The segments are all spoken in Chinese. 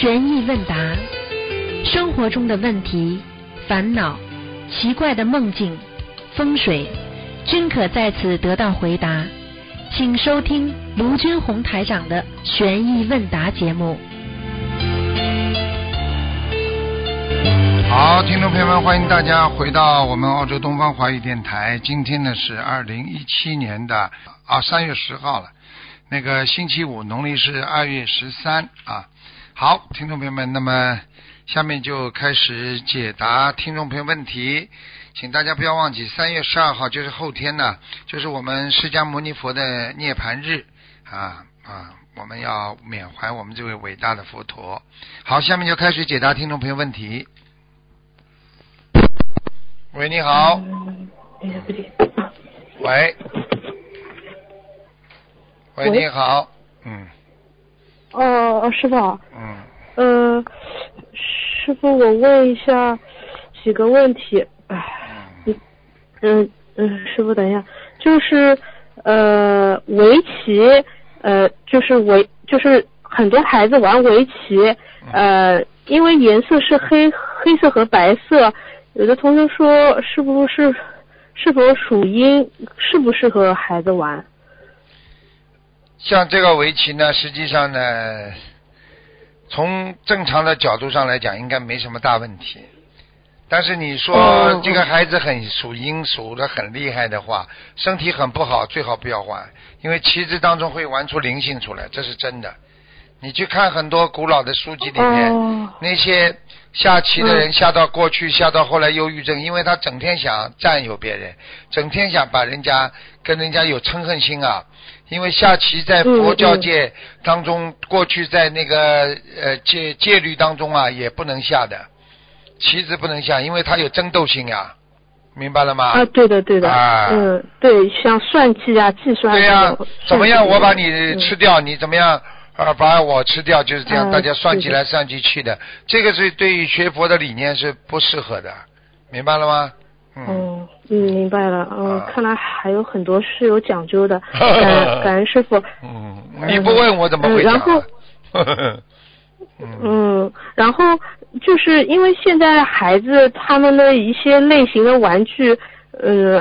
悬疑问答，生活中的问题、烦恼、奇怪的梦境、风水，均可在此得到回答。请收听卢军红台长的悬疑问答节目。好，听众朋友们，欢迎大家回到我们澳洲东方华语电台。今天呢是二零一七年的啊三月十号了，那个星期五，农历是二月十三啊。好，听众朋友们，那么下面就开始解答听众朋友问题，请大家不要忘记，三月十二号就是后天呢，就是我们释迦牟尼佛的涅槃日啊啊，我们要缅怀我们这位伟大的佛陀。好，下面就开始解答听众朋友问题。喂，你好。喂，喂你好。嗯哦哦，师傅好。嗯，呃，师傅，我问一下几个问题。唉，嗯嗯，师傅，等一下，就是呃，围棋，呃，就是围，就是很多孩子玩围棋，呃，因为颜色是黑黑色和白色，有的同学说是不是是否属阴，适不适合孩子玩？像这个围棋呢，实际上呢，从正常的角度上来讲，应该没什么大问题。但是你说哦这个孩子很属阴，属的很厉害的话，身体很不好，最好不要玩，因为棋子当中会玩出灵性出来，这是真的。你去看很多古老的书籍里面，哦那些下棋的人下到过去，下到后来忧郁症，因为他整天想占有别人，整天想把人家跟人家有嗔恨心啊。因为下棋在佛教界当中，过去在那个呃戒戒律当中啊，也不能下的，棋子不能下，因为它有争斗性呀，明白了吗？啊，对的，对的，啊嗯，对，像算计啊、计算对呀、怎么样？我把你嗯吃掉，你怎么样？啊，把我吃掉，就是这样，啊大家算计来算计去的，这个是对于学佛的理念是不适合的，明白了吗？嗯，哦，嗯，明白了，嗯、啊看来还有很多是有讲究的，感恩感恩师傅，嗯，你不问我怎么会讲、啊？嗯然后 嗯，嗯，然后就是因为现在孩子他们的一些类型的玩具，嗯，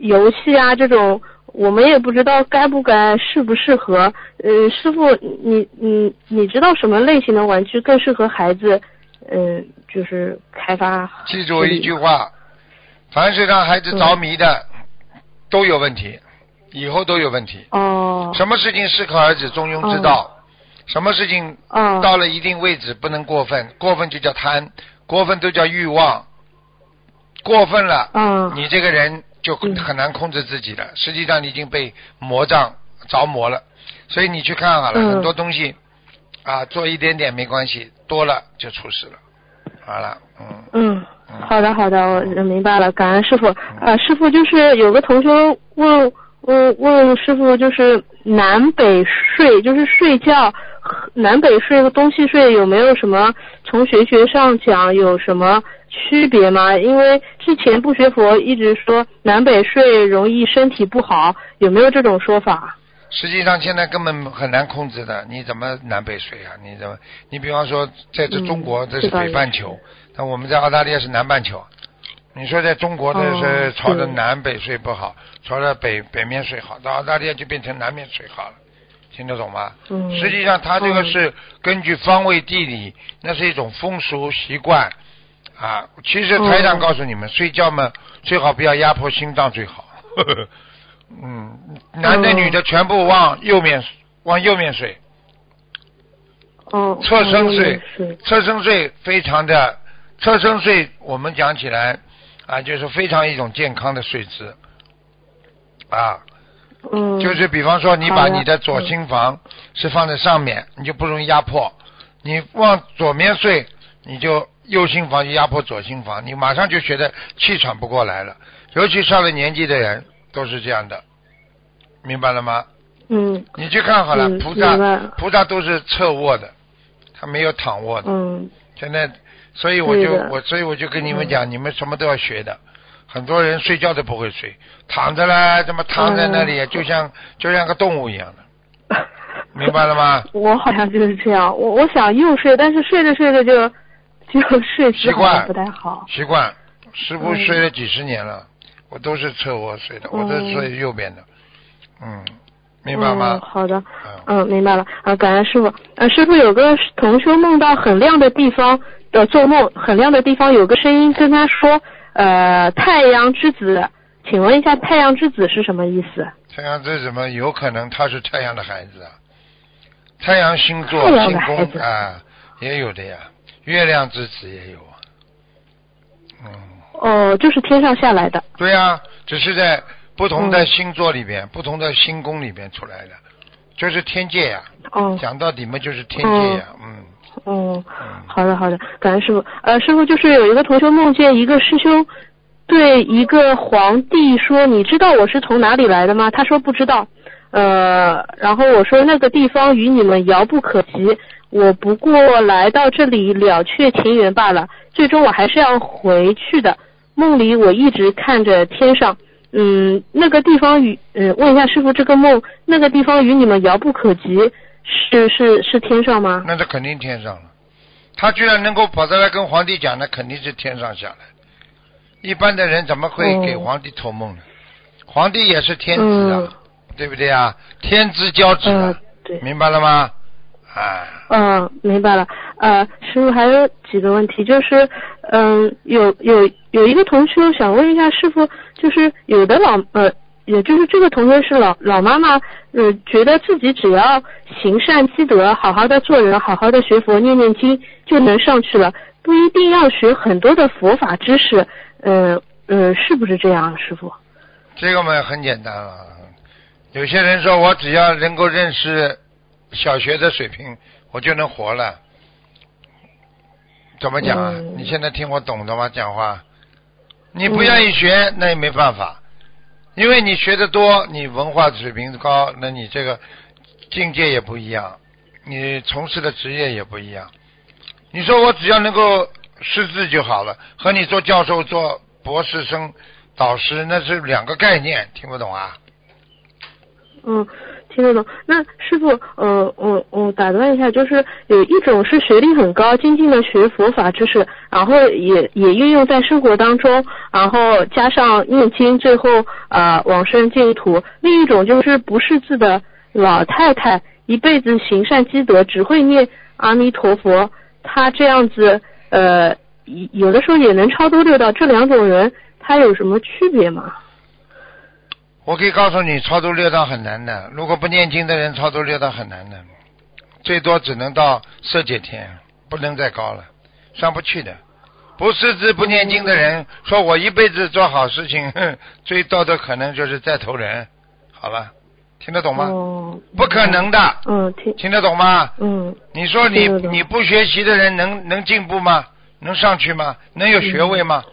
游戏啊这种，我们也不知道该不该适不适合。嗯，师傅，你你你知道什么类型的玩具更适合孩子？嗯、就是开发。记住一句话，凡是让孩子着迷的，都有问题，以后都有问题。哦什么事情适可而止，中庸之道。什么事情哦到了一定位置不能过分，过分就叫贪，过分都叫欲望，过分了，嗯你这个人就嗯很难控制自己了。实际上你已经被魔障着魔了，所以你去看好了，嗯很多东西啊，做一点点没关系，多了就出事了。好了，嗯，好的好的，我明白了，感恩师傅。啊，师傅就是有个同学问问问师傅，就是南北睡，就是睡觉南北睡和东西睡有没有什么从学学上讲有什么区别吗？因为之前不学佛一直说南北睡容易身体不好，有没有这种说法？实际上现在根本很难控制的，你怎么南北水啊？你怎么？你比方说，在这嗯中国这是北半球，那我们在澳大利亚是南半球。你说在中国这是哦朝着南北睡不好，朝着北北面睡好，到澳大利亚就变成南面睡好了，听得懂吗？嗯实际上它这个嗯是根据方位地理，那是一种风俗习惯啊。其实台长哦告诉你们，睡觉嘛最好不要压迫心脏最好。嗯，男的哦女的全部往右面往右面睡，哦，侧身睡，侧身睡非常的侧身睡，我们讲起来啊，就是非常一种健康的睡姿。啊，嗯，就是比方说你把你的左心房是放在上面，你就不容易压迫；你往左面睡，你就右心房就压迫左心房，你马上就觉得气喘不过来了。尤其上了年纪的人都是这样的，明白了吗？嗯。你去看好了，嗯菩萨菩萨都是侧卧的，他没有躺卧的。嗯。现在，所以我就我所以我就跟你们讲，你们什么都要学的。很多人睡觉都不会睡，躺着啦，怎么躺在那里，嗯。就像就像个动物一样的，明白了吗？我好像就是这样，我我想又睡，但是睡着睡着就就睡习惯不太好。习惯，师傅睡了几十年了，我都是侧卧睡的，我都睡右边的。嗯，明白吗？好的，嗯，明白了。啊，感恩师傅。啊，师傅有个同修梦到很亮的地方的做梦，很亮的地方有个声音跟他说，呃，太阳之子，请问一下，太阳之子是什么意思？太阳之子么？有可能他是太阳的孩子啊。太阳星座、星宫啊，也有的呀。月亮之子也有啊。嗯。哦，就是天上下来的。对呀，只是在不同的星座里边、不同的星宫里边出来的，就是天界呀。哦。讲到底嘛，就是天界呀。嗯。哦。好的，好的，感恩师傅。呃，师傅就是有一个同学梦见一个师兄对一个皇帝说：“你知道我是从哪里来的吗？”他说不知道。呃，然后我说那个地方与你们遥不可及，我不过来到这里了却情缘罢了。最终我还是要回去的。梦里我一直看着天上，嗯，那个地方与嗯，问一下师傅，这个梦那个地方与你们遥不可及，是是是天上吗？那是肯定天上了。他居然能够跑上来跟皇帝讲，那肯定是天上下来。一般的人怎么会给皇帝托梦呢？皇帝也是天子啊。对不对啊？天之骄子，对，明白了吗？啊，嗯，明白了。呃，师傅还有几个问题，就是嗯，有有有一个同学想问一下师傅，就是有的老呃，也就是这个同学是老老妈妈，呃，觉得自己只要行善积德，好好的做人，好好的学佛念念经就能上去了，不一定要学很多的佛法知识，呃呃，是不是这样，师傅？这个嘛，很简单了。有些人说我只要能够认识小学的水平，我就能活了。怎么讲啊？你现在听我懂的吗？讲话，你不愿意学，那也没办法，因为你学的多，你文化水平高，那你这个境界也不一样，你从事的职业也不一样。你说我只要能够识字就好了，和你做教授、做博士生、导师那是两个概念，听不懂啊？嗯，听得懂。那师傅，呃，我我打断一下，就是有一种是学历很高，精进的学佛法知识，然后也也运用在生活当中，然后加上念经，最后啊往生净土。另一种就是不识字的老太太，一辈子行善积德，只会念阿弥陀佛。他这样子，呃，有的时候也能超度六道。这两种人，他有什么区别吗？我可以告诉你，超度六道很难的。如果不念经的人，超度六道很难的，最多只能到色界天，不能再高了，上不去的。不识字不念经的人，说我一辈子做好事情，最多的可能就是再投人。好了，听得懂吗？哦。不可能的。嗯，听。听得懂吗？嗯。你说你你不学习的人能能进步吗？能上去吗？能有学位吗？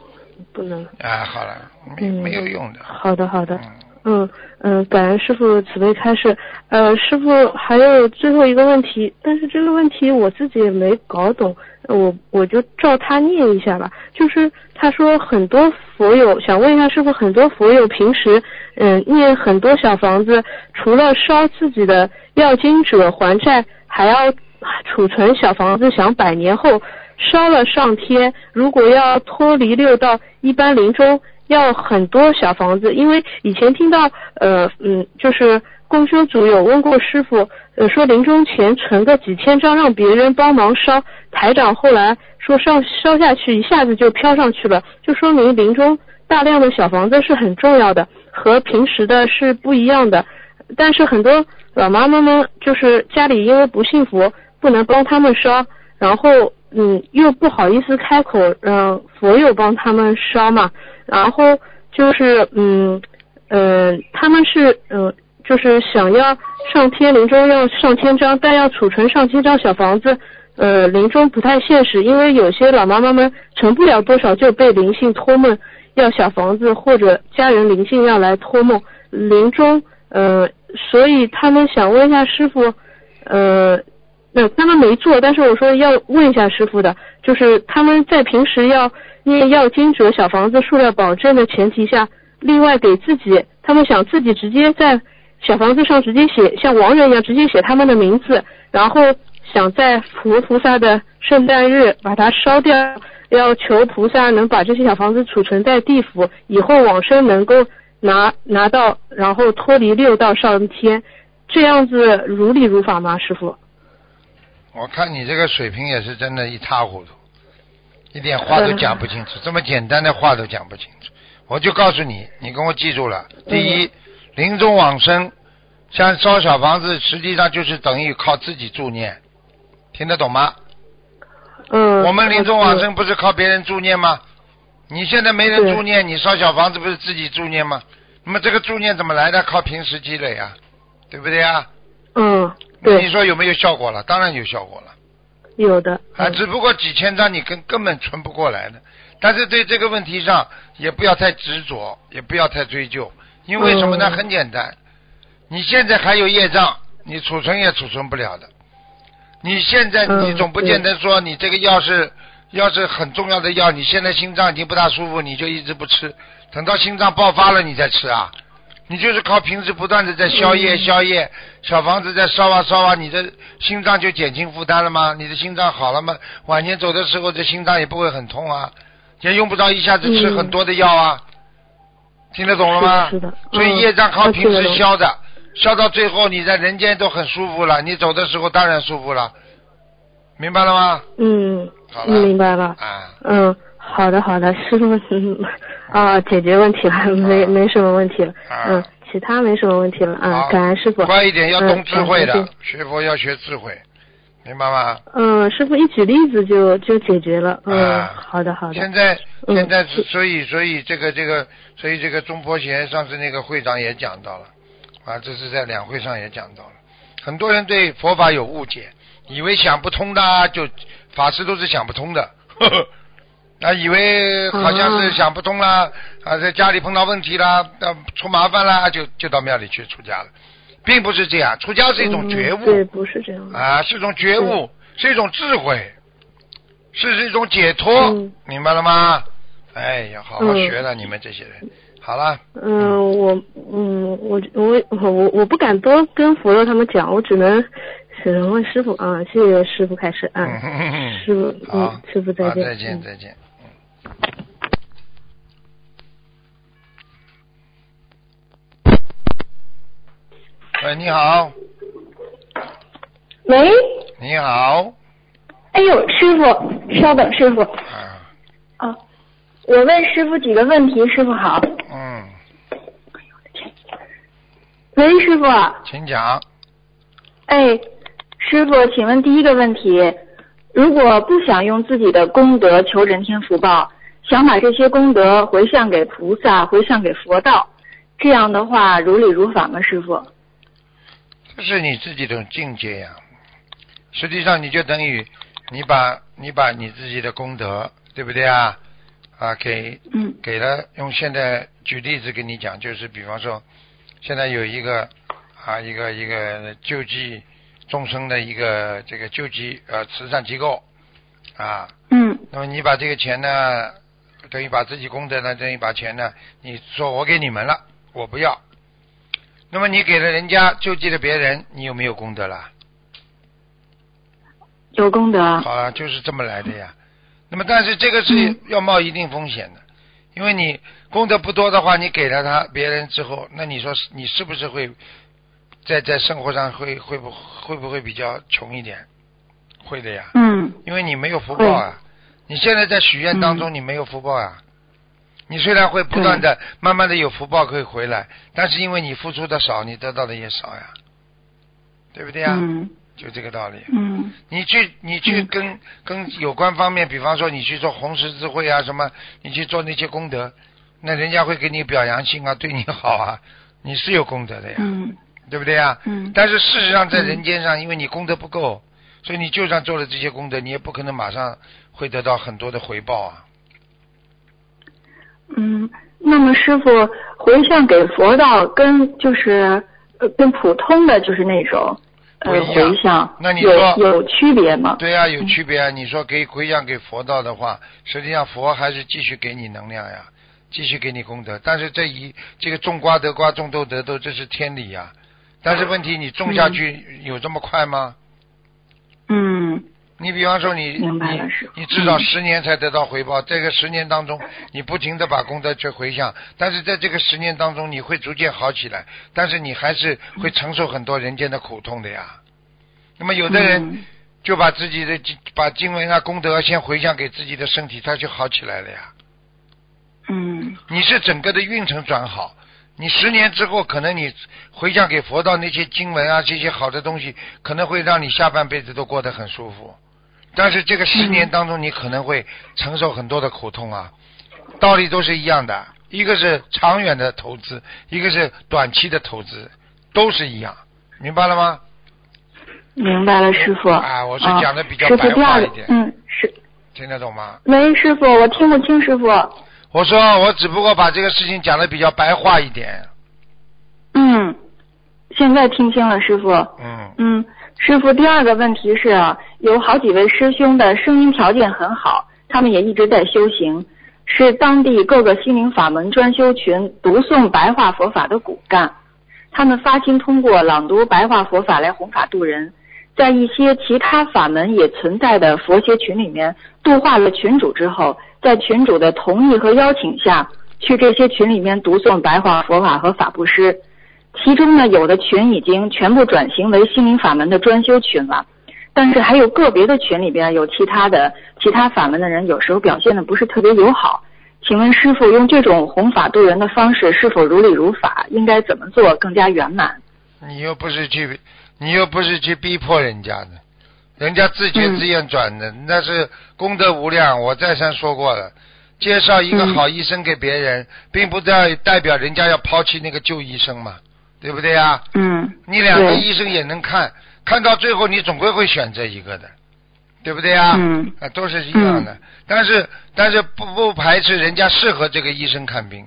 不能。啊，好了，没没有用的。好的，好的。嗯嗯嗯，感恩师傅慈悲开示。呃，师傅还有最后一个问题，但是这个问题我自己也没搞懂，我我就照他念一下吧。就是他说很多佛友想问一下师傅，很多佛友平时嗯念很多小房子，除了烧自己的要经者还债，还要储存小房子，想百年后烧了上天。如果要脱离六道，一般临终。要很多小房子，因为以前听到呃嗯，就是供修组有问过师傅，呃说临终前存个几千张让别人帮忙烧，台长后来说上烧下去一下子就飘上去了，就说明临终大量的小房子是很重要的，和平时的是不一样的。但是很多老妈妈们就是家里因为不信佛，不能帮他们烧，然后嗯又不好意思开口让佛友帮他们烧嘛。然后就是嗯嗯，他们是嗯，就是想要上天临终要上千张，但要储存上千张小房子，呃，临终不太现实，因为有些老妈妈们存不了多少就被灵性托梦要小房子，或者家人灵性要来托梦。临终，呃，所以他们想问一下师傅，呃，那他们没做，但是我说要问一下师傅的，就是他们在平时要。念要经者小房子数量保证的前提下，另外给自己，他们想自己直接在小房子上直接写像亡人一样直接写他们的名字，然后想在佛菩萨的圣诞日把它烧掉，要求菩萨能把这些小房子储存在地府，以后往生能够拿拿到，然后脱离六道上天，这样子如理如法吗，师傅？我看你这个水平也是真的，一塌糊涂，一点话都讲不清楚，这么简单的话都讲不清楚。我就告诉你，你跟我记住了。第一，临终往生，像烧小房子，实际上就是等于靠自己助念，听得懂吗？嗯。我们临终往生不是靠别人助念吗？你现在没人助念，你烧小房子不是自己助念吗？那么这个助念怎么来的？靠平时积累啊，对不对啊？嗯。对。你说有没有效果了？当然有效果了。有的。啊，只不过几千张你根根本存不过来的。但是对这个问题上，也不要太执着，也不要太追究，因为什么呢？很简单，你现在还有业障，你储存也储存不了的。你现在你总不见得说你这个药是，要是很重要的药，你现在心脏已经不大舒服，你就一直不吃，等到心脏爆发了你再吃啊？你就是靠平时不断的在消业消夜，小房子在烧啊烧啊，你的心脏就减轻负担了吗？你的心脏好了吗？晚年走的时候这心脏也不会很痛啊。也用不着一下子吃很多的药啊，听得懂了吗？是的。所以业障靠平时消的，消到最后你在人间都很舒服了，你走的时候当然舒服了，明白了吗？嗯。好了。明白了。啊。嗯，好的好的，师傅啊，解决问题了，没没什么问题了。啊。嗯，其他没什么问题了啊，感恩师傅。乖一点，要懂智慧的，学佛要学智慧。明白吗？嗯，师傅一举例子就就解决了。嗯，好的好的。现在现在所以所以这个这个所以这个中坡贤上次那个会长也讲到了啊，这是在两会上也讲到了。很多人对佛法有误解，以为想不通的就法师都是想不通的，啊，以为好像是想不通啦啊，在家里碰到问题啦，出麻烦啦，就就到庙里去出家了。并不是这样，出家是一种觉悟，对，不是这样。啊，是一种觉悟，是。一种智慧，是一种解脱，明白了吗？哎，要好好学了，你们这些人，好了。嗯，我，嗯，我，我，我，我不敢多跟佛友他们讲，我只能只能问师傅啊，谢谢师傅开始啊，师傅，嗯，师傅再见，再见，再见。喂，你好。喂。你好。哎呦，师傅，稍等，师傅。啊。啊，我问师傅几个问题，师傅好。嗯。喂，师傅。请讲。哎，师傅，请问第一个问题：如果不想用自己的功德求人天福报，想把这些功德回向给菩萨，回向给佛道，这样的话如理如法吗，师傅？这是你自己的境界呀，实际上你就等于你把你把你自己的功德，对不对啊？啊，给给了用现在举例子跟你讲，就是比方说，现在有一个啊一个一个救济众生的一个这个救济呃慈善机构啊，嗯，那么你把这个钱呢，等于把自己功德呢，等于把钱呢，你说我给你们了，我不要。那么你给了人家救济了别人，你有没有功德了？有功德。好了，就是这么来的呀。那么但是这个是要冒一定风险的，因为你功德不多的话，你给了他别人之后，那你说你是不是会在在生活上会会不会不会比较穷一点？会的呀。嗯。因为你没有福报啊，你现在在许愿当中你没有福报啊。你虽然会不断的、慢慢的有福报可以回来，但是因为你付出的少，你得到的也少呀，对不对呀？嗯。就这个道理。嗯。你去，你去跟跟有关方面，比方说你去做红十字会啊什么，你去做那些功德，那人家会给你表扬信啊，对你好啊，你是有功德的呀，对不对呀？嗯。但是事实上，在人间上，因为你功德不够，所以你就算做了这些功德，你也不可能马上会得到很多的回报啊。嗯，那么师傅回向给佛道跟就是呃跟普通的就是那种呃回向，那你说有区别吗？对啊，有区别啊！你说给回向给佛道的话，实际上佛还是继续给你能量呀，继续给你功德。但是这一这个种瓜得瓜，种豆得豆，这是天理呀。但是问题你种下去有这么快吗？嗯你比方说你你你至少嗯十年才得到回报，这个十年当中你不停的把功德去回向，但是在这个十年当中你会逐渐好起来，但是你还是会承受很多人间的苦痛的呀。那么有的人嗯就把自己的经把经文啊功德先回向给自己的身体，他就好起来了呀。嗯你是整个的运程转好，你十年之后，可能你回向给佛道那些经文啊，这些好的东西，可能会让你下半辈子都过得很舒服。但是这个十年当中，你可能会承受很多的苦痛啊，道理都是一样的，一个是长远的投资，一个是短期的投资，都是一样，明白了吗？明白了，师傅。啊我是讲的比较白话一点嗯，是。听得懂吗？喂，师傅，我听不清，师傅。我说我只不过把这个事情讲的比较白话一点，嗯，现在听清了，师傅。嗯。嗯，师傅，第二个问题是，有好几位师兄的声音条件很好，他们也一直在修行，是当地各个心灵法门专修群读诵白话佛法的骨干。他们发心通过朗读白话佛法来弘法度人，在一些其他法门也存在的佛学群里面度化了群主之后，在群主的同意和邀请下，去这些群里面读诵白话佛法和法布施。其中呢，有的群已经全部转型为心灵法门的专修群了，但是还有个别的群里边有其他的其他法门的人，有时候表现的不是特别友好。请问师傅，用这种弘法度人的方式是否如理如法？应该怎么做更加圆满？你又不是去，你又不是去逼迫人家的，人家自觉自愿转的，那是功德无量。我再三说过了，介绍一个嗯好医生给别人，并不代代表人家要抛弃那个旧医生嘛，对不对呀？嗯，你两个医生也能看，看到最后你总归会选择一个的，对不对呀？嗯啊，都是一样的。但是但是不不排斥人家适合这个医生看病，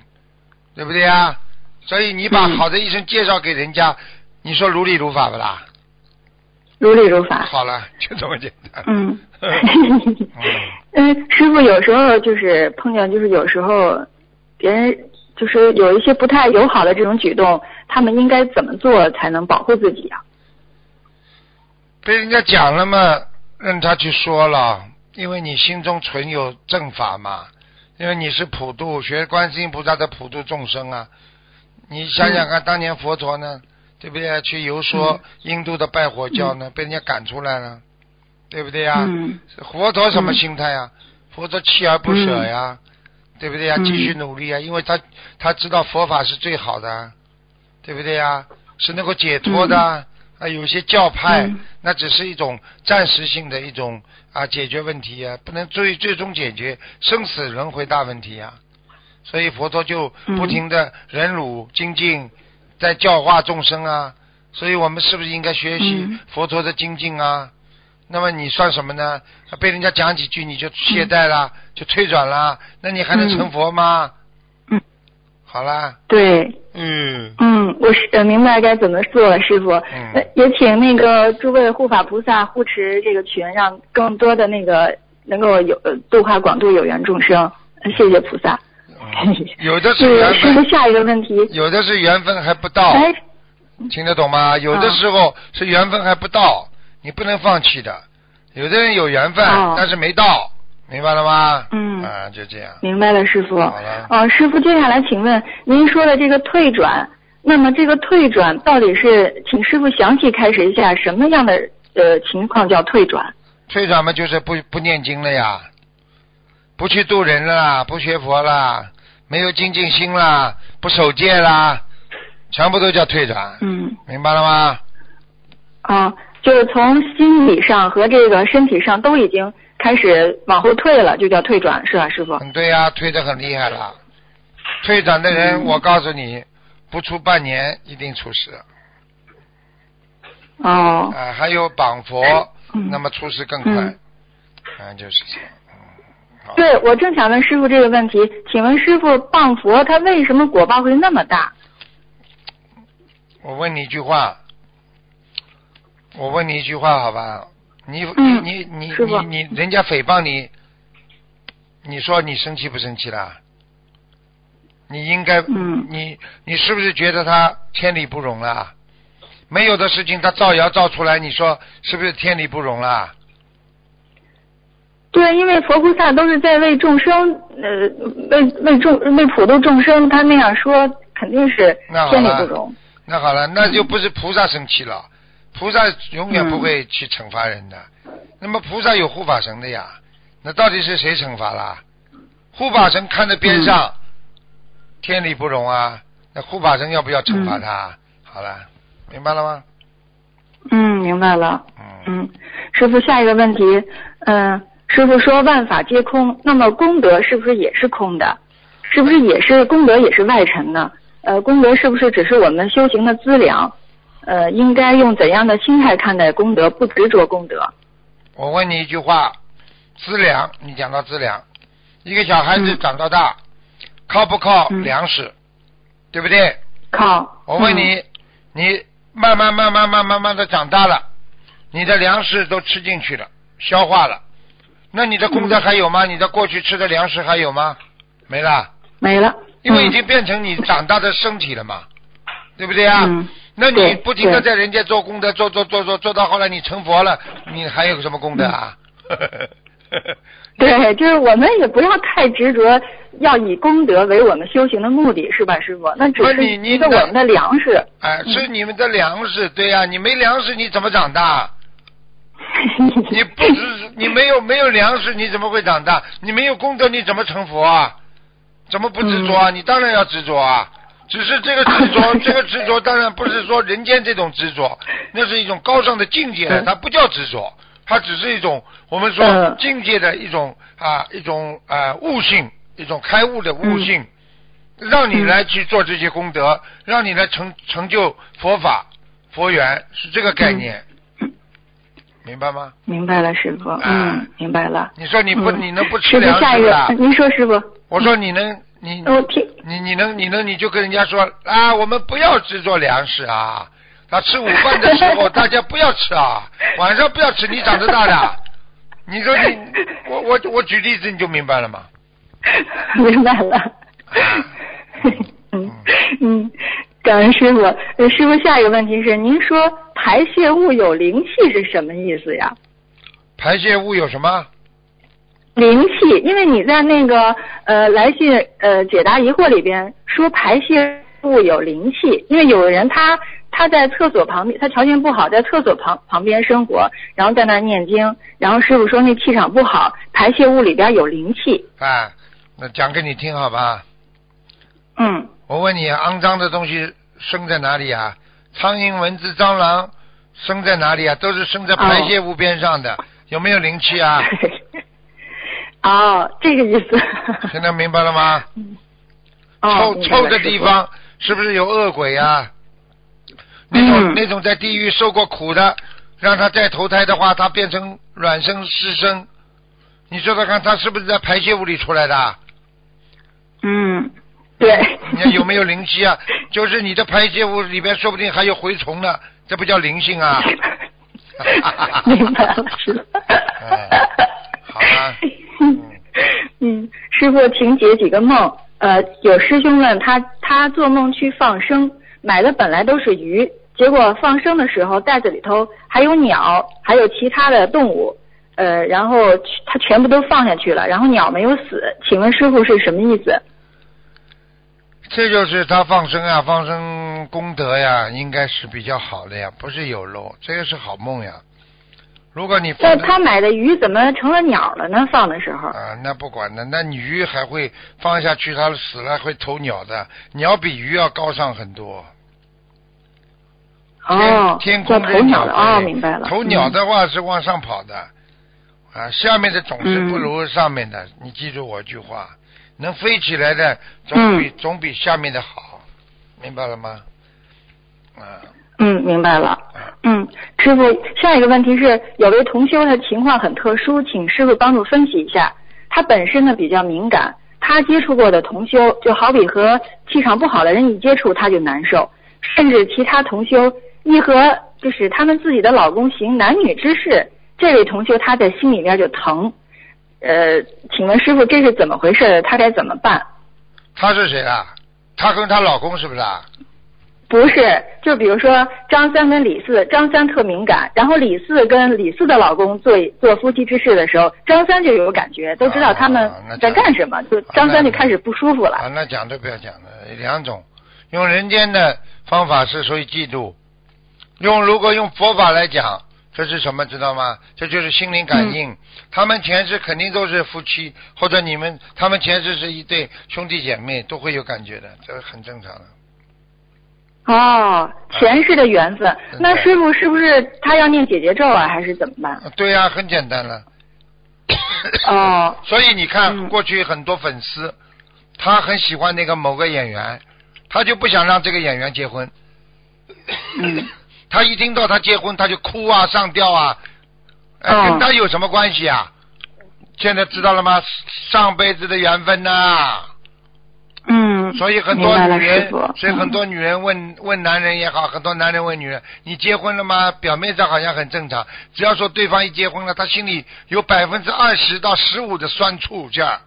对不对呀？所以你把嗯好的医生介绍给人家，你说如理如法不啦？如理如法。好了，就这么简单。嗯。嗯 嗯，师傅有时候就是碰见，就是有时候别人就是有一些不太友好的这种举动，他们应该怎么做才能保护自己啊？被人家讲了嘛，让他去说了，因为你心中存有正法嘛，因为你是普度学观世音菩萨的普度众生啊。你想想看，当年佛陀呢，对不对？去游说印度的拜火教呢，被人家赶出来了，对不对呀？嗯佛陀什么心态呀？佛陀锲而不舍呀，对不对呀？嗯继续努力啊，因为他他知道佛法是最好的，对不对呀？是能够解脱的啊。啊，有些教派、嗯那只是一种暂时性的一种啊解决问题啊，不能最最终解决生死轮回大问题啊。所以佛陀就不停的忍辱精进，在教化众生啊。所以我们是不是应该学习嗯佛陀的精进啊？那么你算什么呢？被人家讲几句你就懈怠了，就退转了，那你还能成佛吗？嗯，好啦，对，嗯，嗯，我是呃明白该怎么做了，师傅。嗯呃也请那个诸位护法菩萨护持这个群，让更多的那个能够有呃度化广度有缘众生。呃谢谢菩萨。嗯有的是是缘分，师傅下一个问题。有的是缘分还不到，哎，听得懂吗？有的时候是缘分还不到，你不能放弃的。有的人有缘分，哦但是没到，明白了吗？嗯啊，就这样。明白了，师傅。好了呃，师傅，接下来请问您说的这个退转，那么这个退转到底是，请师傅详细开始一下什么样的呃情况叫退转？退转嘛，就是不不念经了呀，不去度人了，不学佛了，没有精进心啦，不守戒啦，全部都叫退转，嗯，明白了吗？啊，就是从心理上和这个身体上都已经开始往后退了，就叫退转，是吧，师傅？嗯，对呀、退的很厉害了。退转的人，嗯我告诉你，不出半年一定出事。哦，啊，还有绑佛，嗯那么出事更快。嗯啊，就是这样。嗯，对，我正想问师傅这个问题，请问师傅谤佛他为什么果报会那么大？我问你一句话，我问你一句话，好吧？你嗯你你你你你，人家诽谤你，你说你生气不生气啦？你应该，嗯你你是不是觉得他天理不容啦？没有的事情他造谣造出来，你说是不是天理不容啦？对，因为佛菩萨都是在为众生，呃，为为众为普度众生，他那样说肯定是天理不了容。那好了，那就不是菩萨生气了，菩萨永远不会去惩罚人的。那么菩萨有护法神的呀，那到底是谁惩罚啦？护法神看着边上，天理不容啊，那护法神要不要惩罚他？好了，明白了吗？嗯，明白了。嗯，嗯，师傅，下一个问题，嗯、师傅说万法皆空，那么功德是不是也是空的？是不是也是功德也是外尘呢？呃，功德是不是只是我们修行的资粮？呃，应该用怎样的心态看待功德，不执着功德？我问你一句话，资粮，你讲到资粮，一个小孩子嗯长到大，靠不靠嗯粮食？对不对？靠。嗯我问你，你慢慢慢慢慢慢慢的长大了，你的粮食都吃进去了，消化了，那你的功嗯德还有吗？你的过去吃的粮食还有吗？没了，没了。因为已嗯经变成你长大的身体了嘛，对不对啊？嗯那你不停的在人间做功德，做做做做做到后来你成佛了，你还有什么功德啊？对，就是我们也不要太执着，要以功德为我们修行的目的，是吧，师傅？那只是是你你一个我们的粮食。哎，是你们的粮食，对呀、你没粮食你怎么长大？你不是你没有没有粮食，你怎么会长大？你没有功德，你怎么成佛啊？怎么不执着啊？你当然要执着啊！只是这个执着，这个执着当然不是说人间这种执着，那是一种高尚的境界它不叫执着，它只是一种我们说嗯境界的一种啊一种啊悟性，一种开悟的悟性，让你嗯来去做这些功德，让你来成成就佛法佛缘，是这个概念，明白吗？明白了，师傅。嗯，明白了。你说你不，嗯你能不吃粮食啊？，您说，师傅。我说你能，你我听。你你能你能你就跟人家说啊，我们不要制作粮食啊，他吃午饭的时候大家不要吃啊，晚上不要吃，你长得大的，你说你我我我举例子你就明白了吗？明白了。嗯 嗯，感恩师傅。呃师傅，下一个问题是，您说排泄物有灵气是什么意思呀？排泄物有什么？灵气，因为你在那个呃来信呃解答疑惑里边说排泄物有灵气，因为有的人他他在厕所旁边，他条件不好，在厕所旁旁边生活，然后在那念经，然后师傅说那气场不好，排泄物里边有灵气。啊，那讲给你听好吧？嗯，我问你，肮脏的东西生在哪里啊？苍蝇、蚊子、蟑螂生在哪里啊？都是生在排泄物边上的，有没有灵气啊？哦，这个意思。现在明白了吗？哦臭臭的地方是不是有恶鬼啊？那种、嗯那种在地狱受过苦的，让他再投胎的话，他变成卵生湿生，你说说看，他是不是在排泄物里出来的？嗯，对。你看有没有灵气啊？就是你的排泄物里边说不定还有蛔虫呢，这不叫灵性啊？明白了，师傅。哎好啊嗯 嗯，师傅，请解几个梦。呃，有师兄问他，他做梦去放生，买的本来都是鱼，结果放生的时候袋子里头还有鸟，还有其他的动物，呃，然后他全部都放下去了，然后鸟没有死，请问师傅是什么意思？这就是他放生啊，放生功德呀，应该是比较好的呀，不是有漏，这个是好梦呀。如果你放那他买的鱼怎么成了鸟了呢？放的时候？啊，那不管的，那鱼还会放下去，它死了会投鸟的，鸟比鱼要高尚很多。哦，天叫空的头鸟的哦，明白了。投鸟嗯的话是往上跑的，啊，下面的总是不嗯如上面的。你记住我一句话，能飞起来的总比、嗯总比下面的好，明白了吗？啊，嗯，明白了。嗯，师傅，下一个问题是，有位同修他情况很特殊，请师傅帮助分析一下。他本身呢比较敏感，他接触过的同修就好比和气场不好的人一接触他就难受，甚至其他同修一和就是他们自己的老公行男女之事，这位同修他在心里面就疼。呃，请问师傅这是怎么回事？他该怎么办？她是谁啊？她跟她老公是不是啊？不是，就比如说张三跟李四，张三特敏感，然后李四跟李四的老公做做夫妻之事的时候，张三就有感觉，都知道他们在干什么，就张三就开始不舒服了。啊，那讲都不要讲了，两种，用人间的方法是属于嫉妒，用如果用佛法来讲，这是什么知道吗？这就是心灵感应。他们前世肯定都是夫妻，或者你们他们前世是一对兄弟姐妹，都会有感觉的，这个很正常的。哦，前世的缘分，那师傅是不是他要念姐姐咒啊，还是怎么办？啊对呀、很简单了。哦，所以你看，嗯过去很多粉丝，他很喜欢那个某个演员，他就不想让这个演员结婚。嗯 他一听到他结婚，他就哭啊，上吊啊，哎，哦跟他有什么关系啊？现在知道了吗？上辈子的缘分呐、嗯，所以很多女人，所以很多女人问问男人也好，很多男人问女人：“你结婚了吗？”表面上好像很正常，只要说对方一结婚了，他心里有百分之二十到十五的酸楚劲儿，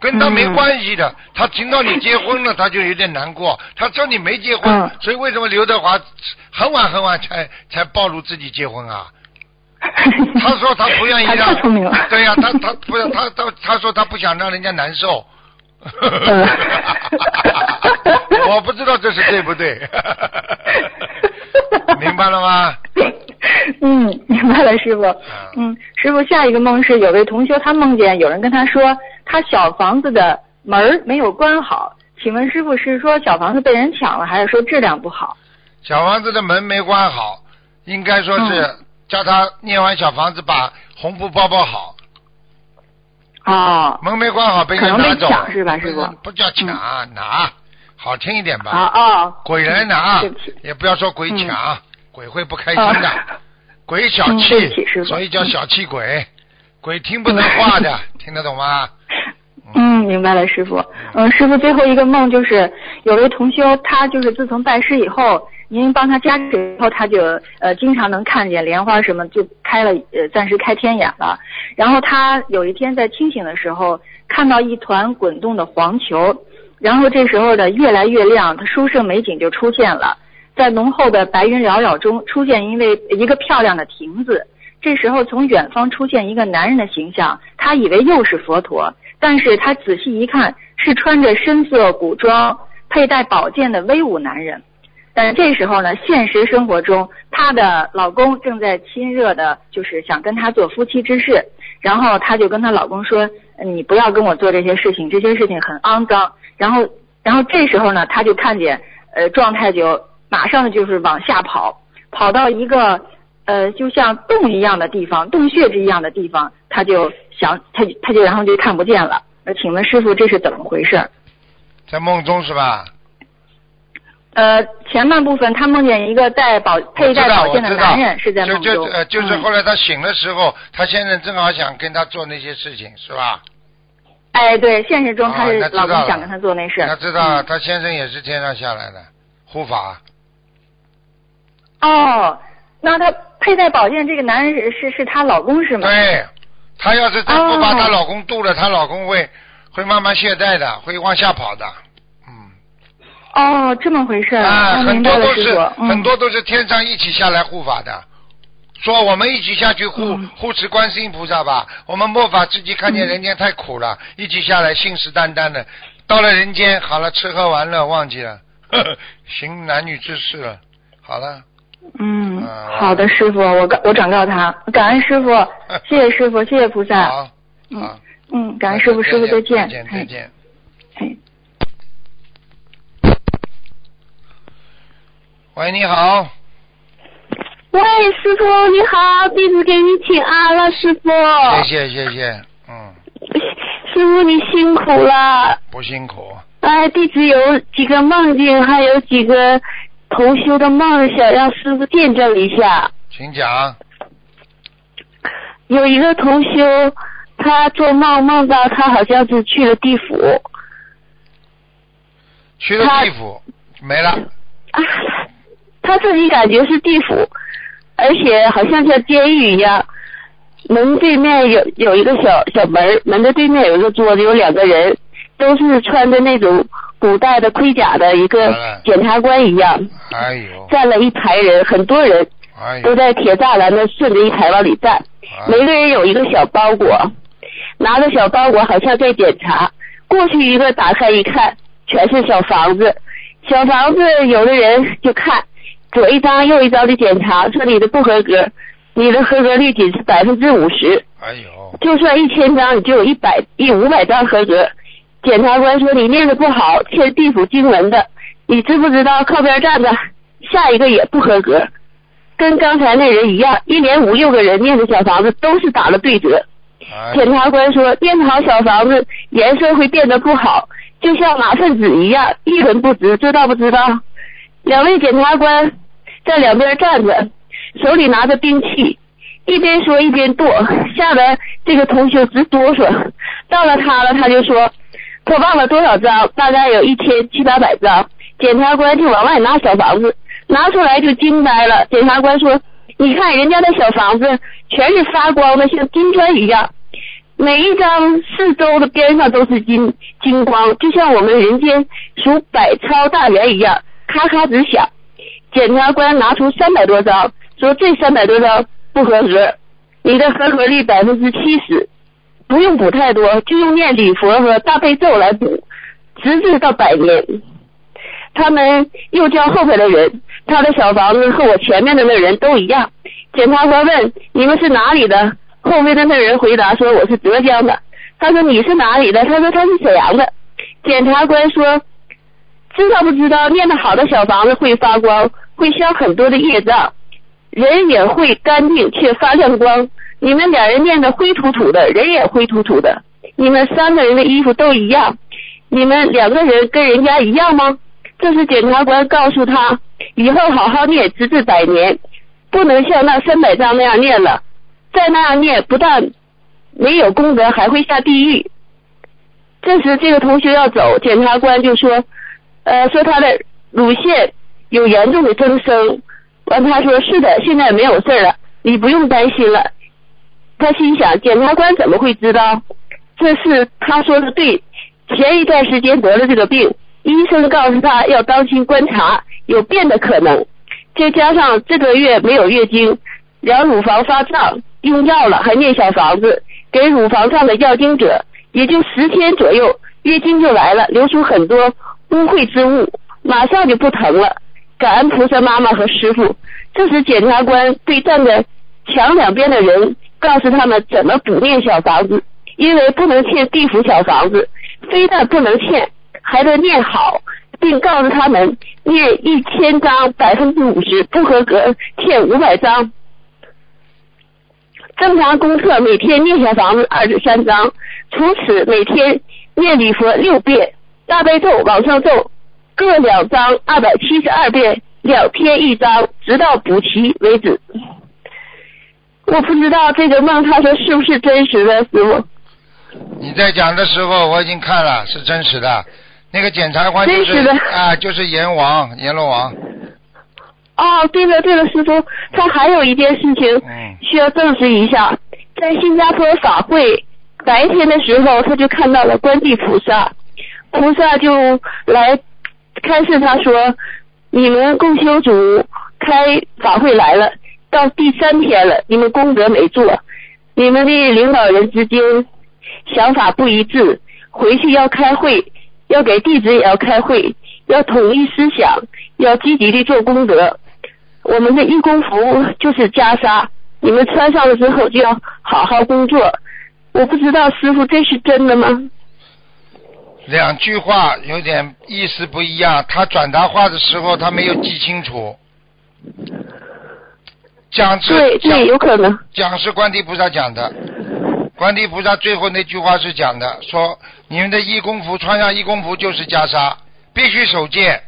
跟他没嗯关系的。他听到你结婚了，他就有点难过。他知道你没结婚，嗯所以为什么刘德华很晚很晚才才暴露自己结婚啊？他说他不愿意让对呀、他他不要他他他说他不想让人家难受。嗯 我不知道这是对不对，明白了吗？嗯，明白了，师傅。嗯，师傅，下一个梦是有位同学他梦见有人跟他说他小房子的门没有关好，请问师傅是说小房子被人抢了，还是说质量不好？小房子的门没关好，应该说是嗯叫他念完小房子把红布包包好，哦，门没关好被人拿走，抢是吧师傅？不叫抢，拿，好听一点吧。啊哦，鬼来拿也不要说鬼抢，鬼会不开心的。啊。鬼小嗯气所以叫小气鬼。鬼听不能话的，听得懂吗？嗯，明白了，师傅。嗯，师傅最后一个梦就是有位同修，他就是自从拜师以后，您帮他加持以后，他就呃经常能看见莲花什么，就开了呃暂时开天眼了。然后他有一天在清醒的时候，看到一团滚动的黄球，然后这时候呢越来越亮，他殊胜美景就出现了，在浓厚的白云缭绕中出现一位一个漂亮的亭子。这时候从远方出现一个男人的形象，他以为又是佛陀，但是他仔细一看，是穿着深色古装、佩戴宝剑的威武男人。但这时候呢，现实生活中，她的老公正在亲热的，就是想跟她做夫妻之事。然后她就跟她老公说：“你不要跟我做这些事情，这些事情很肮脏。”然后，然后这时候呢，她就看见，呃，状态就马上就是往下跑，跑到一个呃，就像洞一样的地方，洞穴之一样的地方，她就想，她她就然后就看不见了。呃，请问师傅这是怎么回事？在梦中是吧？呃，前半部分他梦见一个戴宝佩戴宝剑的男人是在梦中，就就呃，就是嗯后来他醒的时候，他先生正好想跟他做那些事情，是吧？哎，对，现实中他是老公想跟他做那事，他知道他先生也是天上下来的护法，哦，那他佩戴宝剑这个男人是是是她老公是吗？对，她要是再不哦。把她老公渡了，她老公会会慢慢懈怠的，会往下跑的，嗯，哦，这么回事，啊，很多都是，嗯很多都是天上一起下来护法的。说我们一起下去护、嗯护持观世音菩萨吧，我们末法自己看见人间太苦了，一起下来信誓旦旦的，到了人间好了吃喝玩乐忘记了，呵 呵行男女之事了，好了，嗯啊，好的，师傅，我告我转告他，感恩师傅，谢谢师傅，谢谢菩萨，好，嗯好，嗯，感恩师傅，师傅再见，再见，再哎见。哎。喂，你好，喂，师傅你好，弟子给你请安了，师傅。谢谢谢谢，嗯，师傅你辛苦了。不辛苦，哎，弟子有几个梦境，还有几个同修的梦，想让师傅见证一下。请讲。有一个同修，他做梦梦到他好像是去了地府去了地府没了，啊，他自己感觉是地府，而且好像像监狱一样。门对面有有一个小小门，门的对面有一个桌子，有两个人，都是穿着那种古代的盔甲的一个哎检察官一样，哎呦，站了一排人，很多人哎都，在铁栅栏那顺着一排往里站，哎每个人有一个小包裹，拿着小包裹好像在检查。过去一个打开一看，全是小房子，小房子有的人就看左一张右一张的检查，说你的不合格，你的合格率仅是百分之五十，哎呦，就算一千张，你就有一百一五百张合格。检察官说你念的不好，欠地府经文的，你知不知道靠边站着，下一个也不合格，跟刚才那人一样，一连五六个人念的小房子都是打了对折。哎检察官说念好小房子颜色会变得不好，就像马粪纸一样一文不值，知道不知道？两位检察官在两边站着，手里拿着兵器，一边说一边剁，吓得这个同学直哆嗦。到了他了，他就说他忘了多少张，大概有一千七八百张。检察官就往外拿小房子，拿出来就惊呆了。检察官说：“你看人家的小房子全是发光的，像金砖一样，每一张四周的边上都是金金光，就像我们人间数百钞大元一样，咔咔直响。”检察官拿出三百多张，说这三百多张不合格，你的合格率百分之七十，不用补太多，就用念礼佛和大悲咒来补，直至到百年。他们又叫后边的人，他的小房子和我前面的那人都一样。检察官问你们是哪里的？后面的那人回答说我是浙江的。他说你是哪里的？他说他是沈阳的。检察官说知道不知道念得好的小房子会发光，会消很多的业障，人也会干净却发亮光。你们两人念的灰土土的，人也灰土土的。你们三个人的衣服都一样，你们两个人跟人家一样吗？这是检察官告诉他，以后好好念，直至百年，不能像那三百章那样念了。再那样念，不但没有功德，还会下地狱。这时这个同学要走，检察官就说，呃，说他的乳腺有严重的增生。完，他说是的，现在没有事了，你不用担心了。他心想，检察官怎么会知道？这是他说的对。前一段时间得了这个病，医生告诉他要当心观察，有变的可能。再加上这个月没有月经，两乳房发胀，用药了，还念小房子，给乳房上的药精者，也就十天左右，月经就来了，流出很多污秽之物，马上就不疼了。感恩菩萨妈妈和师傅。这时检察官对站在墙两边的人告诉他们怎么补念小房子，因为不能欠地府小房子，非但不能欠，还得念好，并告诉他们念一千张百分之五十不合格，欠五百张。正常功课每天念小房子二十三章，除此每天念礼佛六遍，大悲咒、往生咒各两章二百七十二遍，两天一章，直到补齐为止。我不知道这个梦，他说是不是真实的，师傅？你在讲的时候我已经看了，是真实的。那个检察官就是真实的啊，就是阎王，阎罗王。哦，对了对了，师傅，他还有一件事情嗯需要证实一下，在新加坡法会白天的时候，他就看到了观地菩萨，菩萨就来开示他说，你们共修组开法会来了，到第三天了，你们功德没做，你们的领导人之间想法不一致，回去要开会，要给弟子也要开会，要统一思想，要积极的做功德。我们的义工服就是袈裟，你们穿上了之后就要好好工作。我不知道师傅这是真的吗？两句话有点意思不一样，他转达话的时候他没有记清楚。讲是对对，有可能。讲是观地菩萨讲的，观地菩萨最后那句话是讲的，说你们的义工服穿上义工服就是袈裟，必须守戒，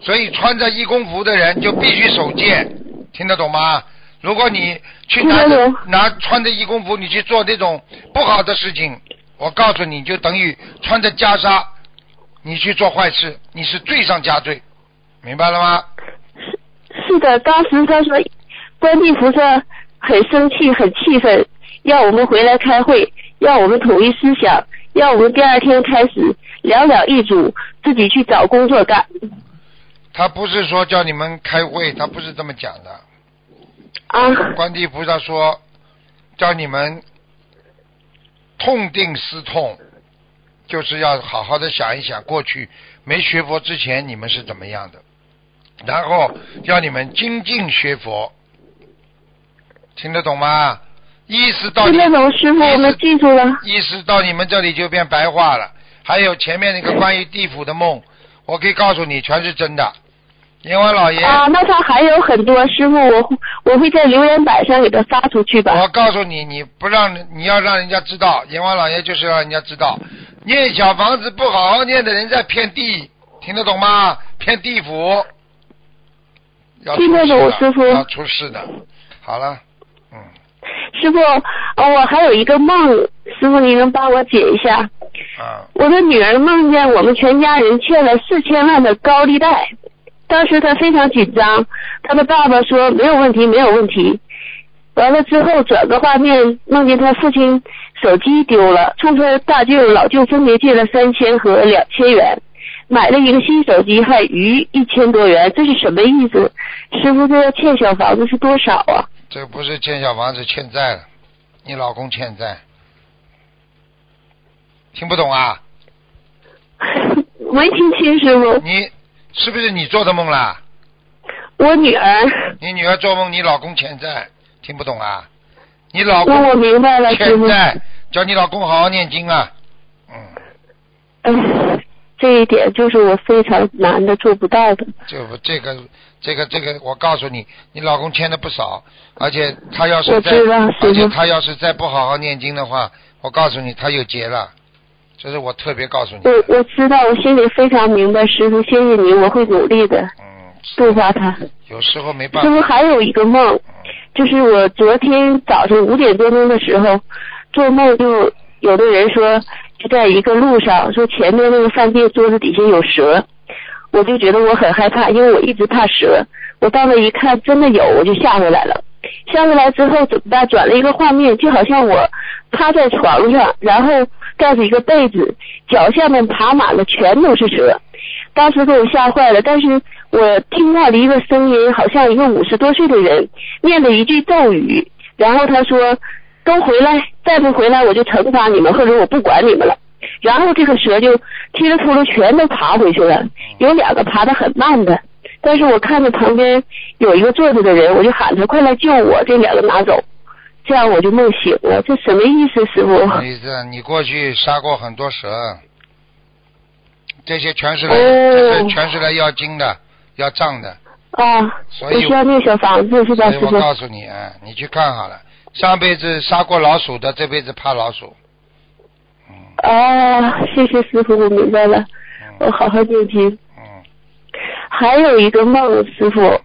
所以穿着义工服的人就必须守戒，听得懂吗？如果你去拿拿穿着义工服，你去做那种不好的事情，我告诉你就等于穿着袈裟，你去做坏事，你是罪上加罪，明白了吗？是的，当时他说，观地菩萨很生气，很气愤，要我们回来开会，要我们统一思想，要我们第二天开始两两一组，自己去找工作干。他不是说叫你们开会，他不是这么讲的。啊，观地菩萨说，叫你们痛定思痛，就是要好好的想一想过去没学佛之前你们是怎么样的，然后要你们精进学佛，听得懂吗？意识到你听得懂师我们记住了。意识到你们这里就变白话了。还有前面那个关于地府的梦，我可以告诉你，全是真的。阎王老爷，啊，那他还有很多师傅，我我会在留言板上给他发出去吧。我告诉你，你不让你要让人家知道，阎王老爷就是让人家知道，念小房子不好好念的人在骗地，听得懂吗？骗地府，要听得懂师傅要出事的。好了，嗯，师傅，呃我还有一个梦，师傅你能帮我解一下？啊，我的女儿梦见我们全家人欠了四千万的高利贷，当时他非常紧张，他的爸爸说没有问题，没有问题。完了之后转个画面，梦见他父亲手机丢了，冲他大舅、老舅分别借了三千和两千元，买了一个新手机，还余一千多元，这是什么意思？师傅，这欠小房子是多少啊？这不是欠小房子欠债了，你老公欠债，听不懂啊？没听清师傅，你是不是你做的梦啦？我女儿，你女儿做梦，你老公欠债，听不懂啊？你老公那我明白了。欠债，叫你老公好好念经啊。嗯，哎，这一点就是我非常难的做不到的。就不这个这个这个，我告诉你，你老公欠的不少，而且他要是再他要是再不好好念经的话，我告诉你，他有劫了。这是我特别告诉你的。我我知道，我心里非常明白，师傅，谢谢你，我会努力的嗯，度化他。有时候没办法师傅法。还有一个梦，就是我昨天早上五点多钟的时候做梦，就有的人说就在一个路上，说前面那个饭店桌子底下有蛇，我就觉得我很害怕，因为我一直怕蛇。我到那一看，真的有，我就下回来了。下回来之后怎么办？转了一个画面，就好像我趴在床上，然后盖着一个被子，脚下面爬满了全都是蛇。当时给我吓坏了，但是我听到了一个声音，好像一个五十多岁的人念了一句咒语，然后他说：“都回来，再不回来我就惩罚你们，或者我不管你们了。”然后这个蛇就踢了秃噜全都爬回去了，有两个爬得很慢的，但是我看着旁边有一个坐着的人，我就喊他快来救我，这两个拿走，这样我就梦醒了。这什么意思，师傅？意思你过去杀过很多蛇，这些全是来，哦这些全是来要经的，要账的。啊，所以需要念小房子是吧，所以我？告诉你，啊，你去看好了，上辈子杀过老鼠的，这辈子怕老鼠。嗯哦，谢谢师傅，我明白了，我嗯好好念经。嗯还有一个梦，师傅，嗯，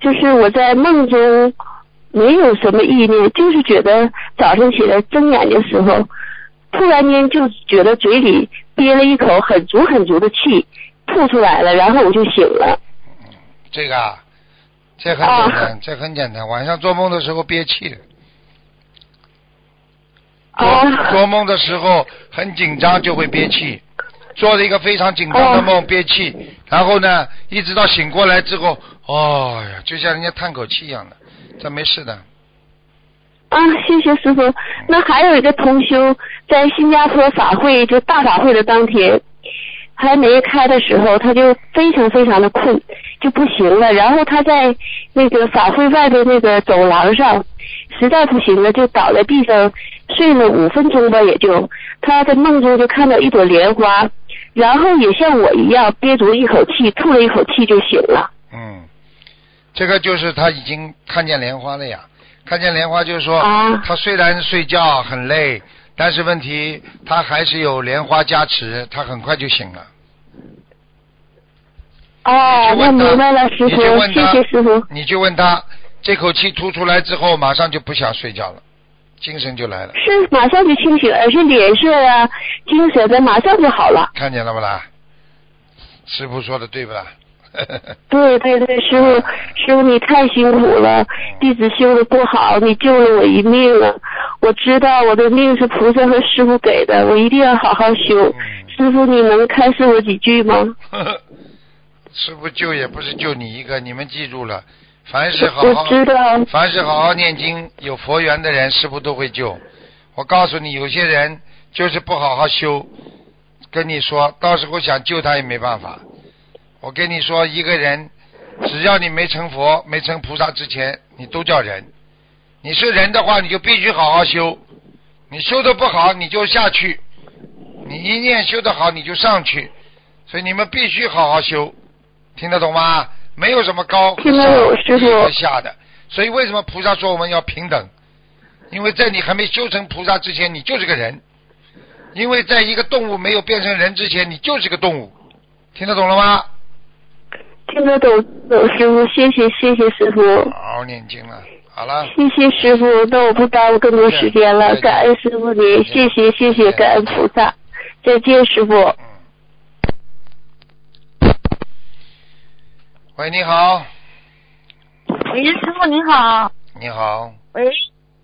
就是我在梦中没有什么意念，就是觉得早上起来睁眼的时候，突然间就觉得嘴里憋了一口很足很足的气，吐出来了，然后我就醒了。这个啊，这很简单，这很简单。晚上做梦的时候憋气，做啊做梦的时候很紧张就会憋气，做了一个非常紧张的梦憋气，然后呢，一直到醒过来之后，哦呀，就像人家叹口气一样的，这没事的。啊，谢谢师傅。那还有一个同修在新加坡法会，就大法会的当天，还没开的时候，他就非常非常的困，就不行了。然后他在那个法会外的那个走廊上，实在不行了，就倒在地上睡了五分钟吧，也就他在梦中就看到一朵莲花，然后也像我一样憋足一口气，吐了一口气就醒了。嗯，这个就是他已经看见莲花了呀。看见莲花就是说，啊他虽然睡觉很累，但是问题他还是有莲花加持，他很快就醒了。哦，那你去问他明白了，师傅谢谢师傅。你就问他，这口气吐出来之后，马上就不想睡觉了，精神就来了，是马上就清醒，而且脸色啊、精神的马上就好了。看见了不啦？师傅说的对不啦？对对对，师傅，师傅你太辛苦了，弟子修的不好，你救了我一命了。我知道我的命是菩萨和师傅给的，我一定要好好修。嗯师傅，你能开示我几句吗？呵呵，师傅救也不是救你一个，你们记住了，凡是好我好，知道，凡是好好念经、有佛缘的人，师傅都会救。我告诉你，有些人就是不好好修，跟你说，到时候想救他也没办法。我跟你说，一个人只要你没成佛、没成菩萨之前，你都叫人。你是人的话，你就必须好好修。你修的不好，你就下去；你一念修的好，你就上去。所以你们必须好好修，听得懂吗？没有什么高和听得懂师傅和下的。所以为什么菩萨说我们要平等？因为在你还没修成菩萨之前，你就是个人；因为在一个动物没有变成人之前，你就是个动物。听得懂了吗？听得懂，懂师傅，谢谢谢谢师傅，好好念经了。好了，谢谢师傅，那我不耽误更多时间了，感恩师傅您，谢谢谢谢，感恩菩萨，再见师傅。嗯。喂，你好，喂，师傅您好。你好，喂，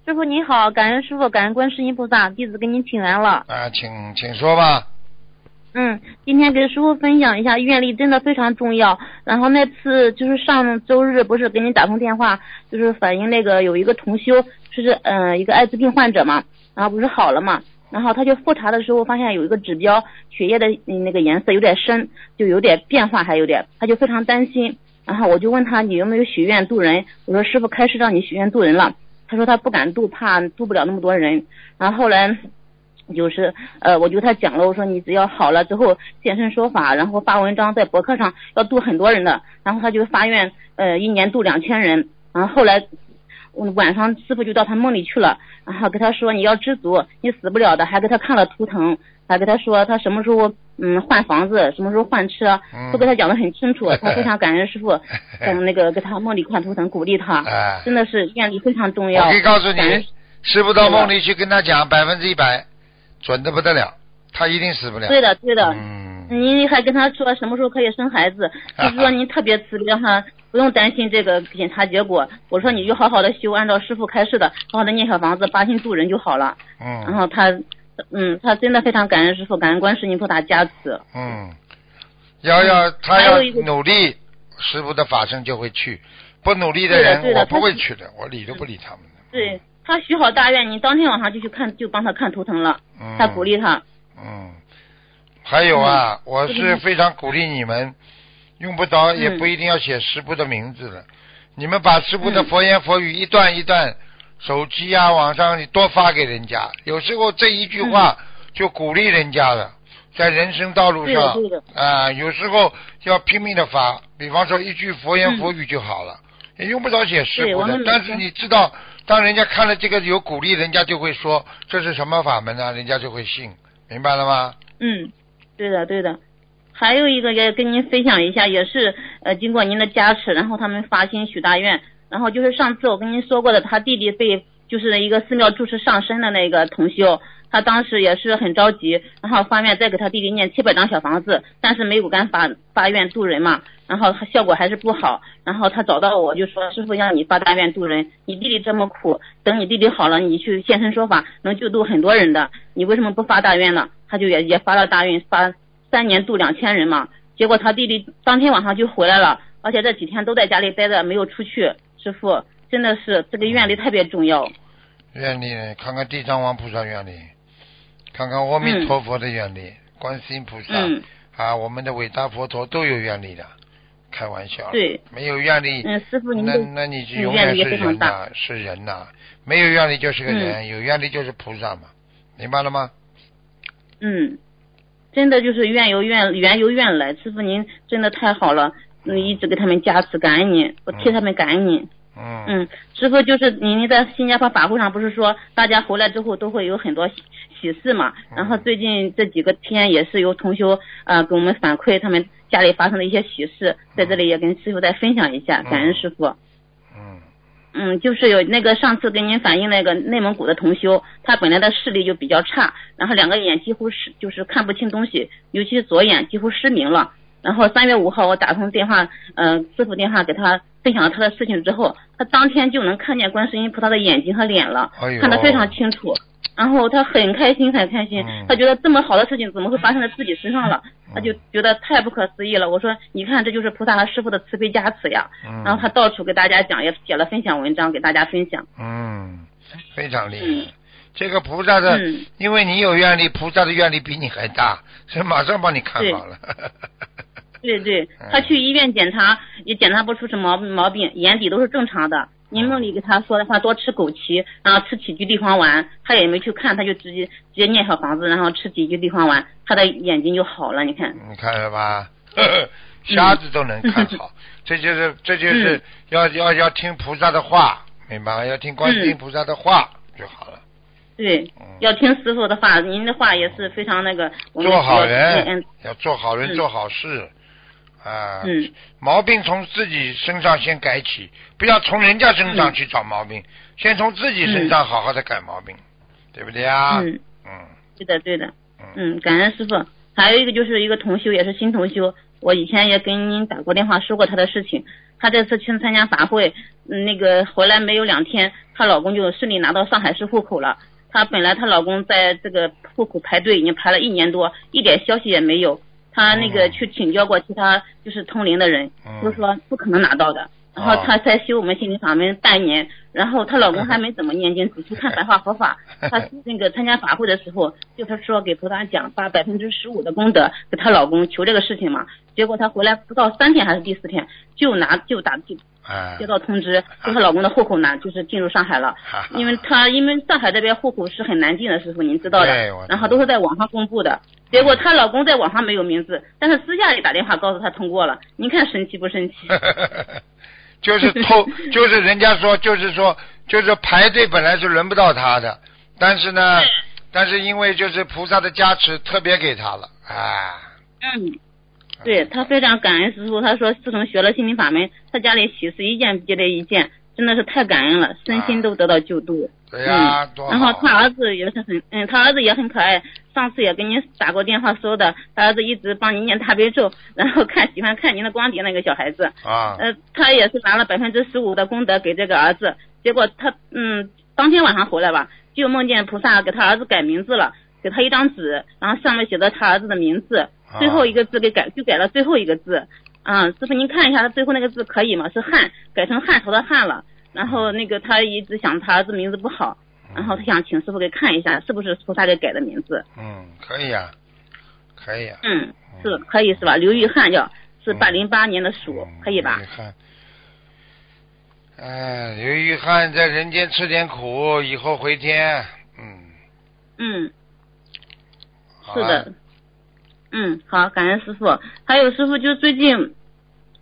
师傅你好，感恩师傅，感恩观世音菩萨，弟子给您请安了。啊，请请说吧。嗯，今天给师傅分享一下，愿力真的非常重要。然后那次就是上周日不是给你打通电话，就是反映那个有一个同修，就是嗯、一个艾滋病患者嘛，然后不是好了嘛，然后他就复查的时候发现有一个指标血液的那个颜色有点深，就有点变化，还有点，他就非常担心。然后我就问他你有没有许愿渡人？我说师傅开始让你许愿渡人了。他说他不敢渡，怕渡不了那么多人。然后后来就是呃，我就给他讲了，我说你只要好了之后现身说法，然后发文章在博客上要度很多人的。然后他就发愿呃一年渡两千人。然后后来嗯晚上师傅就到他梦里去了，然后跟他说你要知足，你死不了的，还给他看了图腾，还给他说他什么时候嗯换房子，什么时候换车，嗯都给他讲的很清楚。他非常感恩师傅，嗯那个给他梦里看图腾鼓励他，哎，真的是愿力非常重要。我可以告诉你，师傅到梦里去跟他讲，百分之一百准的不得了，他一定死不了。对的对的，嗯，您还跟他说什么时候可以生孩子，就是说您特别慈悲，让他不用担心这个检查结果。我说你就好好的修，按照师傅开示的，好好的念小房子，八心助人就好了。嗯然嗯后他，嗯，他真的非常感恩师傅，感恩观世音菩萨加持。嗯，要要他要努力，师傅的法身就会去。不努力的人，我不会去的，我理都不理他们的。对他许好大愿，你当天晚上就去看，就帮他看图腾了，嗯，他鼓励他。嗯，还有啊，我是非常鼓励你们，用不着也嗯不一定要写师傅的名字了，你们把师傅的嗯佛言佛语一段一段，手机啊、网上你多发给人家，有时候这一句话就鼓励人家了，在人生道路上啊、有时候要拼命的发，比方说一句佛言嗯佛语就好了。也用不着写师傅的但是你知道，当人家看了这个有鼓励，人家就会说这是什么法门呢？人家就会信，明白了吗？嗯，对的对的。还有一个也跟您分享一下，也是呃经过您的加持，然后他们发心许大愿，然后就是上次我跟您说过的，他弟弟被就是一个寺庙住持上身的那个同修，他当时也是很着急，然后发愿再给他弟弟念七百张小房子，但是没有敢发发愿渡人嘛，然后效果还是不好，然后他找到我就说师傅让你发大愿度人，你弟弟这么苦，等你弟弟好了，你去现身说法，能救度很多人的，你为什么不发大愿呢？他就也也发了大愿，发三年度两千人嘛，结果他弟弟当天晚上就回来了，而且这几天都在家里待着，没有出去。师傅真的是这个愿力特别重要。愿力，看看地藏王菩萨愿力，看看阿弥陀佛的愿力，观世音菩萨、嗯，啊，我们的伟大佛陀都有愿力的，开玩笑，对，没有愿力，嗯，师傅您那那你就永远是人呐、是人呐、没有愿力就是个人，有愿力就是菩萨嘛，明白了吗？嗯，真的就是愿由愿缘由愿来，师傅您真的太好了，嗯，一直给他们加持，感恩您，我替他们感恩您。嗯，嗯，师傅就是您在新加坡法会上不是说大家回来之后都会有很多喜喜事嘛？然后最近这几个天也是有同修呃给我们反馈他们家里发生的一些喜事，在这里也跟师傅再分享一下，感恩师傅。嗯嗯，就是有那个上次跟您反映那个内蒙古的同修，他本来的视力就比较差，然后两个眼几乎是就是看不清东西，尤其是左眼几乎失明了。然后三月五号我打通电话，嗯、师傅电话给他分享了他的事情之后，他当天就能看见观世音菩萨的眼睛和脸了，哎看得非常清楚。然后他很开心，很开心，嗯他觉得这么好的事情怎么会发生在自己身上了？他就觉得太不可思议了。我说，你看，这就是菩萨和师傅的慈悲加持呀。嗯然后他到处给大家讲，也写了分享文章给大家分享。嗯，非常厉害。嗯这个菩萨的，嗯因为你有愿力，菩萨的愿力比你还大，所以马上帮你看对好了。对对嗯，他去医院检查也检查不出什么毛病，眼底都是正常的。您梦里给他说的话，多吃枸杞，然后吃几句地黄丸，他也没去看，他就直接直接念小房子，然后吃几句地黄丸，他的眼睛就好了。你看，你看了吧？瞎子都能看好，这就是这就是嗯要要要听菩萨的话，明白吗？要听观世音嗯菩萨的话就好了。对嗯，要听师傅的话，您的话也是非常那个，做好人嗯，要做好人，嗯做好事啊。嗯毛病从自己身上先改起，不要从人家身上嗯去找毛病，先从自己身上好好的改毛病，对不对啊？嗯，嗯对的对的。嗯嗯，感恩师傅。还有一个就是一个同修，也是新同修，我以前也跟您打过电话说过他的事情。他这次去参加法会，嗯那个回来没有两天，她老公就顺利拿到上海市户口了。她本来她老公在这个户口排队已经排了一年多，一点消息也没有。她那个嗯去请教过其他就是通灵的人，嗯都说不可能拿到的。然后哦她才修我们心灵法门半年，然后她老公还没怎么念经，只是看白话佛法。她那个参加法会的时候，就她说给菩萨讲，把百分之十五的功德给她老公求这个事情嘛。结果她回来不到三天还是第四天，就拿就打就哎接到通知，说她老公的户口呢就是进入上海了。因为她因为上海这边户口是很难进的，师傅您知道的然后都是在网上公布的。结果她老公在网上没有名字，但是私下里打电话告诉她通过了。您看神奇不神奇？就是 偷，就是人家说，就是说，就是排队本来是轮不到他的，但是呢，但是因为就是菩萨的加持，特别给他了，啊，嗯，对他非常感恩师傅，他说自从学了心灵法门，他家里喜事一件接着一件，真的是太感恩了，身心都得到救度。对呀。然后他儿子也是很，嗯，他儿子也很可爱。上次也跟您打过电话说的，他儿子一直帮您念大悲咒，然后看喜欢看您的光碟那个小孩子，啊，呃，他也是拿了百分之十五的功德给这个儿子，结果他嗯，当天晚上回来吧，就梦见菩萨给他儿子改名字了，给他一张纸，然后上面写的他儿子的名字，最后一个字给改，就改了最后一个字。啊，师傅您看一下，他最后那个字可以吗？是汉，改成汉朝的汉了。然后那个他一直想他儿子名字不好，然后他想请师傅给看一下，是不是菩萨给改的名字？嗯，可以啊，可以啊，嗯，是可以是吧？刘玉汉叫，是嗯八零八年的鼠，嗯可以吧刘玉？汉，哎，刘玉汉在人间吃点苦，以后回天，嗯，嗯。是的，嗯，好，感恩师傅。还有师傅，就最近，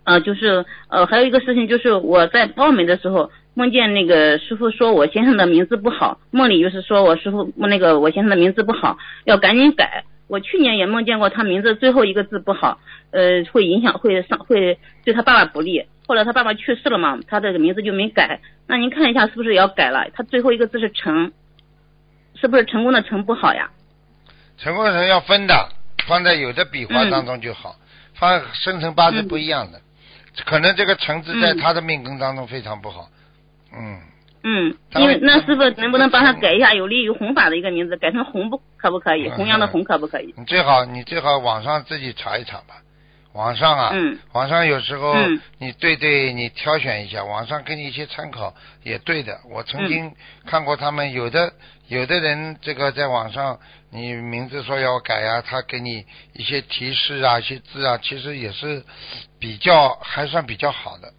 呃，就是呃，还有一个事情，就是我在报名的时候梦见那个师傅说我先生的名字不好，梦里就是说我师傅那个我先生的名字不好，要赶紧改。我去年也梦见过他名字最后一个字不好，呃，会影响会上会对他爸爸不利。后来他爸爸去世了嘛，他这个名字就没改。那您看一下是不是也要改了？他最后一个字是成，是不是成功的成不好呀？成功成要分的，放在有的笔画嗯当中就好，放生辰八字不一样的，可能这个橙子在嗯。他的命根当中非常不好，嗯，嗯，因为那师傅能不能帮他改一下有利于弘法的一个名字，改成弘不可不可以？嗯。弘扬的弘可不可以？你最好你最好网上自己查一查吧，网上啊，嗯网上有时候嗯你对对，你挑选一下，网上给你一些参考也对的。我曾经看过他们有的有的人这个在网上，你名字说要改啊，他给你一些提示啊，一些字啊，其实也是比较还算比较好的。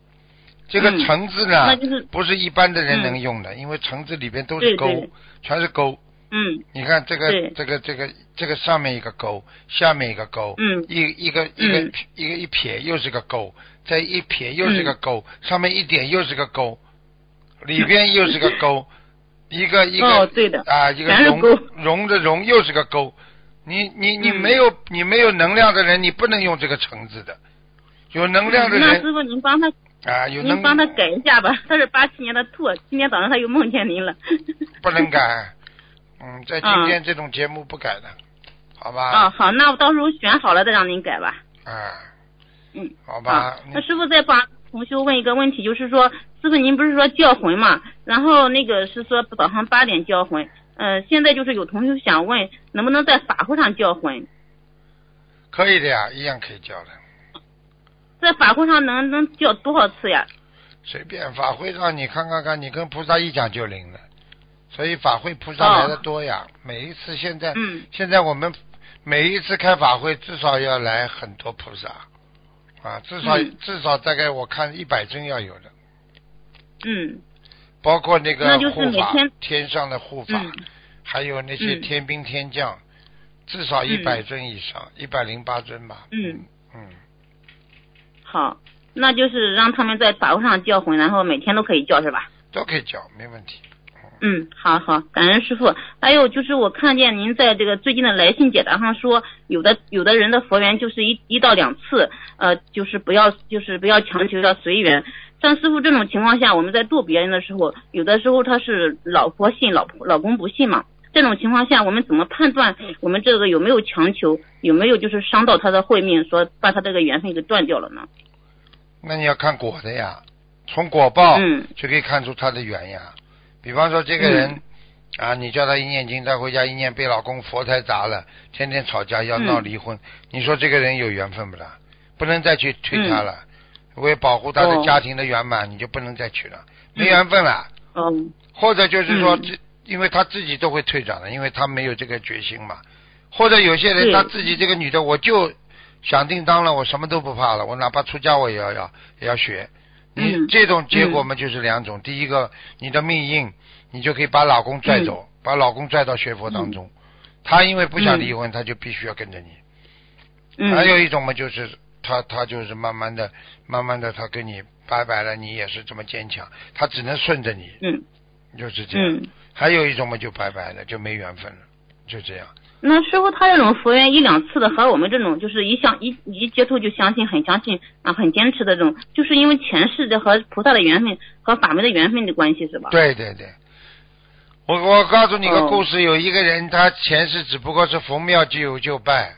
这个嗯橙字呢，不是一般的人嗯能用的，因为橙字里边都是勾，全是勾。嗯。你看这个这个这个这个上面一个勾，下面一个勾，嗯。一一个一个、嗯。一个一撇又是个勾，再一撇又是个勾，上面一点又是个勾，里边又是个勾，一个一个哦对的。啊一个容全是勾容的容又是个勾，你你你嗯。没有你没有能量的人，你不能用这个橙子的，有能量的人那师傅您帮他啊有能您帮他改一下吧，他是八七年的兔，今天早上他又梦见您了。不能改，嗯，在今啊天这种节目不改的，好吧？哦，好，那我到时候选好了再让您改吧。啊，嗯，好吧啊？那师傅再帮同修问一个问题，就是说，师傅您不是说叫魂嘛？然后那个是说早上八点叫魂，呃，现在就是有同修想问，能不能在法会上叫魂？可以的呀，一样可以叫的。在法会上能能叫多少次呀？随便法会上你看看看，你跟菩萨一讲就灵了，所以法会菩萨哦来的多呀。每一次现在，嗯。现在我们每一次开法会至少要来很多菩萨。啊，至少、嗯。至少大概我看一百尊要有的，嗯。包括那个护法每天。上的护法，嗯。还有那些嗯。天兵天将，至少一百尊以上，一百零八尊吧。嗯嗯，好，那就是让他们在法会上叫魂，然后每天都可以叫是吧？都可以叫，没问题。嗯，好好，感恩师傅。还有就是我看见您在这个最近的来信解答上说，有的有的人的佛缘就是一一到两次，呃，就是不要就是不要强求，要随缘。像师傅这种情况下，我们在度别人的时候，有的时候他是老婆信，老婆老公不信嘛。这种情况下，我们怎么判断我们这个有没有强求，有没有就是伤到他的慧命，说把他这个缘分给断掉了呢？那你要看果的呀，从果报嗯就可以看出他的缘呀。比方说这个人、啊，你叫他一念经，他回家一念被老公佛台砸了，天天吵架要闹离婚，你说这个人有缘分不啦？不能再去推他了，为保护他的哦家庭的圆满，你就不能再娶了，没缘分了。嗯，或者就是说，嗯。这因为他自己都会退转的，因为他没有这个决心嘛。或者有些人他自己这个女的，我就想定当了，我什么都不怕了，我哪怕出家我也要要也要学。你嗯这种结果嘛，就是两种。第一个，你的命硬，你就可以把老公拽走，嗯把老公拽到学佛当中。他因为不想离婚，他就必须要跟着你。嗯，还有一种嘛，就是他他就是慢慢的、慢慢的，他跟你拜拜了，你也是这么坚强，他只能顺着你，嗯就是这样。嗯。还有一种嘛，就拜拜了，就没缘分了，就这样。那师傅他这种佛缘一两次的，和我们这种就是一相一一接触就相信，很相信啊，很坚持的这种，就是因为前世的和菩萨的缘分和法门的缘分的关系是吧？对对对，我我告诉你个哦故事，有一个人他前世只不过是逢庙就有就拜，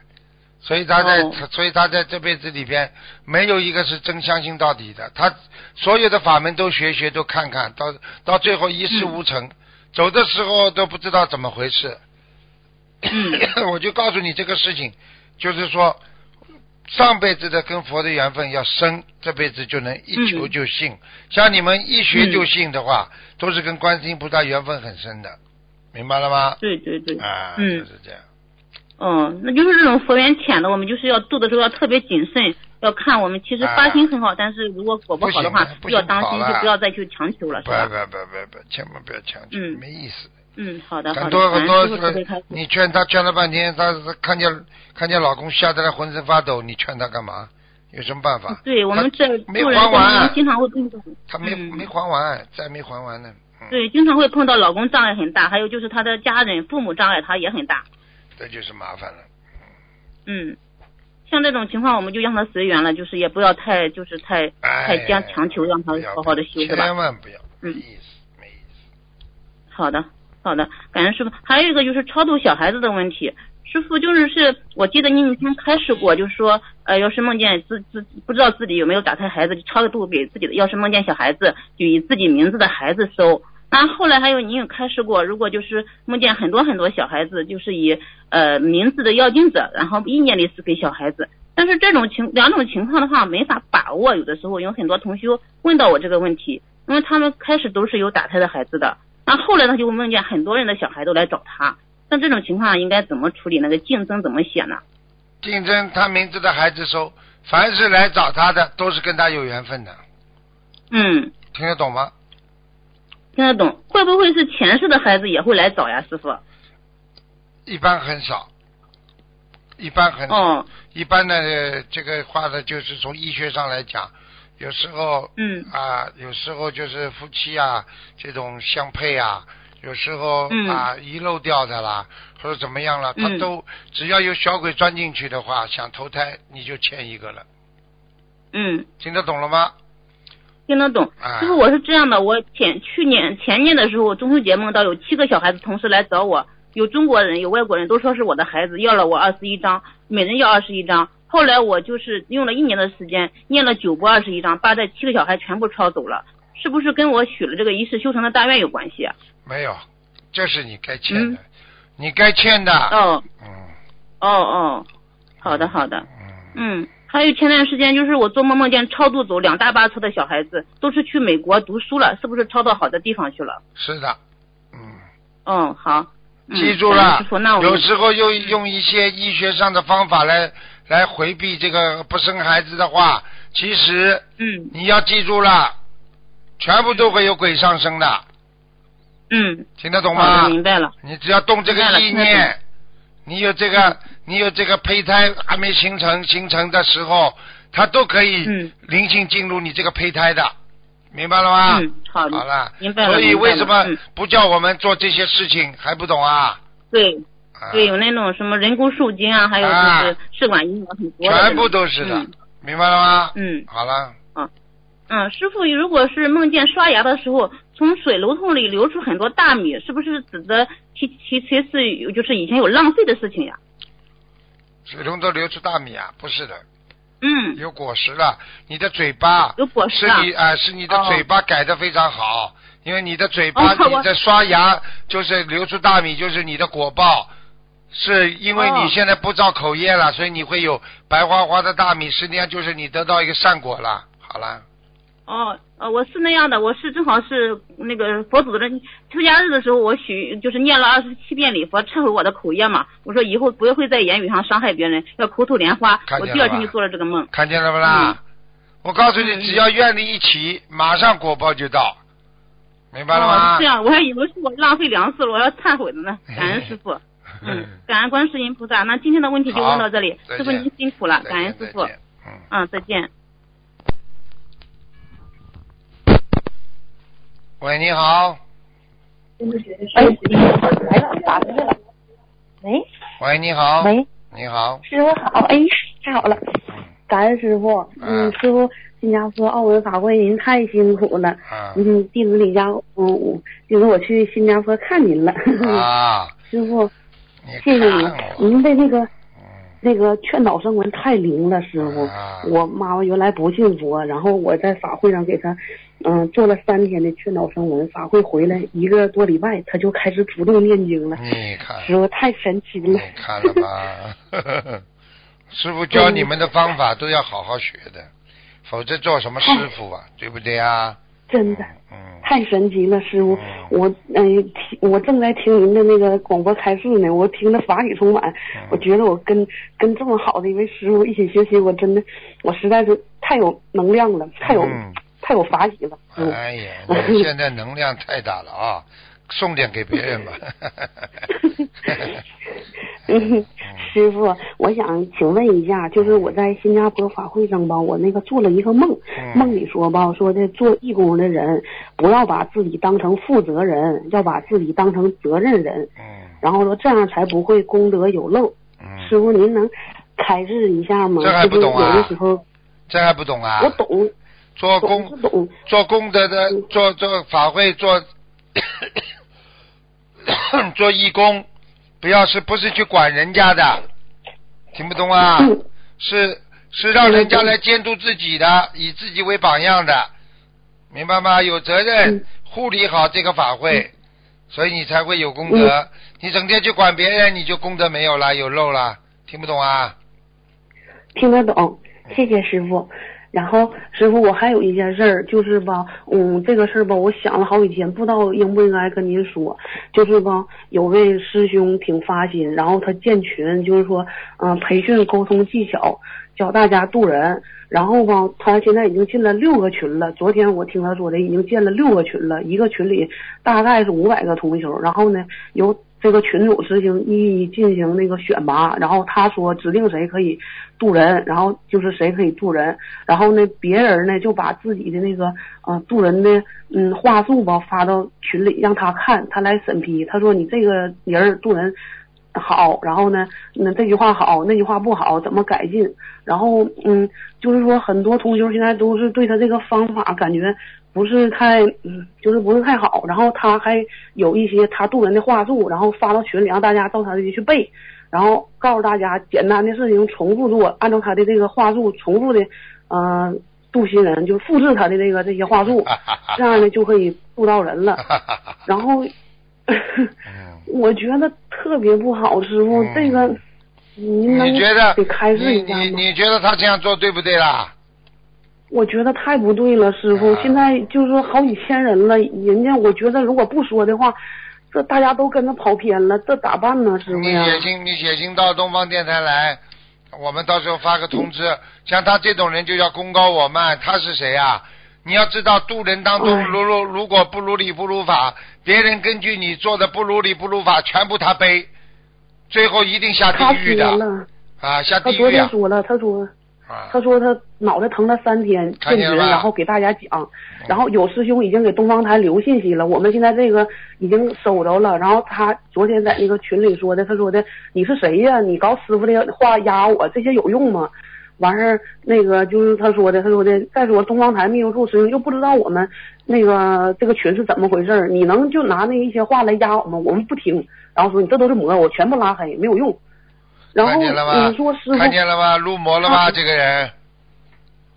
所以他在、所以他在这辈子里边没有一个是真相信到底的，他所有的法门都学学都看看到到最后一事无成，走的时候都不知道怎么回事。我就告诉你这个事情，就是说上辈子的跟佛的缘分要深，这辈子就能一求就信。像你们一学就信的话，都是跟观世音菩萨缘分很深的，明白了吗？对对对，啊，嗯就是这样。嗯，那就是这种佛缘浅的，我们就是要度的时候要特别谨慎，要看我们其实发心很好，但是如果果不好的话要当心，就不要再去强求了，是不吧？不不不不，千万不要强求，嗯没意思。嗯，好的，很多很多你劝他劝了半天，他他看见看见老公吓得他浑身发抖，你劝他干嘛？有什么办法？对我们这没还完经常会碰到，他没、嗯没还完，债没还完呢。嗯，对，经常会碰到老公障碍很大，还有就是他的家人、父母障碍他也很大。这就是麻烦了。嗯，像这种情况，我们就让他随缘了，就是也不要太就是太哎太将强求让他好好的修，是吧？千万不要，没嗯意思，没意思。好的，好的，感恩师傅。还有一个就是超度小孩子的问题，师傅就是是我记得您以前开示过，就是说呃，要是梦见自自不知道自己有没有打胎孩子，就超度给自己的；要是梦见小孩子，就以自己名字的孩子收。那后来还有您有开示过，如果就是梦见很多很多小孩子，就是以呃名字的要经者，然后意念力是给小孩子。但是这种情两种情况的话没法把握，有的时候有很多同修问到我这个问题，因为他们开始都是有打胎的孩子的，那后来他就会梦见很多人的小孩都来找他，像这种情况应该怎么处理？那个竞争怎么写呢？竞争他名字的孩子收，凡是来找他的都是跟他有缘分的，嗯，听得懂吗？听得懂？会不会是前世的孩子也会来找呀，师傅？一般很少，一般很少。哦，一般的这个话呢，就是从医学上来讲，有时候嗯啊，有时候就是夫妻啊这种相配啊，有时候嗯啊遗漏掉的啦，或者怎么样了，他嗯都只要有小鬼钻进去的话，想投胎你就欠一个了，嗯，听得懂了吗？听得懂。啊师傅，我是这样的，我前去年前年的时候，中秋节梦到有七个小孩子同时来找我，有中国人，有外国人，都说是我的孩子，要了我二十一张，每人要二十一张。后来我就是用了一年的时间，念了九部二十一章，把这七个小孩全部抄走了，是不是跟我许了这个一世修成的大愿有关系啊？没有，这是你该欠的，你该欠的。哦嗯哦哦，好的好的，嗯，嗯，还有前段时间就是我做梦梦见超度走两大巴车的小孩子，都是去美国读书了，是不是超到好的地方去了？是的，嗯。嗯，好。嗯记住了有时候又用一些医学上的方法来来回避这个不生孩子的话，其实嗯你要记住了，全部都会有鬼上身的，嗯，听得懂吗的，？明白了。你只要动这个意念，你有这个你有这个胚胎还没形成形成的时候，它都可以嗯灵性进入你这个胚胎的，明白了吗？嗯，好的。好了，明白了所以为什么嗯不叫我们做这些事情还不懂啊？对啊对，有那种什么人工受精啊，还有啊就是试管婴儿很多的全部都是的，嗯明白了吗？嗯好了，嗯嗯，师傅，如果是梦见刷牙的时候，从水龙头里流出很多大米，是不是指的其其其是有就是以前有浪费的事情呀？水龙头流出大米啊？不是的，嗯，有果实了。你的嘴巴有果实啊是你啊、是你的哦嘴巴改的非常好，因为你的嘴巴、哦你的刷牙就是流出大米，就是你的果报。是因为哦你现在不造口业了，所以你会有白花花的大米，实际上就是你得到一个善果了。好了，哦，呃，我是那样的，我是正好是那个佛祖的出家日的时候，我许就是念了二十七遍礼佛，忏悔我的口业嘛。我说以后不会在言语上伤害别人，要口吐莲花我第二天就做了这个梦。看见了不啦？我告诉你，嗯只要愿力一起，马上果报就到，明白了哦，吗？这样，我还以为是我浪费粮食了，我要忏悔的呢。感恩师傅。嗯，感恩观世音菩萨。那今天的问题就问到这里，师傅您辛苦了，感恩师傅。见再见嗯。嗯，再见。喂，你好。哎，来了，打进来了。喂喂，你好。喂，你好。师傅好，哎，太好了，感恩师傅。嗯，嗯师傅，新加坡澳门法官您太辛苦了。啊嗯，弟子李佳，嗯，我弟子我去新加坡看您了。啊，师傅，你谢谢您，您的那个嗯那个劝导声文太灵了，师傅。啊我妈妈原来不信佛，然后我在法会上给她，嗯，做了三天的劝导声文，法会回来一个多礼拜，她就开始主动念经了。你看，师傅太神奇你了。看了吧？师傅教你们的方法都要好好学的，否则做什么师傅啊？对不对啊？真的嗯，太神奇了，师傅嗯！我嗯、听我正在听您的那个广播开示呢，我听着法喜充满。嗯我觉得我跟跟这么好的一位师傅一起学习，我真的我实在是太有能量了，太有、嗯太有法喜了。哎呀，你现在能量太大了啊！送点给别人吧。嗯，师傅，我想请问一下，就是我在新加坡法会上吧，我那个做了一个梦，嗯梦里说吧，说的做义工的人不要把自己当成负责人，要把自己当成责任人，嗯然后说这样才不会功德有漏。嗯，师傅，您能开示一下吗？这还不懂啊有的时候这还不懂啊？我懂，做功懂，做功德的，做做法会做 做义工，不要是不是去管人家的，听不懂啊？嗯是是让人家来监督自己的，以自己为榜样的，明白吗？有责任嗯护理好这个法会，所以你才会有功德。你整天去管别人，你就功德没有了，有漏了，听不懂啊？听得懂，谢谢师傅。然后师傅，我还有一件事儿，就是吧，嗯，这个事儿吧，我想了好几天，不知道应不应该跟您说。就是吧，有位师兄挺发心，然后他建群，就是说，嗯、培训沟通技巧，教大家渡人。然后吧，他现在已经进了六个群了。昨天我听他说的，已经建了六个群了，一个群里大概是五百个同学。然后呢，由这个群主执行一一进行那个选拔，然后他说指定谁可以渡人，然后就是谁可以渡人，然后呢，别人呢就把自己的那个呃渡人的嗯话术吧发到群里让他看，他来审批。他说你这个人儿渡人好，然后呢，那这句话好，那句话不好，怎么改进？然后嗯，就是说很多同学现在都是对他这个方法感觉不是太，嗯，就是不是太好。然后他还有一些他渡人的话术，然后发到群里让大家照他的去背，然后告诉大家简单的事情重复做，按照他的这个话术重复的，呃，渡新人，就是复制他的这个这些话术，这样呢就可以渡到人了。然后。我觉得特别不好，师傅，这个您能给开示一下吗？你你觉得他这样做对不对啦？我觉得太不对了，师傅。现在就是说好几千人了，人家我觉得如果不说的话，这大家都跟着跑偏了，这咋办呢，师傅你写信，你写信到东方电台来，我们到时候发个通知。像他这种人就要功高我慢，他是谁呀？你要知道，渡人当中，如如如果不如理不如法，别人根据你做的不如理不如法，全部他背，最后一定下地狱的啊！下地狱他昨天说了，他说，他说他脑袋疼了三天，看见然后给大家讲，然后有师兄已经给东方台留信息了，我们现在这个已经收着了。然后他昨天在那个群里说的，他说的你是谁呀？你搞师傅的话压我，这些有用吗？完事儿，那个就是他说的，他说的。再说东方台秘书处师兄又不知道我们那个这个群是怎么回事儿你能就拿那一些话来压我们，我们不听。然后说你这都是魔，我全部拉黑，没有用。然后你说师傅看见了吗？入魔了吗？这个人。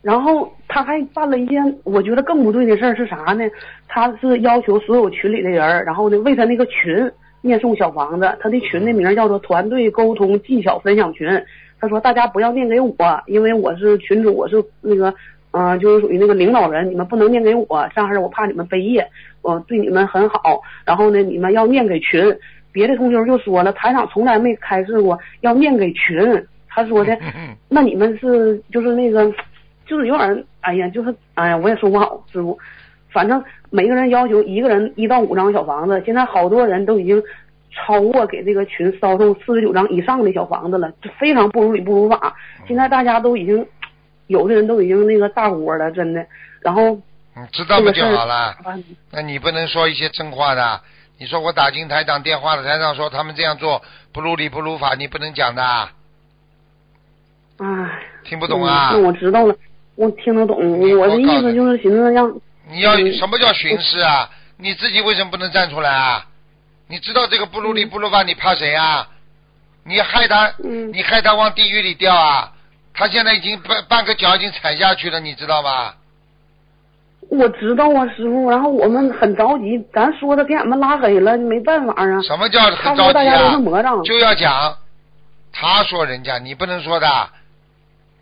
然后他还办了一件我觉得更不对的事儿是啥呢？他是要求所有群里的人，然后呢为他那个群念诵小房子，他的群的名叫做团队沟通技巧分享群。他说：“大家不要念给我，因为我是群主，我是那个，嗯，就是属于那个领导人，你们不能念给我，这样式我怕你们背业，我对你们很好。然后呢，你们要念给群。别的同学就说了，台长从来没开示过要念给群。他说的，那你们是就是那个，就是有点，哎呀，就是哎呀，我也说不好，师傅，反正每个人要求一个人一到五张小房子，现在好多人都已经。”超过给这个群烧送四十九张以上的小房子了，就非常不如理不如法。现在大家都已经，有的人都已经那个大锅了，真的。然后，知道不就好了？那你不能说一些真话的。你说我打进台长电话了台长说他们这样做不如理不如法，你不能讲的。啊，听不懂啊？那我知道了，我听得懂。我的意思就是寻思让。你要什么叫巡视啊？你自己为什么不能站出来啊？你知道这个不如理不如法，你怕谁啊？你害他，你害他往地狱里掉啊！他现在已经半半个脚已经踩下去了，你知道吗？我知道啊，师傅。然后我们很着急，咱说的给俺们拉黑了，没办法啊。什么叫很着急啊？就要讲，他说人家，你不能说的。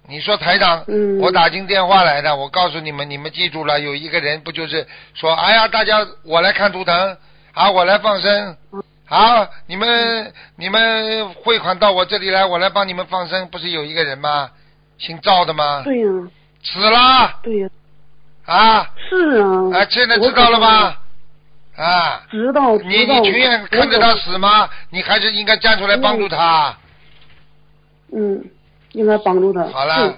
你说台长，我打进电话来的，我告诉你们，你们记住了，有一个人不就是说，哎呀，大家我来看图腾。啊，我来放生。啊，你们你们汇款到我这里来，我来帮你们放生。不是有一个人吗？姓赵的吗？对呀。死啦。对呀。啊。是啊。啊，现在知道了吗？啊。知道。你你情愿看着他死吗？你还是应该站出来帮助他。嗯，应该帮助他。好了。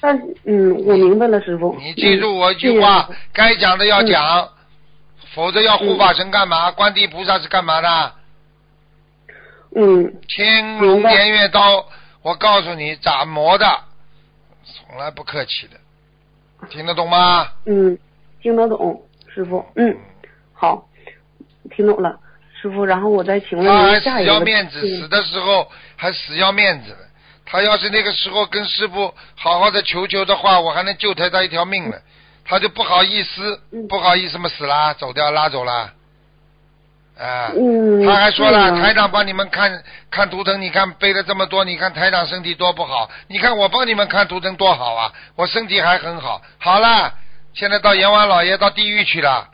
但嗯，我明白了，师傅。你记住我一句话，该讲的要讲。否则要护法神干嘛？观地菩萨是干嘛的？嗯。青龙偃月刀，我告诉你，咋磨的，从来不客气的，听得懂吗？嗯，听得懂，师傅。嗯，好，听懂了，师傅。然后我再请问您下一个。他还死要面子，死的时候还死要面子。他要是那个时候跟师傅好好的求求的话，我还能救他他一条命呢。他就不好意思，不好意思嘛，死啦，走掉，拉走了，啊，他还说了，台长帮你们看看图腾，你看背了这么多，你看台长身体多不好，你看我帮你们看图腾多好啊，我身体还很好，好了，现在到阎王老爷到地狱去了，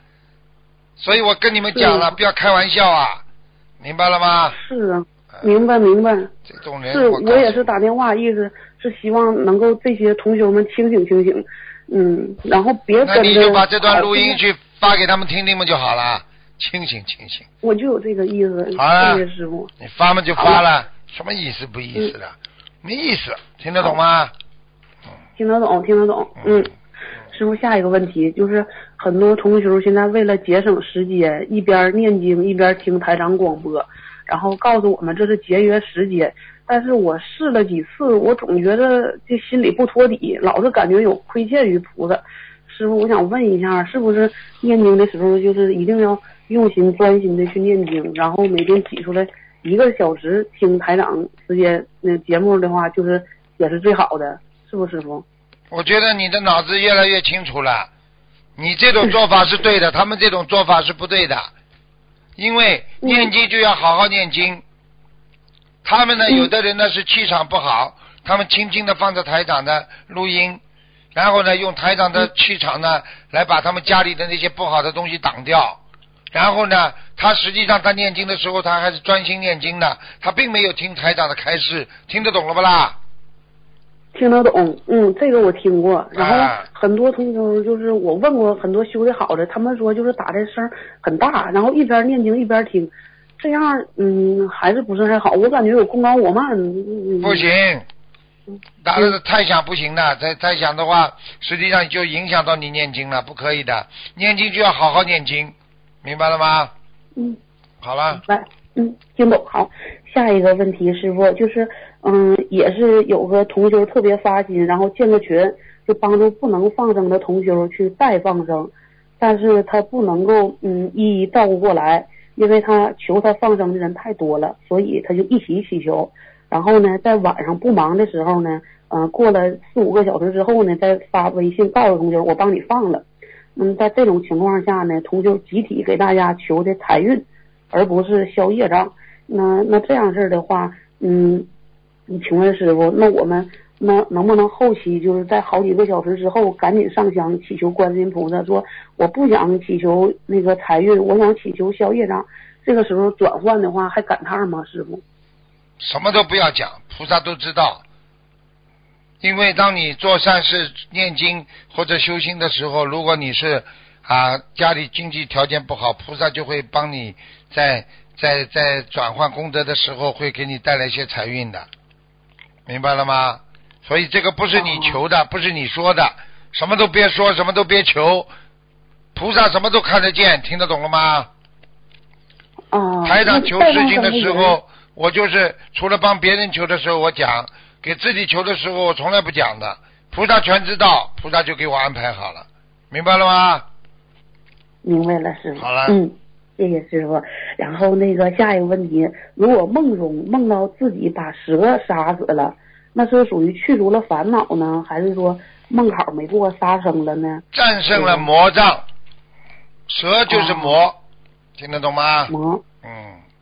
所以我跟你们讲了，不要开玩笑啊，明白了吗？是啊，明白明白。这种人，是我也是打电话，意思是希望能够这些同学们清醒清醒。嗯，然后别跟。那你就把这段录音去发给他们听听嘛就好了，清醒清醒。我就有这个意思，谢谢师傅。你发嘛就发了，什么意思不意思的？没意思，听得懂吗？听得懂，听得懂。嗯，师傅，下一个问题就是很多同学现在为了节省时间，一边念经一边听台长广播，然后告诉我们这是节约时间。但是我试了几次，我总觉得这心里不托底，老是感觉有亏欠于菩萨。师傅，我想问一下，是不是念经的时候就是一定要用心专心的去念经，然后每天挤出来一个小时听台长时间那节目的话，就是也是最好的，是不，师傅？我觉得你的脑子越来越清楚了，你这种做法是对的，他们这种做法是不对的，因为念经就要好好念经。他们呢，有的人呢是气场不好，他们轻轻的放着台长的录音，然后呢用台长的气场呢来把他们家里的那些不好的东西挡掉，然后呢他实际上他念经的时候他还是专心念经的，他并没有听台长的开示，听得懂了不啦？听得懂，嗯，这个我听过。然后啊很多同修就是我问过很多修的好的，他们说就是打的声很大，然后一边念经一边听，这样嗯还是不是太好。我感觉有功高我慢。嗯、不行，打的太响不行的，再再响的话，实际上就影响到你念经了，不可以的。念经就要好好念经，明白了吗？嗯，好了明，白，嗯，听懂。好，下一个问题，师傅就是嗯，也是有个同修特别发心，然后建个群，就帮助不能放生的同修去代放生，但是他不能够嗯一一照顾过来，因为他求他放生的人太多了，所以他就一起祈求。然后呢，在晚上不忙的时候呢，嗯、过了四五个小时之后呢，再发微信告诉同修我帮你放了。嗯，在这种情况下呢，同修集体给大家求的财运，而不是消业障。那那这样式的话，嗯，你请问师傅，那我们那能不能后期就是在好几个小时之后赶紧上香祈求观音菩萨，说我不想祈求那个财运，我想祈求消业障。这个时候转换的话还赶趟吗，师傅？什么都不要讲，菩萨都知道。因为当你做善事、念经或者修心的时候，如果你是啊家里经济条件不好，菩萨就会帮你在在在转换功德的时候，会给你带来一些财运的，明白了吗？所以这个不是你求的，不是你说的，什么都别说，什么都别求，菩萨什么都看得见，听得懂了吗？哦，台长求事情的时候，我就是除了帮别人求的时候我讲，给自己求的时候我从来不讲的。菩萨全知道，菩萨就给我安排好了，明白了吗？明白了，师傅。好了嗯，谢谢师傅。然后那个下一个问题，如果梦中梦到自己把蛇杀死了，那是属于去除了烦恼呢，还是说梦考没过杀生了呢？战胜了魔障，蛇就是魔，听得懂吗？魔嗯，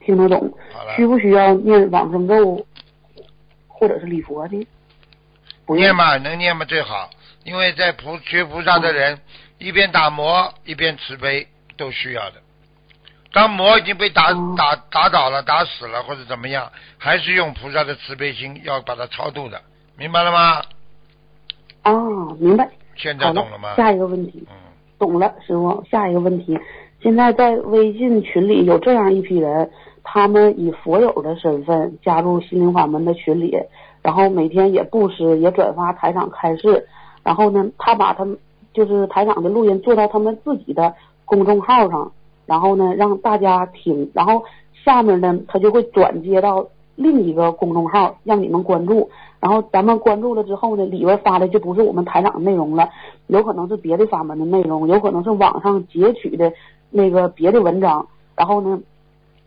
听得懂好了，需不需要念往生咒，或者是礼佛的？不念嘛，能念嘛最好，因为在菩学菩萨的人，一边打磨一边慈悲都需要的。当魔已经被打哦打打倒了、打死了或者怎么样，还是用菩萨的慈悲心要把它超度的，明白了吗？哦，明白。现在懂了吗？下一个问题，嗯，懂了，师傅。下一个问题，现在在微信群里有这样一批人，他们以佛友的身份加入心灵法门的群里，然后每天也布施，也转发台长开示，然后呢，他把他们就是台长的录音做到他们自己的公众号上，然后呢让大家听，然后下面呢他就会转接到另一个公众号让你们关注，然后咱们关注了之后呢，里边发的就不是我们台长的内容了，有可能是别的法门的内容，有可能是网上截取的那个别的文章，然后呢，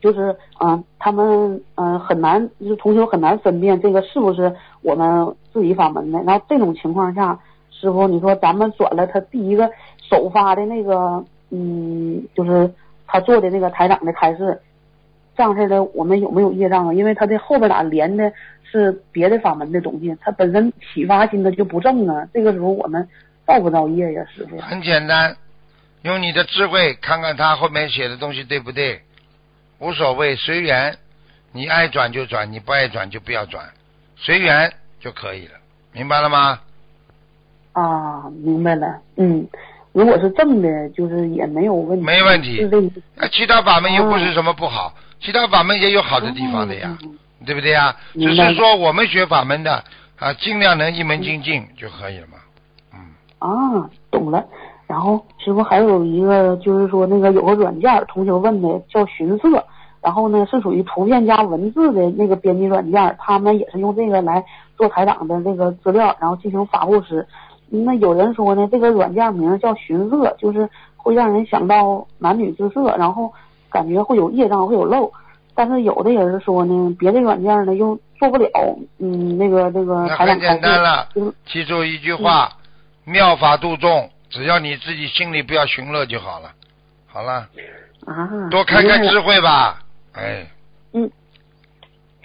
就是嗯、他们嗯、很难，就是同学很难分辨这个是不是我们自己法门的。然后这种情况下，师傅，你说咱们转了他第一个首发的那个，嗯，就是他做的那个台长的开示，这样式的我们有没有业障啊？因为他的后边俩连的是别的法门的东西，他本身启发心的就不正啊。这个时候我们造不造业呀，师傅？很简单，用你的智慧看看他后面写的东西对不对，无所谓，随缘。你爱转就转，你不爱转就不要转，随缘就可以了，明白了吗？啊，明白了，嗯，如果是正的，就是也没有问题，没问题其他法门又不是什么不好，其他法门也有好的地方的呀，嗯对不对呀？只是说我们学法门的啊，尽量能一门精进就可以了嘛。嗯，啊，懂了。然后师傅还有一个就是说那个有个软件儿，同学问的叫寻色，然后呢是属于图片加文字的那个编辑软件，他们也是用这个来做台长的那个资料，然后进行发布时。那有人说呢，这个软件名叫寻色，就是会让人想到男女之色，然后感觉会有业障，会有漏。但是有的人说呢，别的软件呢又做不了，嗯，那个那个那台长很简单了，记住一句话：妙法度众，只要你自己心里不要寻乐就好了。好了，啊，多开开智慧吧。哎，嗯。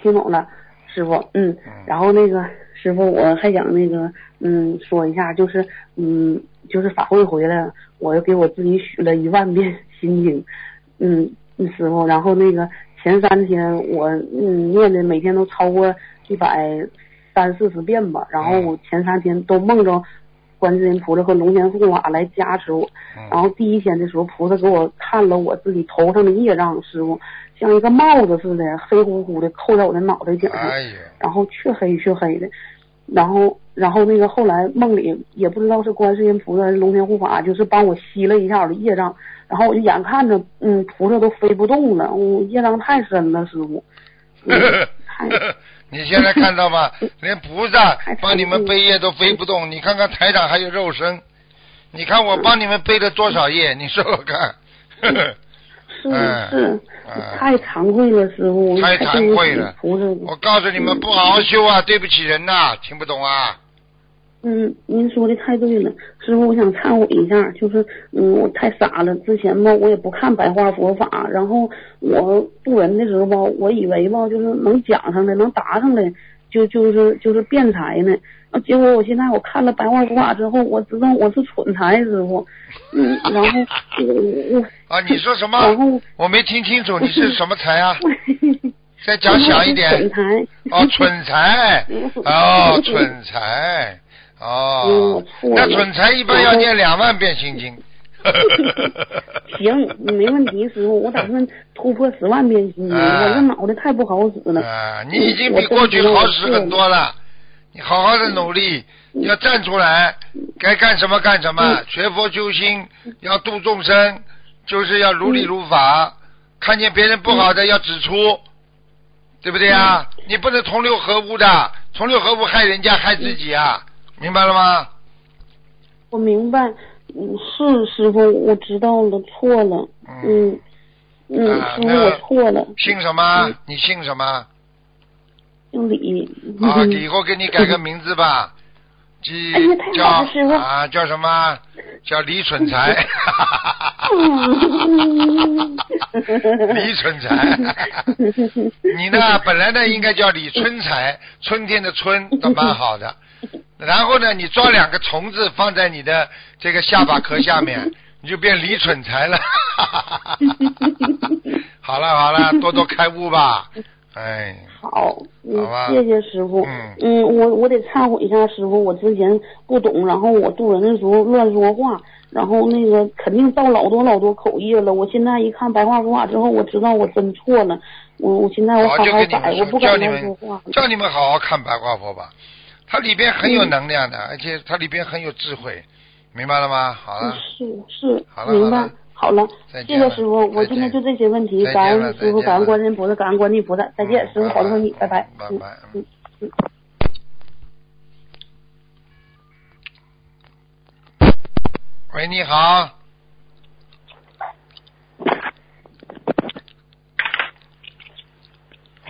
听懂了，师傅，嗯。嗯，然后那个师傅，我还想那个，嗯，说一下，就是，嗯，就是法会回来，我又给我自己许了一万遍心经，嗯，嗯师傅，然后那个前三天我嗯念的每天都超过一百三四十遍吧，然后我前三天都梦着观世音菩萨和龙天护法来加持我，然嗯，后第一天的时候，菩萨给我看了我自己头上的业障，师傅像一个帽子似的，黑乎乎的扣在我的脑袋顶上，然后黢黑黢黑的，然后然后那个后来梦里也不知道是观世音菩萨还是龙天护法，就是帮我吸了一下我的业障，然后我就眼看着嗯菩萨都飞不动了，我业障太深了，师傅。嗯 太你现在看到吗？连菩萨帮你们背业都背不动，你看看台长还有肉身，你看我帮你们背了多少页？你说说看。是嗯 是嗯，太惭愧了，师傅，太惭愧了。我告诉你们，不好好修啊，对不起人呐、听不懂啊？嗯，您说的太对了，师傅，我想忏悔一下，就是嗯，我太傻了。之前吧，我也不看白话佛法，然后我渡人的时候吧，我以为吧，就是能讲上来，能答上来，就就是就是辩才呢。啊，结果我现在我看了白话佛法之后，我知道我是蠢才，师傅。嗯，然后我我啊，你说什么然？后我没听清楚，你是什么才啊？再讲响一蠢点。材。哦，蠢才。哦，蠢材。嗯哦那蠢材一般要念两万遍心经。行，没问题，师傅，我打算突破十万遍心经，啊我这脑袋太不好使了。啊，你已经比过去好使很多了。你好好的努力，嗯要站出来，该干什么干什么，学佛修心，要度众生，就是要如理如法，看见别人不好的要指出，对不对啊？嗯你不能同流合污的，同流合污害人家害自己啊，明白了吗？我明白，嗯，是师傅，我知道了，错了，嗯嗯，师傅啊我错了，姓什么嗯？你姓什么？姓李。啊，以后给你改个名字吧，记叫啊叫什么？叫李蠢材。嗯 李蠢才，你呢？本来呢应该叫李春才，春天的春都蛮好的。然后呢，你抓两个虫子放在你的这个下巴壳下面，你就变李蠢才了。好了好了，多多开悟吧。哎，好，谢谢师傅。嗯嗯我我得忏悔一下师傅，我之前不懂，然后我渡人的时候乱说话，然后那个肯定造老多老多口业了。我现在一看白话佛法之后，我知道我真错了。我我现在我好好改，跟你，我不敢说话。叫你们好好看白话佛吧，它里边很有能量的，而且它里边很有智慧，明白了吗？好了，是是好，了明白好了。谢谢师傅，我今天就这些问题，感了恩师傅，感恩观世音菩萨，感恩观音菩萨，再见，嗯师傅拜拜。嗯拜拜。嗯嗯。喂，你好。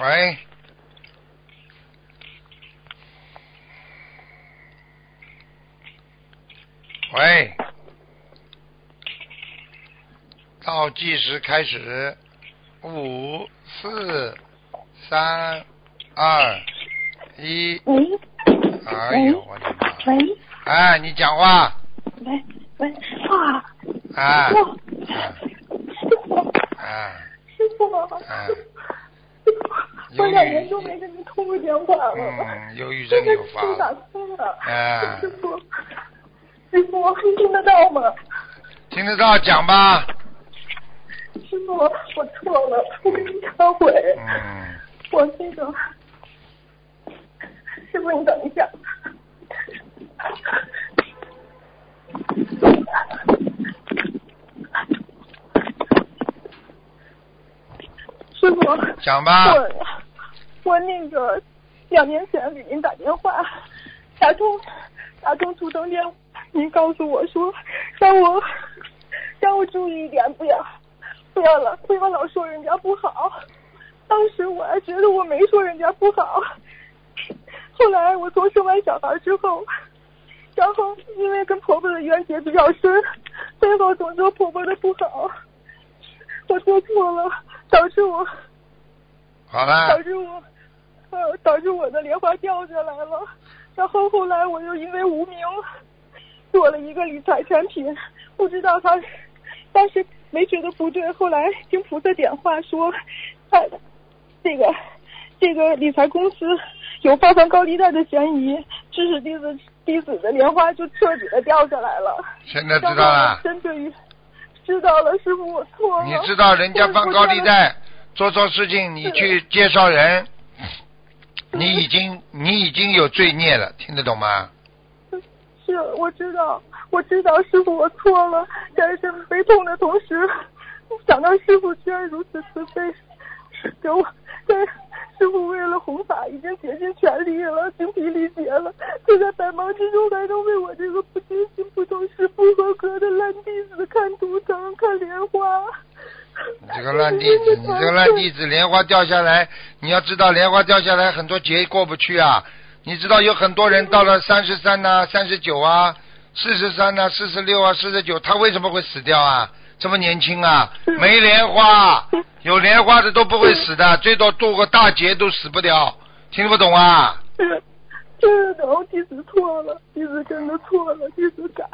喂。喂。倒计时开始，五、四、三、二、一。喂哎呦，我的妈！喂哎，你讲话。喂喂，师傅啊，啊。师傅，啊师傅，啊师傅，啊！我两年多没跟你通过电话了，嗯，忧郁症真的有发了。通了。啊师傅，师傅，你听得到吗？听得到，讲吧。师傅，我错了，我跟你忏悔。嗯，我那个，师傅，你等一下。师师傅，讲吧。我我那个两年前给您打电话，打通打通图腾电话，您告诉我说让我让我注意一点，不要不要了，不要老说人家不好。当时我还觉得我没说人家不好，后来我从生完小孩之后，然后因为跟婆婆的冤结比较深，最后总说婆婆的不好，我做错了，导致我好了导，致我呃导致我的莲花掉下来了，然后后来我又因为无名做了一个理财产品，不知道他当时没觉得不对，后来听菩萨点化说他这个这个理财公司有发放高利贷的嫌疑，致使弟子弟子的莲花就彻底的掉下来了。现在知道了。针对于知道了，师傅我错了。你知道人家放高利贷，做错事情，你去介绍人，你已经你已经有罪孽了，听得懂吗？是，我知道，我知道，师傅我错了，但是悲痛的同时，想到师傅居然如此慈悲，给我，但师傅为了弘法已经竭尽全力了，精疲力竭了，就在百忙之中还能为我这个不精心、不懂事、不合格的烂弟子看图腾、看莲花。你这个烂弟子，你这个烂弟子，莲花掉下来，你要知道莲花掉下来，很多劫过不去啊。你知道有很多人到了三十三呐、三十九啊、四十三呐、四十六啊、四十九，他为什么会死掉啊？这么年轻啊，没莲花，有莲花的都不会死的，最多度个大劫都死不掉，听不懂啊？是，听得懂，弟子错了，弟子真的错了，弟子改。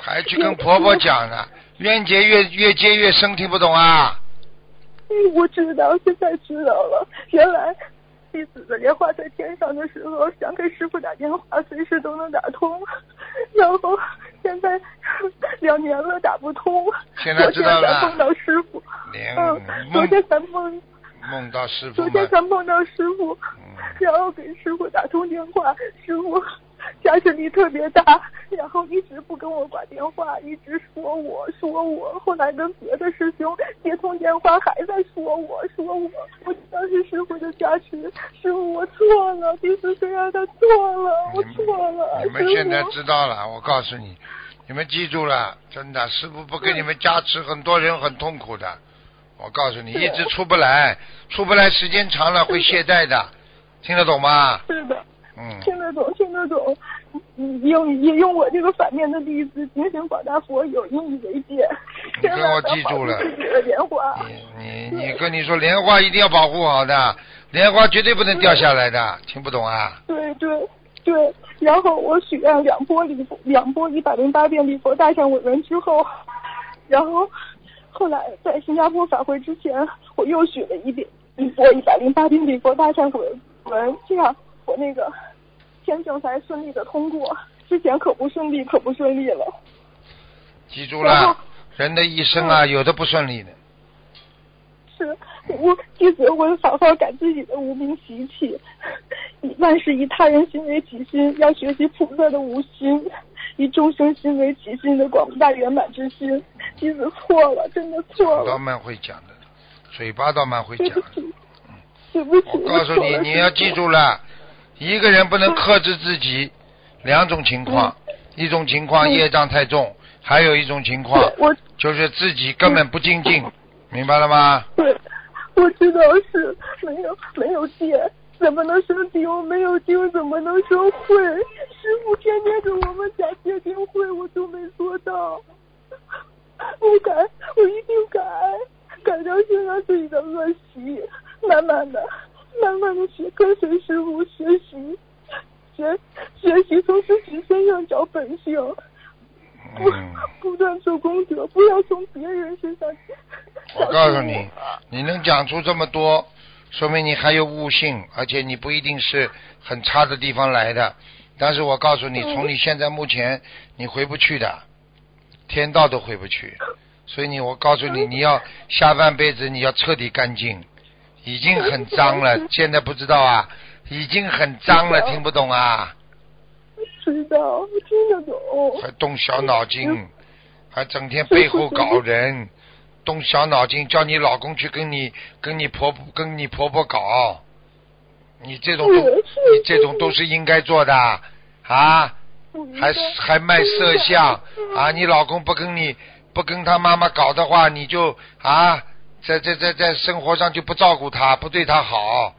还去跟婆婆讲呢，冤结越越结越深，听不懂啊？嗯，我知道，现在知道了，原来弟子的莲花在天上的时候，想给师傅打电话，随时都能打通，然后现在两年了打不通，现在知道了。昨天才碰到师傅，连嗯，昨天才梦，梦到师傅昨天们，才梦到师傅，然后给师傅打通电话，师傅加持力特别大，然后一直不跟我挂电话，一直说我说我，后来跟别的师兄接通电话还在说我说我，我知道是师傅的加持，师傅我错了，弟子虽然他错了，我错了，你们现在知道了，我告诉你，你们记住了，真的，师傅不给你们加持，很多人很痛苦的。我告诉你，一直出不来，出不来时间长了会懈怠的，听得懂吗？是的。嗯，听得懂，听得懂。嗯用也用我这个反面的例子，警醒广大佛友，引以为戒。你 跟我记住了自己的莲花。你你跟你说，莲花一定要保护好的，莲花绝对不能掉下来的，听不懂啊？对对对，然后我许愿两波礼佛，两波一百零八遍礼佛大忏悔文之后，然后后来在新加坡返回之前，我又许了一遍一波一百零八遍礼佛大忏悔文，这样我那个签证才顺利的通过。之前可不顺利，可不顺利了。记住了，人的一生啊，有的不顺利的。是我弟子，我好好改自己的无名习气，以万事以他人心为己心，要学习菩萨的无心，以众生心为己心的广大圆满之心。弟子错了，真的错了，倒蛮会讲的，嘴巴倒蛮会讲的。对不起，告诉你，你要记住了，一个人不能克制自己，两种情况，一种情况嗯业障太重，还有一种情况我就是自己根本不精进，明白了吗？对，我知道是没有没有戒，怎么能生经？没有经怎么能生慧？师傅天天跟我们讲戒定慧，我都没做到。我改，我一定改，改掉现在自己的恶习，慢慢的，慢慢的学，跟随师傅学习，学学习从自己身上找本性。不嗯，不断做功德，不要从别人身上。我告诉你，你能讲出这么多，说明你还有悟性，而且你不一定是很差的地方来的。但是我告诉你，嗯。从你现在目前，你回不去的，天道都回不去。所以你，我告诉你，你要下半辈子你要彻底干净，已经很脏了，现在不知道啊，已经很脏了，听不懂啊，知道，听得懂。还动小脑筋，还整天背后搞人，动小脑筋，叫你老公去跟你跟你婆婆跟你婆婆搞，你这种都你这种都是应该做的啊，还还卖色相啊！你老公不跟你不跟他妈妈搞的话，你就啊，在在在在生活上就不照顾他，不对他好，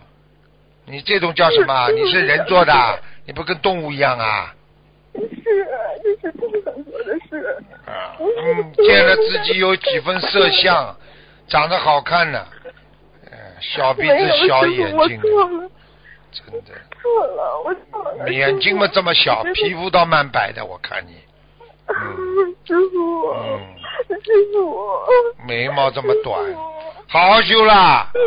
你这种叫什么？你是人做的，你不跟动物一样啊？是，这是经常做的事。啊，嗯，见了自己有几分色相，长得好看呢，嗯，小鼻子、小眼睛，真的，错了，我错了。眼睛嘛这么小，皮肤倒蛮白的，我看你，师傅，嗯，师傅，眉毛这么短，好好修啦，我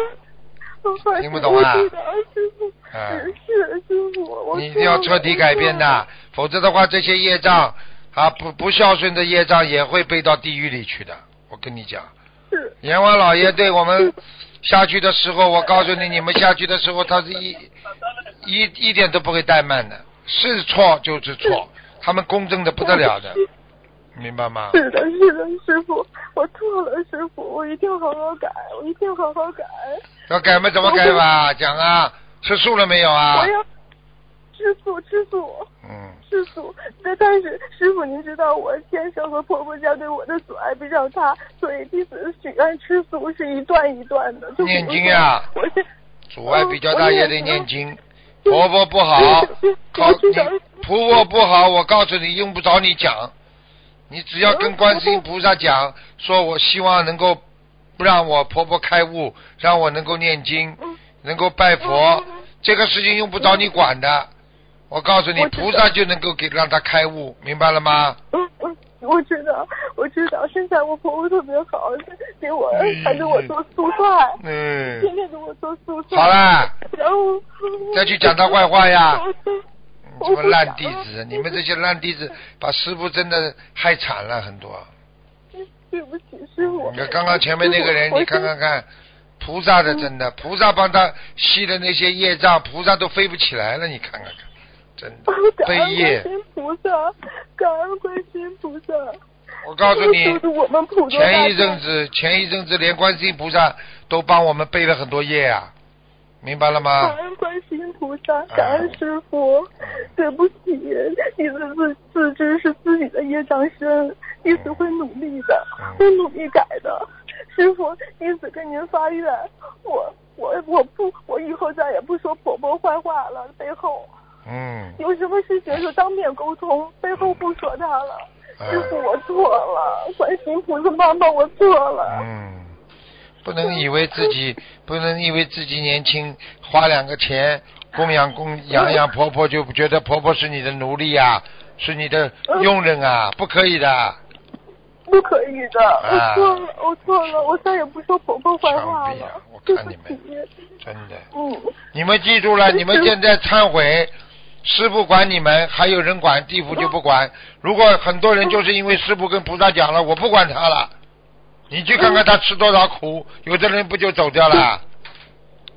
听不懂啊我知道师傅，啊是是师傅，你一定要彻底改变的，否则的话，这些业障啊，不不孝顺的业障也会背到地狱里去的。我跟你讲，阎王老爷对我们下去的时候，我告诉你，你们下去的时候，他是一一一点都不会怠慢的，是错就是错，他们公正的不得了的，明白吗？是的，是的，师傅，我错了，师傅，我一定好好改，我一定好好改。要改嘛？怎么改吧？讲啊，吃素了没有啊我？要吃素，吃素，嗯，吃素。但但是师傅，您知道我先生和婆婆家对我的阻碍比较大，所以弟子许愿吃素是一段一段的。就念经呀说我现阻碍比较大也得念经。嗯婆婆不好，靠我知道你婆婆不好，我告诉你，用不着你讲，你只要跟观世音菩萨讲，说我希望能够不让我婆婆开悟，让我能够念经，嗯能够拜佛，这个事情用不着你管的。我告诉你菩萨就能够给让他开悟，明白了吗？嗯嗯，我知道，我知道。现在我婆婆特别好，给我还给我做素菜，嗯，天天给我做素菜。好啦，然后再去讲他坏话呀 什么烂弟子，你们这些烂弟子把师傅真的害惨了很多。对不起，师傅。你看刚刚前面那个人，你看看看，菩萨的真的，菩萨帮他吸的那些业障，菩萨都飞不起来了，你看看看，真的感悲恩业观。世音菩萨，感恩观世音菩萨。我告诉你前一阵子，前一阵子连观世音菩萨都帮我们背了很多业啊，明白了吗感？恩观世音菩萨，感恩师傅。对不起，弟子自自知是自己的业障深，弟子会努力的，嗯会努力改的。师傅，弟子跟您发愿，我我我不，我以后再也不说婆婆坏话了，背后嗯，有什么事情就当面沟通，背后不说他了。师傅，我错了，观世音菩萨妈妈，我错了。嗯，不能以为自己不能以为自己年轻，花两个钱供养供养养婆婆，就觉得婆婆是你的奴隶呀、是你的佣人啊，不可以的。不可以的，啊我错了，我错了，我再也不说婆婆坏话了。我看你们，真的，嗯，你们记住了，你们现在忏悔，师傅管你们，还有人管，地府就不管。如果很多人就是因为师傅跟菩萨讲了，我不管他了，你去看看他吃多少苦，有的人不就走掉了？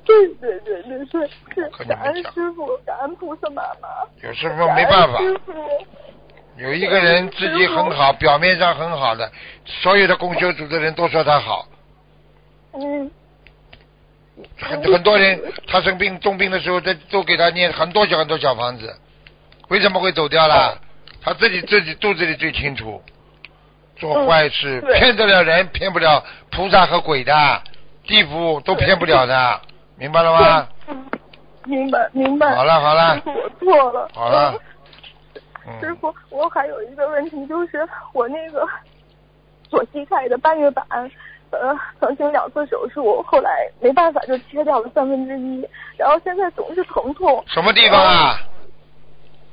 对对对对是是跟你们感恩师傅，感恩菩萨妈妈。有时候没办法有一个人自己很好，表面上很好的，所有的公修组的人都说他好，嗯，很很多人他生病重病的时候，都都给他念很多小很多小房子，为什么会走掉了？他自己自己肚子里最清楚。做坏事、嗯骗得了人，骗不了菩萨和鬼的，地府都骗不了的，明白了吗？嗯明白明白。好了好了我错了。好了师傅，我还有一个问题，就是我那个左膝盖的半月板，呃，曾经两次手术，后来没办法就切掉了三分之一，然后现在总是疼痛。什么地方啊？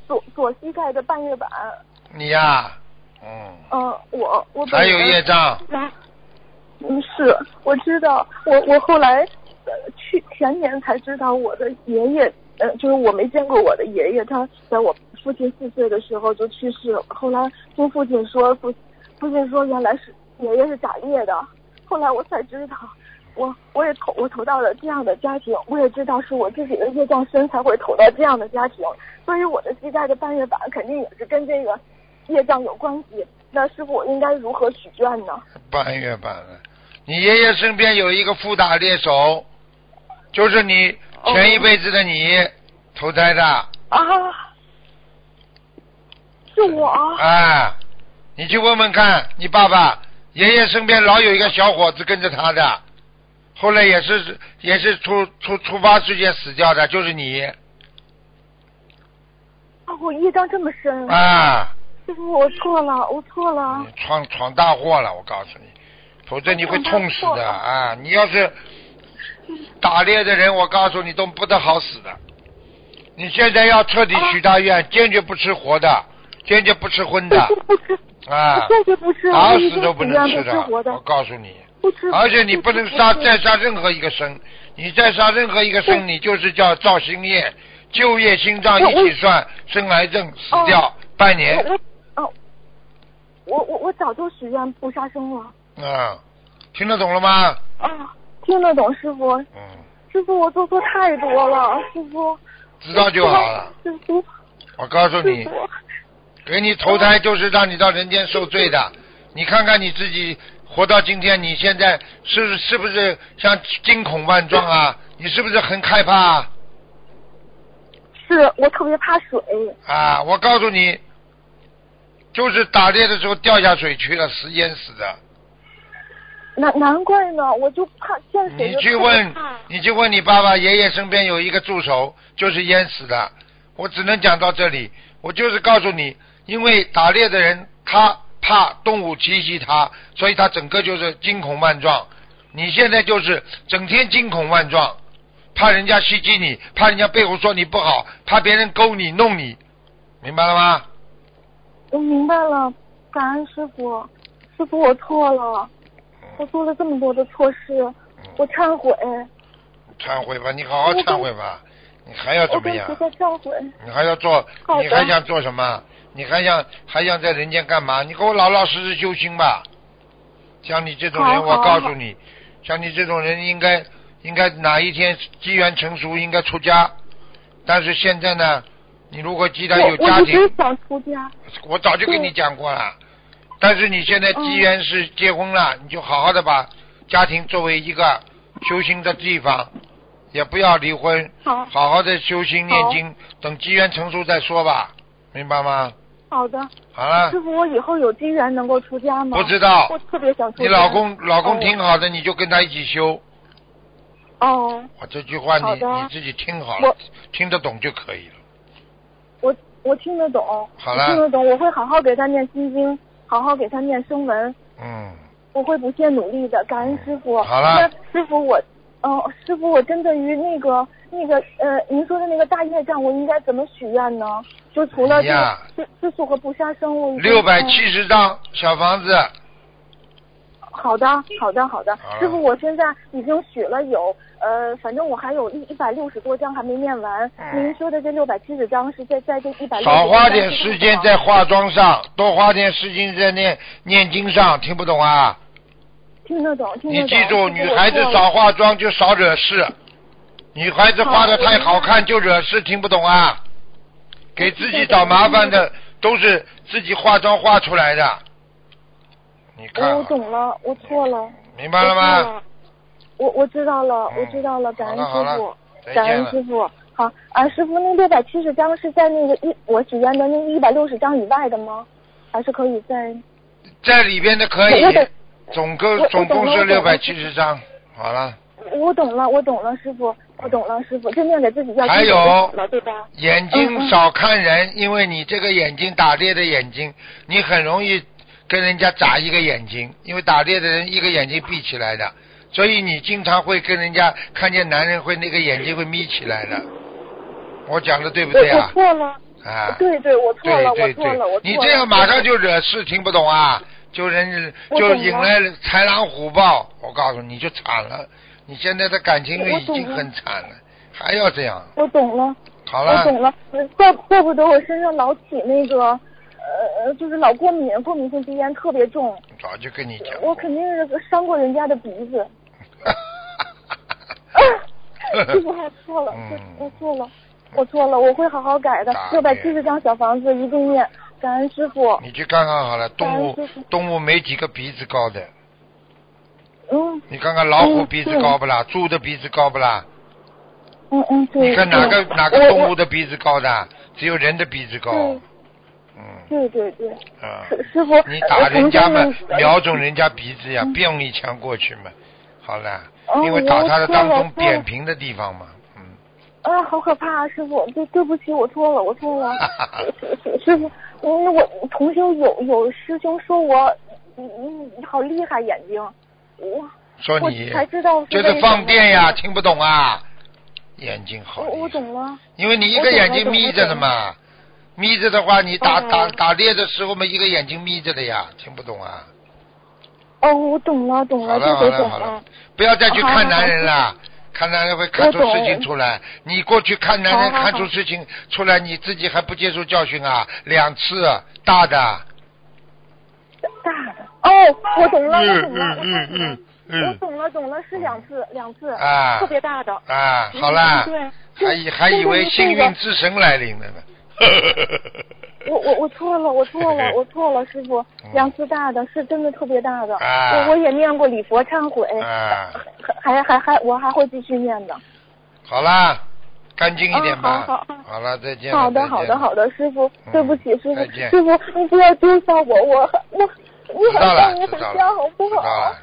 左左膝盖的半月板，你呀、嗯，嗯、我我本还有业障，嗯，是我知道，我我后来呃去前年才知道我的爷爷，呃，就是我没见过我的爷爷，他在我父亲四岁的时候就去世了。后来听父亲说，父父亲说原来是爷爷是打猎的，后来我才知道，我我也投我投到了这样的家庭，我也知道是我自己的业障深才会投到这样的家庭，所以我的膝盖的半月板肯定也是跟这个业障有关系。那师傅，我应该如何许愿呢？半月板了，你爷爷身边有一个副打猎手，就是你前一辈子的你投胎的。啊，是我啊。哎，你去问问看，你爸爸爷爷身边老有一个小伙子跟着他的，后来也是也是出出突发事件死掉的，就是你啊，我业障这么深。啊，师傅，我错了，我错了你。闯闯大祸了，我告诉你，否则你会痛死的啊！你要是打猎的人，我告诉你都不得好死的。你现在要彻底许大愿，坚决不吃活的，坚决不吃荤的不吃，啊我，坚决不吃，打我已经死都不能吃的我，告诉你。不吃。而且你不能杀不再杀任何一个生，你再杀任何一个生，你就是叫造新业，就业心脏一起算，生癌症死掉半年，我我我早就许愿不杀生了啊，听得懂了吗？啊，听得懂师傅，嗯，师傅我做错太多了，师傅。知道就好了。师傅，我告诉你给你投胎就是让你到人间受罪的。你看看你自己活到今天，你现在是是不是像惊恐万状啊？你是不是很害怕啊？是我特别怕水，啊，我告诉你，就是打猎的时候掉下水去了，死淹死的。难难怪呢，我就怕见水你去问，你去问你爸爸爷爷身边有一个助手，就是淹死的。我只能讲到这里，我就是告诉你，因为打猎的人他怕动物袭击他，所以他整个就是惊恐万状。你现在就是整天惊恐万状，怕人家袭击你，怕人家背后说你不好，怕别人勾你弄你，明白了吗？我明白了，感恩师傅，师傅我错了，我做了这么多的错事，我忏悔，忏悔吧，你好好忏悔吧，你还要怎么样跟菩？萨忏悔。你还要做你还想做什么？你还想还想在人间干嘛？你给我老老实实修心吧。像你这种人，我告诉你，像你这种人应该应该哪一天机缘成熟，应该出家。但是现在呢，你如果既然有家庭我一直，想出家，我早就跟你讲过了。但是你现在机缘是结婚了，你就好好的把家庭作为一个修行的地方，也不要离婚，好好好的修心念经，等机缘成熟再说吧，明白吗？好的。好了师，傅，我以后有机缘能够出家吗？不知道我特别想出家。你老公老公哦挺好的，你就跟他一起修。哦，我这句话你你自己听好了，听得懂就可以了。我我听得懂，好了听得懂，我会好好给他念心经，好好给他念声文，嗯，我会不懈努力的。感恩师傅。好了师傅我，哦、师傅我针对于那个那个呃，您说的那个大业障，我应该怎么许愿呢？就除了这个你呀吃吃素和不杀生，我六百嗯七十张小房子，好的，好的，好的好。师傅，我现在已经许了有呃，反正我还有一一百六十多张还没念完。嗯您说的这六百七十张是在在这一百少花点时间在化妆上，多花点时间在念念经上，听不懂啊？听得懂，听得懂。你记住，女孩子少化妆就少惹事，女孩子化的太好看就惹事，听不懂啊？给自己找麻烦的都是自己化妆化出来的，你看我，懂了，我错了。明白了吗？了？我我知道了，嗯我知道了，感恩师傅感恩师傅。好啊，师傅，那六百七十张是在那个一我许愿的那一百六十张以外的吗？还是可以在？在里边的可以，总共总共是六百七十张，好了。我懂了，我懂了，师傅，我懂了，师傅，就念给自己要还有？眼睛少看人，因为你这个眼睛打猎的眼睛，你很容易跟人家眨一个眼睛，因为打猎的人一个眼睛闭起来的，所以你经常会跟人家看见男人会那个眼睛会眯起来的。我讲的对不对啊？我错了，啊，对对，我错了，对对我错了，我错对，你这样马上就惹事，听不懂啊？就人就引来豺狼虎豹，我告诉你，就惨了。你现在的感情运已经很惨了，还要这样？我懂了，好了，我懂了，呃怪怪不得我身上老起那个呃，就是老过敏，过敏性鼻炎特别重，早就跟你讲。我肯定是伤过人家的鼻子。师傅，我错了，嗯我我错了，我错了，我会好好改的大。六百七十张小房子一定念，感恩师傅。你去看看好了，动物动物没几个鼻子高的，嗯你看看老虎嗯鼻子高不啦？猪的鼻子高不啦？嗯嗯，对。你看哪个哪个动物的鼻子高的？只有人的鼻子高。对嗯对对对，啊，师师傅，你打人家嘛瞄准人家鼻子嗯呀，用一枪过去嘛，好了，哦因为打他的当中扁平的地方嘛，嗯，啊，好可怕啊！师傅，对对不起，我错了，我错了。师傅，嗯，我同修有有师兄说我，你嗯你，好厉害眼睛，我我说你才知道就是放电呀，听不懂啊，眼睛好我我，懂了。因为你一个眼睛眯着的嘛，眯着的话，你打哦打打猎的时候嘛，一个眼睛眯着的呀，听不懂啊。哦，我懂了，懂了，好了好这回懂了好了，不要再去看男人了，看男人会看出事情出来。你过去看男人看出事情出来，你自己还不接受教训啊？两次大的，大的。哦，我懂了，我嗯懂了，我嗯嗯嗯嗯我懂了，懂了，是两次，两次，啊特别大的。啊，嗯好啦，对，还以还以为幸运之神来临了呢。我我我错了，我错了，我错了，师傅，两次大的是真的特别大的，我我也念过礼佛忏悔，啊，还还还我还会继续念的。好啦，干净一点吧。嗯好好好了，再见。好的好的好的，师傅，嗯对不起师傅，师傅你不要丢下我，我很我你很知道了想你回知道了家好不好？，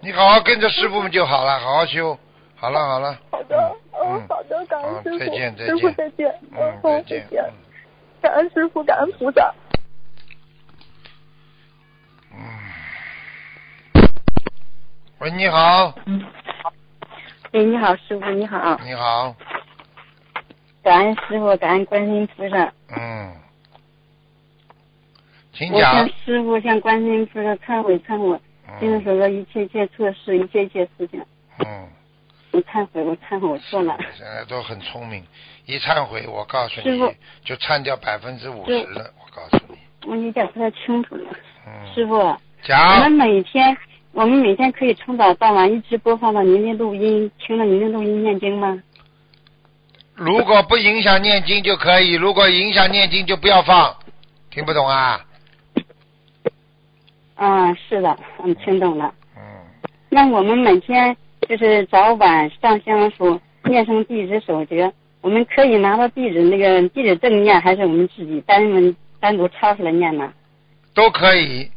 你好好跟着师傅们就好了，好好修。好了好了。好的，嗯嗯，好的，感恩师傅，再见再师傅见再见，嗯，好再见。嗯感恩师傅，感恩菩萨。嗯。喂，你好，哎，你好，师傅，你好，你好，感恩师傅，感恩观音菩萨。嗯，请我向讲。师傅、向观世音菩萨忏悔忏悔，今天嗯所做一切一切错事，一切一切事情，嗯，我忏悔，我忏悔，我错了。现在都很聪明，一忏悔，我告诉你就忏掉百分之五十师了，我告诉你。我有点不太清楚了，嗯，师傅，我们。每天我们每天可以从早到晚一直播放到您的录音，听了您的录音念经吗？如果不影响念经就可以，如果影响念经就不要放。听不懂啊？啊，是的，嗯，听懂了。嗯，那我们每天就是早晚上香书念诵地址守则，我们可以拿到地址那个地址证念，还是我们自己单门单独抄出来念呢？都可以，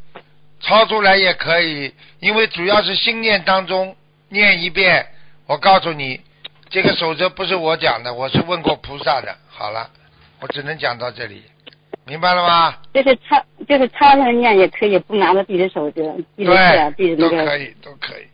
抄出来也可以，因为主要是心念当中念一遍。我告诉你，这个守则不是我讲的，我是问过菩萨的。好了，我只能讲到这里，明白了吗？就是抄就是抄出来念也可以，不拿到地址守则、地址册、啊、地址对，那个都可以，都可以。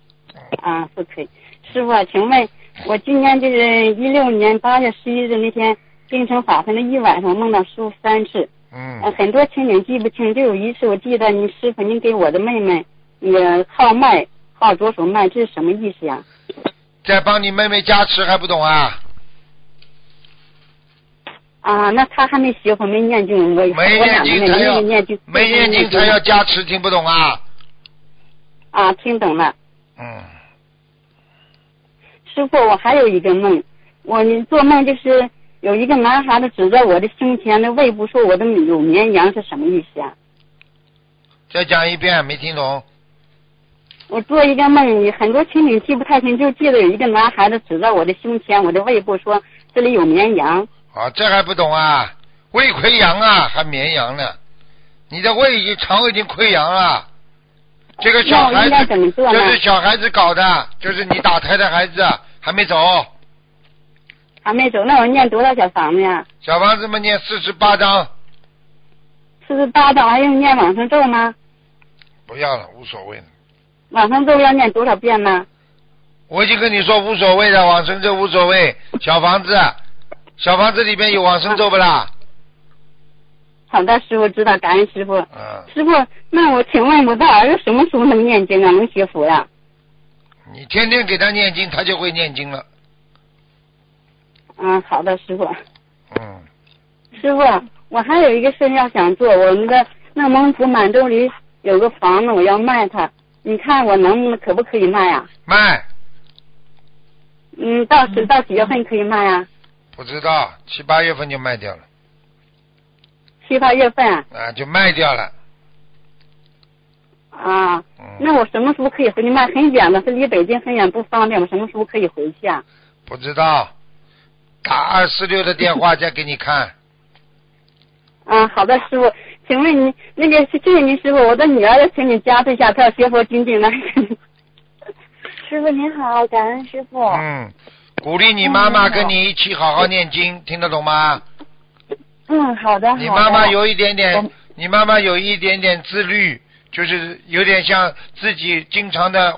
啊，不可以。师傅啊，请问我今年就是一六年八月十一日那天京城法会那一晚上梦到师傅三次，嗯呃，很多情景记不清，就有一次我记得你师傅您给我的妹妹也号脉号左手脉，这是什么意思呀？在帮你妹妹加持还不懂啊？啊，那他还没学会，没念经，我没念经才要念经，没念经他要加持，听不懂啊？啊，听懂了。嗯，师傅，我还有一个梦，我做梦就是有一个男孩子指着我的胸前的胃部说我的有绵羊是什么意思啊？再讲一遍，没听懂。我做一个梦，很多情景记不太清，就记得有一个男孩子指着我的胸前，我的胃部说这里有绵羊。啊，这还不懂啊？胃溃疡啊，还绵羊呢？你的胃已经肠胃已经溃疡了。这个小孩子就是小孩子搞的，就是你打胎的孩子还没走，还没走，那我念多少小房子呀？小房子们念四十八章，四十八章，还用念往生咒吗？不要了，无所谓了。往生咒要念多少遍呢？我已经跟你说无所谓的，往生咒无所谓。小房子，小房子里边有往生咒不啦？好的，师傅知道，感恩师傅。嗯，师傅，那我请问我的儿子什么时候能念经啊？能学佛呀、你天天给他念经，他就会念经了。嗯，好的，师傅。嗯，师傅，我还有一个事要想做，我们的内蒙古满洲里有个房子，我要卖它，你看我能不能可不可以卖啊？卖嗯，到时到几月份可以卖啊？不知道，七八月份就卖掉了，七八月份啊？啊，就卖掉了。啊，嗯，那我什么时候可以回去？卖很远的，是离北京很远，不方便。我什么时候可以回去啊？不知道，打二四六的电话 再给你看。啊，好的，师傅，请问您那个谢谢您师傅，我的女儿要请你加持一下，她要学佛精进呢。师傅您好，感恩师傅。嗯，鼓励你妈妈跟你一起好好念经，听得懂吗？嗯，好的，你妈妈有一点点，你妈妈有一点点自律，就是有点像自己经常的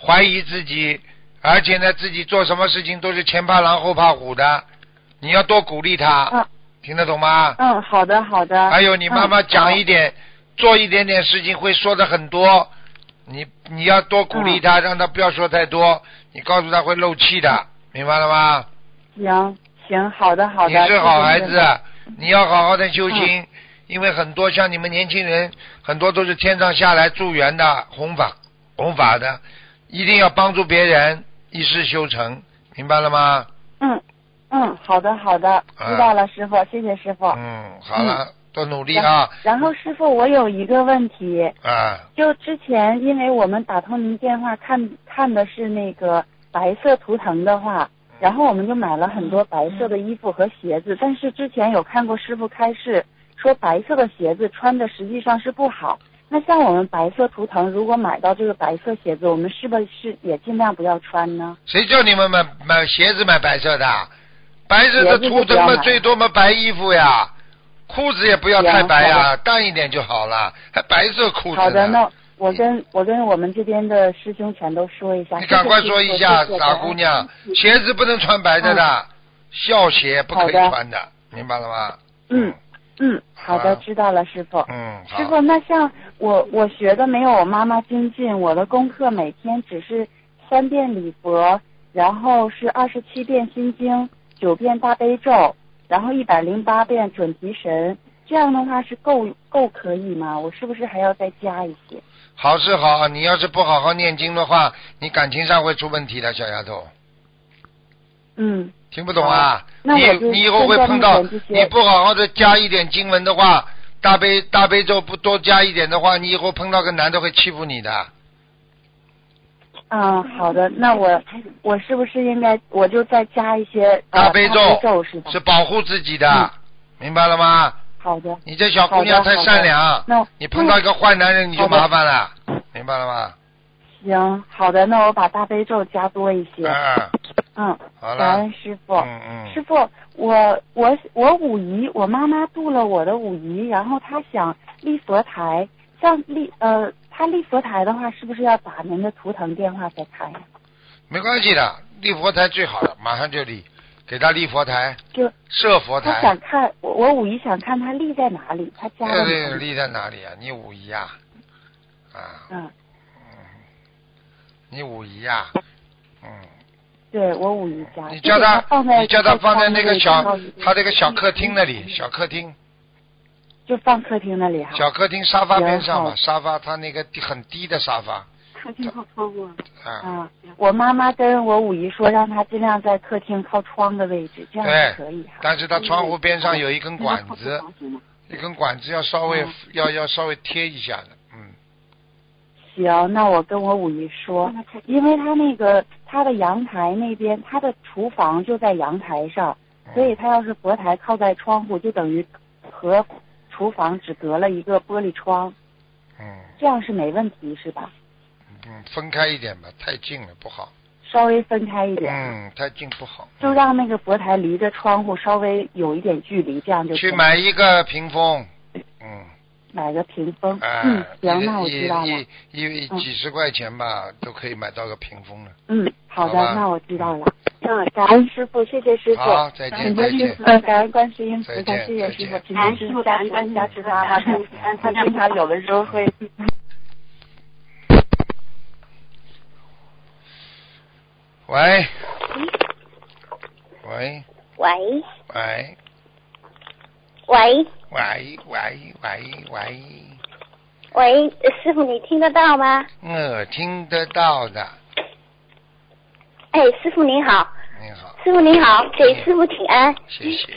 怀疑自己，而且呢，自己做什么事情都是前怕狼后怕虎的，你要多鼓励她，嗯听得懂吗？嗯，好的，好的。还有你妈妈嗯讲一点，做一点点事情会说的很多，你你要多鼓励她，让她不要说太多，你告诉她会漏气的，明白了吗？行行，好的，好的。你是好孩谢谢子，你要好好的修心，因为很多像你们年轻人，很多都是天上下来助缘的弘法弘法的，一定要帮助别人，一世修成，明白了吗？嗯嗯，好的，好的，啊知道了，师傅，谢谢师傅。嗯，好了，多努力啊然后师傅，我有一个问题，啊！就之前因为我们打通您电话看看的是那个白色图腾的话，然后我们就买了很多白色的衣服和鞋子，但是之前有看过师傅开示说白色的鞋子穿的实际上是不好。那像我们白色图腾，如果买到这个白色鞋子，我们是不是也尽量不要穿呢？谁叫你们买买鞋子买白色的？白色的图腾嘛，最多嘛白衣服呀，裤子也不要太白呀，淡一点就好了，还白色裤子好的，那我跟我跟我们这边的师兄全都说一下。你赶快说一下，傻姑娘，鞋子不能穿白的的，校鞋不可以穿的，明白了吗？嗯嗯，好的，知道了，师傅。嗯，师傅，那像我我学的没有我妈妈精进，我的功课每天只是三遍礼佛，然后是二十七遍心经，九遍大悲咒，然后一百零八遍准提神，这样的话是够够可以吗？我是不是还要再加一些？好是好，你要是不好好念经的话，你感情上会出问题的，小丫头。嗯，听不懂啊？你那我你以后会碰到你不好好的加一点经文的话，大悲大悲咒不多加一点的话，你以后碰到个男的会欺负你的。嗯，好的，那我我是不是应该我就再加一些呃大悲咒是吧？是保护自己的，嗯明白了吗？好的。你这小姑娘太善良，那你碰到一个坏男人你就麻烦了，明白了吗？行，好的，那我把大悲咒加多一些。嗯，嗯，好感恩，师傅。嗯嗯师傅，我我我五姨，我妈妈度了我的五姨，然后她想立佛台，像立呃，她立佛台的话，是不是要打您的图腾电话再看呀？没关系的，立佛台最好了，马上就立，给他立佛台，就设佛台。他。想看我我五姨想看他立在哪里，他家里？个立在哪里啊？你五姨啊？啊，嗯，你五姨啊？嗯，对我五姨家。你叫他你叫他放在那个小，他这个小客厅那里，小客厅，就放客厅那里哈。小客厅沙发边上嘛，沙发他那个很低的沙发，客厅靠窗户。啊，啊，我妈妈跟我五姨说，让她尽量在客厅靠窗的位置，这样可以哈。但是她窗户边上有一根管子，一根管子要稍微嗯要要稍微贴一下的，嗯，行，那我跟我五姨说，因为她那个她的阳台那边，她的厨房就在阳台上，所以她要是佛台靠在窗户，就等于和厨房只隔了一个玻璃窗，嗯。这样是没问题是吧？嗯，分开一点吧，太近了不好，稍微分开一点，嗯，太近不好，就让那个佛台离着窗户稍微有一点距离，这样就去买一个屏风，嗯。买个屏风。啊，嗯，行，那我一知道了。一一一嗯几十块钱吧，都可以买到个屏风了。嗯，好的，好那我知道了。嗯，感恩师傅，谢谢师傅。好再见请再见师傅，嗯，感恩观世音菩萨，谢谢师傅，感恩师傅加持加持他，他他经常有的时候会。喂，喂，喂，喂，喂，喂，喂，喂，喂，喂，师傅，你听得到吗？我听得到的。哎，师傅您好。您好，师傅您好，给师傅请安。谢谢。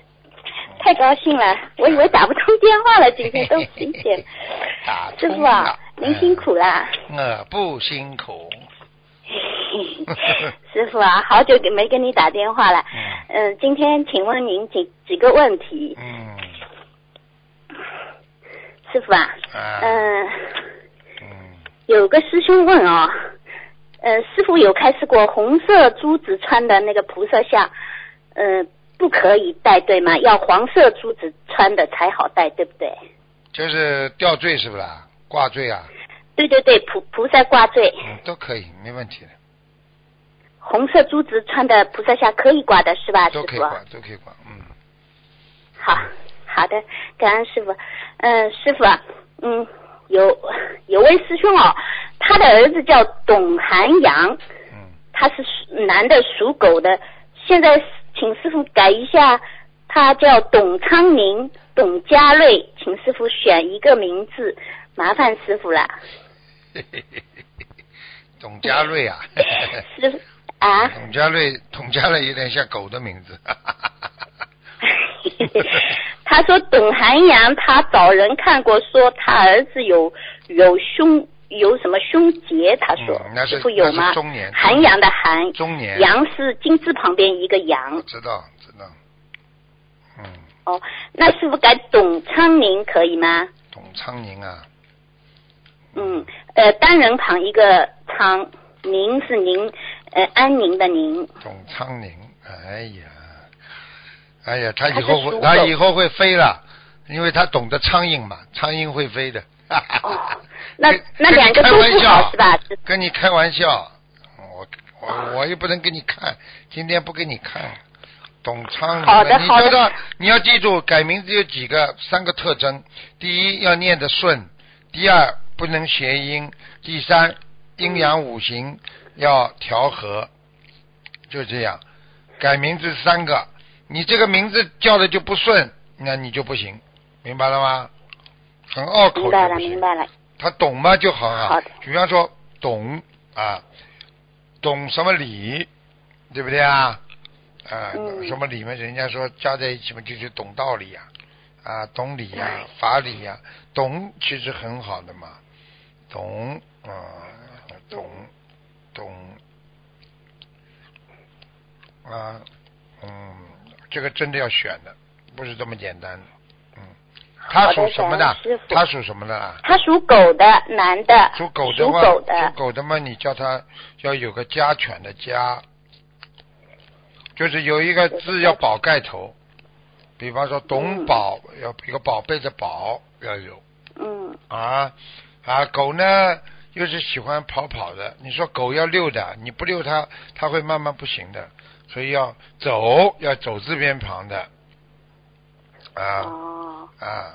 太高兴了，我以为打不通电话了，今天都谢谢。师傅啊，您辛苦了。我不辛苦。师傅啊，好久没跟你打电话了。嗯、今天请问您几几个问题？嗯。师傅啊，啊。嗯、有个师兄问哦，呃，师傅有开示过红色珠子穿的那个菩萨像，呃，不可以戴对吗？要黄色珠子穿的才好戴，对不对？就是吊坠是不啦？挂坠啊，对对对，菩菩萨挂坠，嗯，都可以，没问题的，红色珠子穿的菩萨像可以挂的是吧，师傅？都可以挂，都可以挂，嗯。好好的，感恩师傅。嗯、师傅啊，嗯，有有位师兄哦，他的儿子叫董涵阳，嗯，他是属男的，属狗的。现在请师傅改一下，他叫董昌宁、董家瑞，请师傅选一个名字，麻烦师傅了。董家瑞啊，师傅啊，董家瑞，董家瑞有点像狗的名字。他说董涵阳，他找人看过，说他儿子有有胸有什么胸结，他说、嗯那是师傅有吗？中年涵阳的涵，中年阳是金字旁边一个阳。知道知道，哦，那是不是改董昌宁可以吗？董昌宁啊，嗯，呃，单人旁一个昌，宁是宁，呃，安宁的宁。董昌宁，哎呀，哎呀，他以后会他以后会飞了，因为他懂得苍蝇嘛，苍蝇会飞的。那那两个都不好是吧？跟你开玩笑，我我我又不能给你看，今天不给你看。董昌宁，你好的好的。知道你要记住，改名字有几个三个特征：第一要念得顺，第二不能谐音，第三阴阳五行要调和，就这样。改名字三个，你这个名字叫的就不顺，那你就不行，明白了吗？很拗口明白了，就不行明。白了。他懂吗就好啊。好的比方说懂啊，懂什么理，对不对啊？啊，嗯什么理嘛？人家说加在一起嘛，就是懂道理呀、啊，懂理呀、法理呀、懂其实很好的嘛，懂啊，懂懂啊，嗯，这个真的要选的，不是这么简单的。嗯，他属什么的？他属什么的啊？他属狗的，男的。属狗的属话，狗的。属狗的嘛，你叫他要有个家犬的家，就是有一个字要宝盖头，比方说董宝，要一个宝贝的宝要有。嗯，啊啊，狗呢又是喜欢跑跑的，你说狗要遛的，你不遛它，它会慢慢不行的，所以要走，要走字边旁的啊。哦，啊，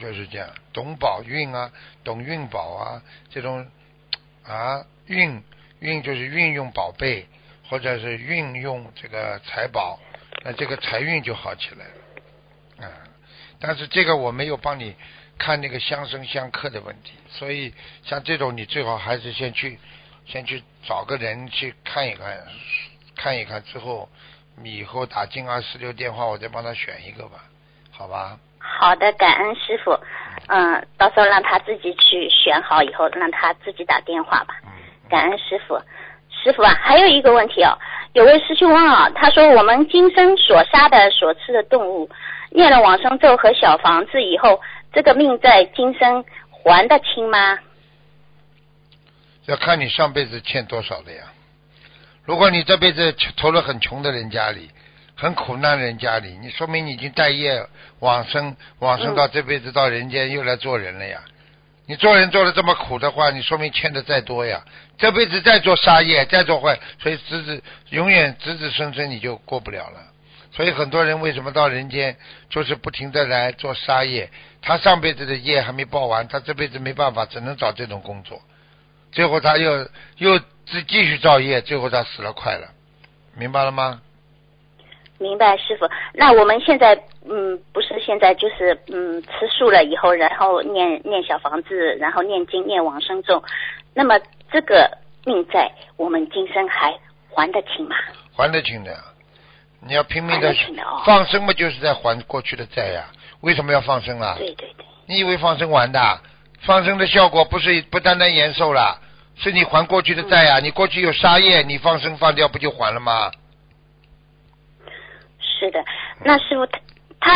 就是这样，懂宝运啊，懂运宝啊，这种啊运运就是运用宝贝，或者是运用这个财宝，那这个财运就好起来了啊。但是这个我没有帮你看那个相生相克的问题，所以像这种你最好还是先去先去找个人去看一看，看一看之后，你以后打进二四六电话，我再帮他选一个吧，好吧？好的，感恩师傅。嗯，到时候让他自己去选好以后，让他自己打电话吧。感恩师傅。师傅啊，还有一个问题哦，有位师兄问啊，他说我们今生所杀的、所吃的动物，念了往生咒和小房子以后，这个命在今生还得清吗？要看你上辈子欠多少的呀。如果你这辈子投了很穷的人家里，很苦难人家里，你说明你已经带业往生，往生到这辈子到人间又来做人了呀。你做人做的这么苦的话，你说明欠的再多呀。这辈子再做杀业，再做坏，所以子子永远子子孙孙你就过不了了。所以很多人为什么到人间就是不停的来做杀业？他上辈子的业还没报完，他这辈子没办法，只能找这种工作。最后他又又继继续造业，最后他死了快了，明白了吗？明白，师傅。那我们现在，嗯，不是现在就是，嗯，吃素了以后，然后念念小房子，然后念经念往生咒，那么这个命债我们今生还还得清吗？还得清的，你要拼命的放生嘛，就是在还过去的债呀。为什么要放生啊？对对对，你以为放生完的？放生的效果不是不单单延寿了，是你还过去的债啊！你过去有杀业，你放生放掉不就还了吗？是的，那师傅他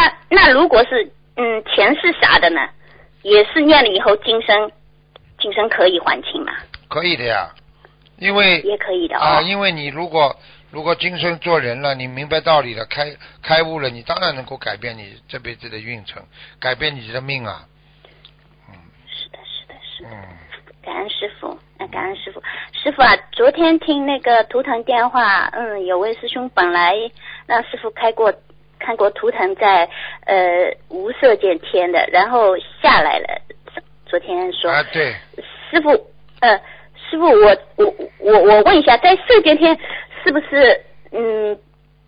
他那如果是嗯前世啥的呢？也是念了以后今生今生可以还清吗？可以的呀，因为也可以的啊，哦。因为你如果如果今生做人了，你明白道理了，开开悟了，你当然能够改变你这辈子的运程，改变你的命啊。嗯是的，是的，是的。嗯，感恩师傅，那感恩师傅。师傅啊，昨天听那个图腾电话，嗯，有位师兄本来让师傅开过看过图腾在呃无色界天的，然后下来了。昨天说，啊对，师傅，呃，师傅，我我我我问一下，在色界天是不是嗯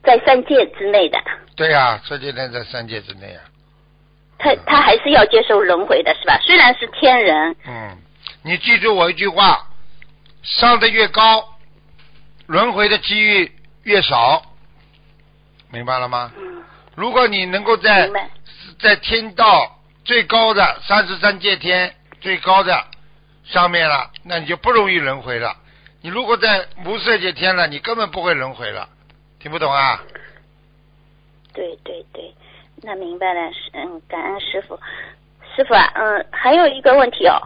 在三界之内的？对呀、这就在这三界之内啊。他他还是要接受轮回的是吧？虽然是天人，嗯，你记住我一句话，上的越高，轮回的机遇越少，明白了吗？嗯，如果你能够在。在天道最高的三十三界天最高的上面了，那你就不容易轮回了。你如果在无色界天了，你根本不会轮回了。听不懂啊？对对对，那明白了，是嗯，感恩师傅。师傅啊，嗯，还有一个问题哦，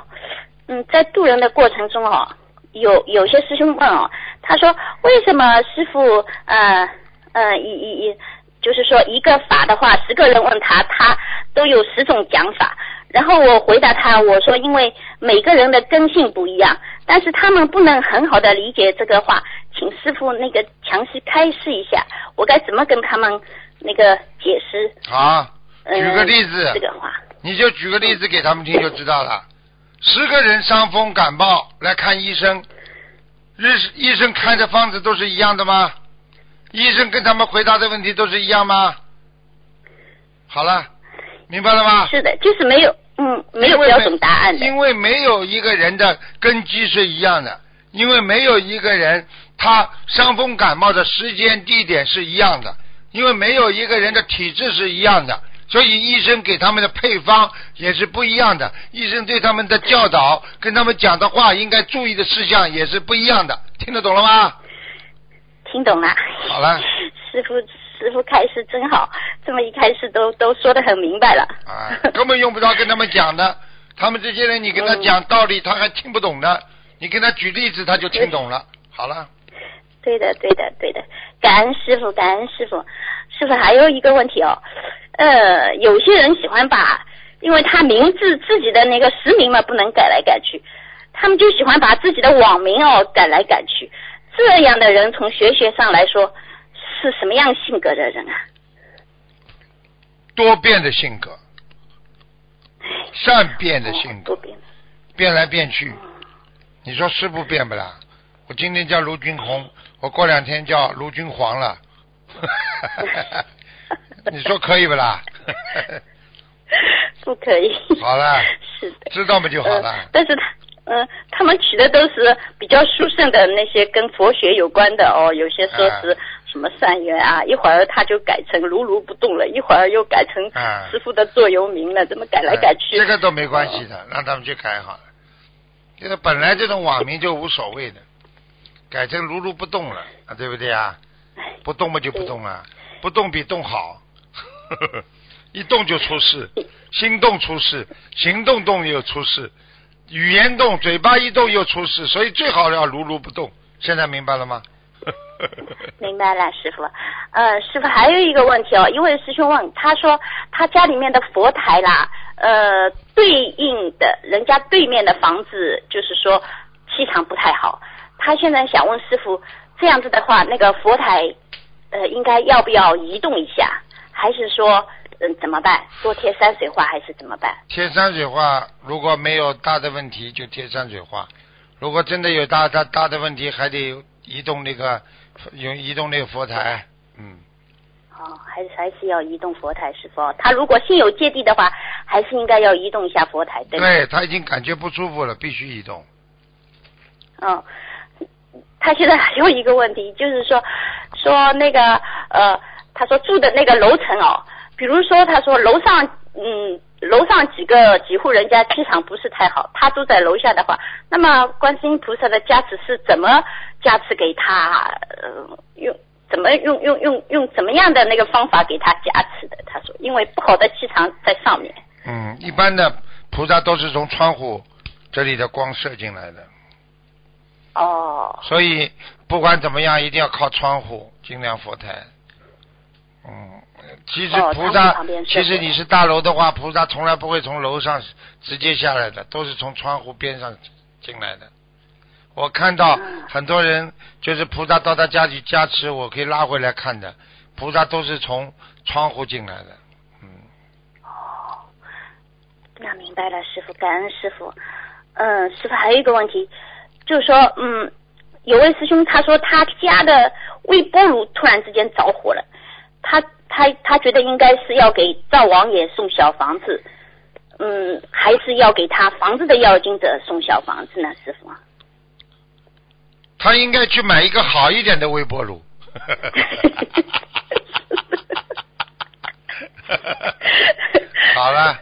嗯，在渡人的过程中哦，有有些师兄问哦，他说为什么师傅呃呃一一一，就是说一个法的话，十个人问他，他都有十种讲法。然后我回答他，我说因为每个人的根性不一样，但是他们不能很好的理解这个话，请师傅那个详细开示一下，我该怎么跟他们那个解释？好，呃、举个例子这个话，你就举个例子给他们听就知道了。十个人伤风感冒来看医生，日医生开的方子都是一样的吗？医生跟他们回答的问题都是一样吗？好了，明白了吗？是的，就是没有，嗯，没有标准答案的。因为没有一个人的根基是一样的，因为没有一个人他伤风感冒的时间地点是一样的，因为没有一个人的体质是一样的，所以医生给他们的配方也是不一样的，医生对他们的教导跟他们讲的话应该注意的事项也是不一样的，听得懂了吗？听懂了。好了，师傅，师傅开示真好，这么一开始都都说的很明白了。啊，根本用不着跟他们讲的，他们这些人你跟他讲道理他还听不懂的，你跟他举例子他就听懂了。好了。对的，对的，对的，感恩师傅，感恩师傅。师傅还有一个问题哦，呃，有些人喜欢把，因为他名字自己的那个实名嘛不能改来改去，他们就喜欢把自己的网名哦改来改去。这样的人从学学上来说是什么样性格的人啊？多变的性格，善变的性格，变来变去。你说是不变不啦？我今天叫卢军红，我过两天叫卢军黄了。你说可以不啦？不可以。好了，是的，知道不就好了？呃但是他。嗯，他们取的都是比较殊胜的那些跟佛学有关的哦，有些说是什么善缘啊，一会儿他就改成如如不动了，一会儿又改成师傅的座右铭了，怎么改来改去？这个都没关系的，让他们去改好了。这个本来这种网名就无所谓的，改成如如不动了，啊，对不对啊？不动嘛就不动了，不动比动好，一动就出事，心动出事，行动动又出事。语言动，嘴巴一动又出事，所以最好要如如不动。现在明白了吗？明白了，师傅。呃，师傅还有一个问题哦，一位师兄问，他说他家里面的佛台啦，呃，对应的人家对面的房子，就是说气场不太好。他现在想问师傅，这样子的话，那个佛台，呃，应该要不要移动一下，还是说？嗯，怎么办？多贴山水画还是怎么办？贴山水画，如果没有大的问题，就贴山水画；如果真的有大大大的问题，还得移动那个，用移动那个佛台。嗯。哦，还是还是要移动佛台，师傅。他如果心有芥蒂的话，还是应该要移动一下佛台？对他已经感觉不舒服了，必须移动。嗯，他现在还有一个问题，就是说，说那个呃，他说住的那个楼层哦。比如说，他说楼上嗯楼上几个几户人家气场不是太好，他住在楼下的话，那么观世音菩萨的加持是怎么加持给他？呃，用怎么用用用用怎么样的那个方法给他加持的？他说，因为不好的气场在上面。嗯，一般的菩萨都是从窗户这里的光射进来的，哦，所以不管怎么样，一定要靠窗户，尽量佛台。嗯，其实菩萨其实你是大楼的话，菩萨从来不会从楼上直接下来的，都是从窗户边上进来的。我看到嗯很多人就是菩萨到他家里加持，我可以拉回来看的，菩萨都是从窗户进来的。嗯那明白了，师傅，感恩师傅。嗯，师傅还有一个问题，就是说，嗯，有位师兄他说他家的微波炉突然之间着火了，他他他觉得应该是要给灶王爷送小房子，嗯，还是要给他房子的要经者送小房子呢，师傅？他应该去买一个好一点的微波炉。好了，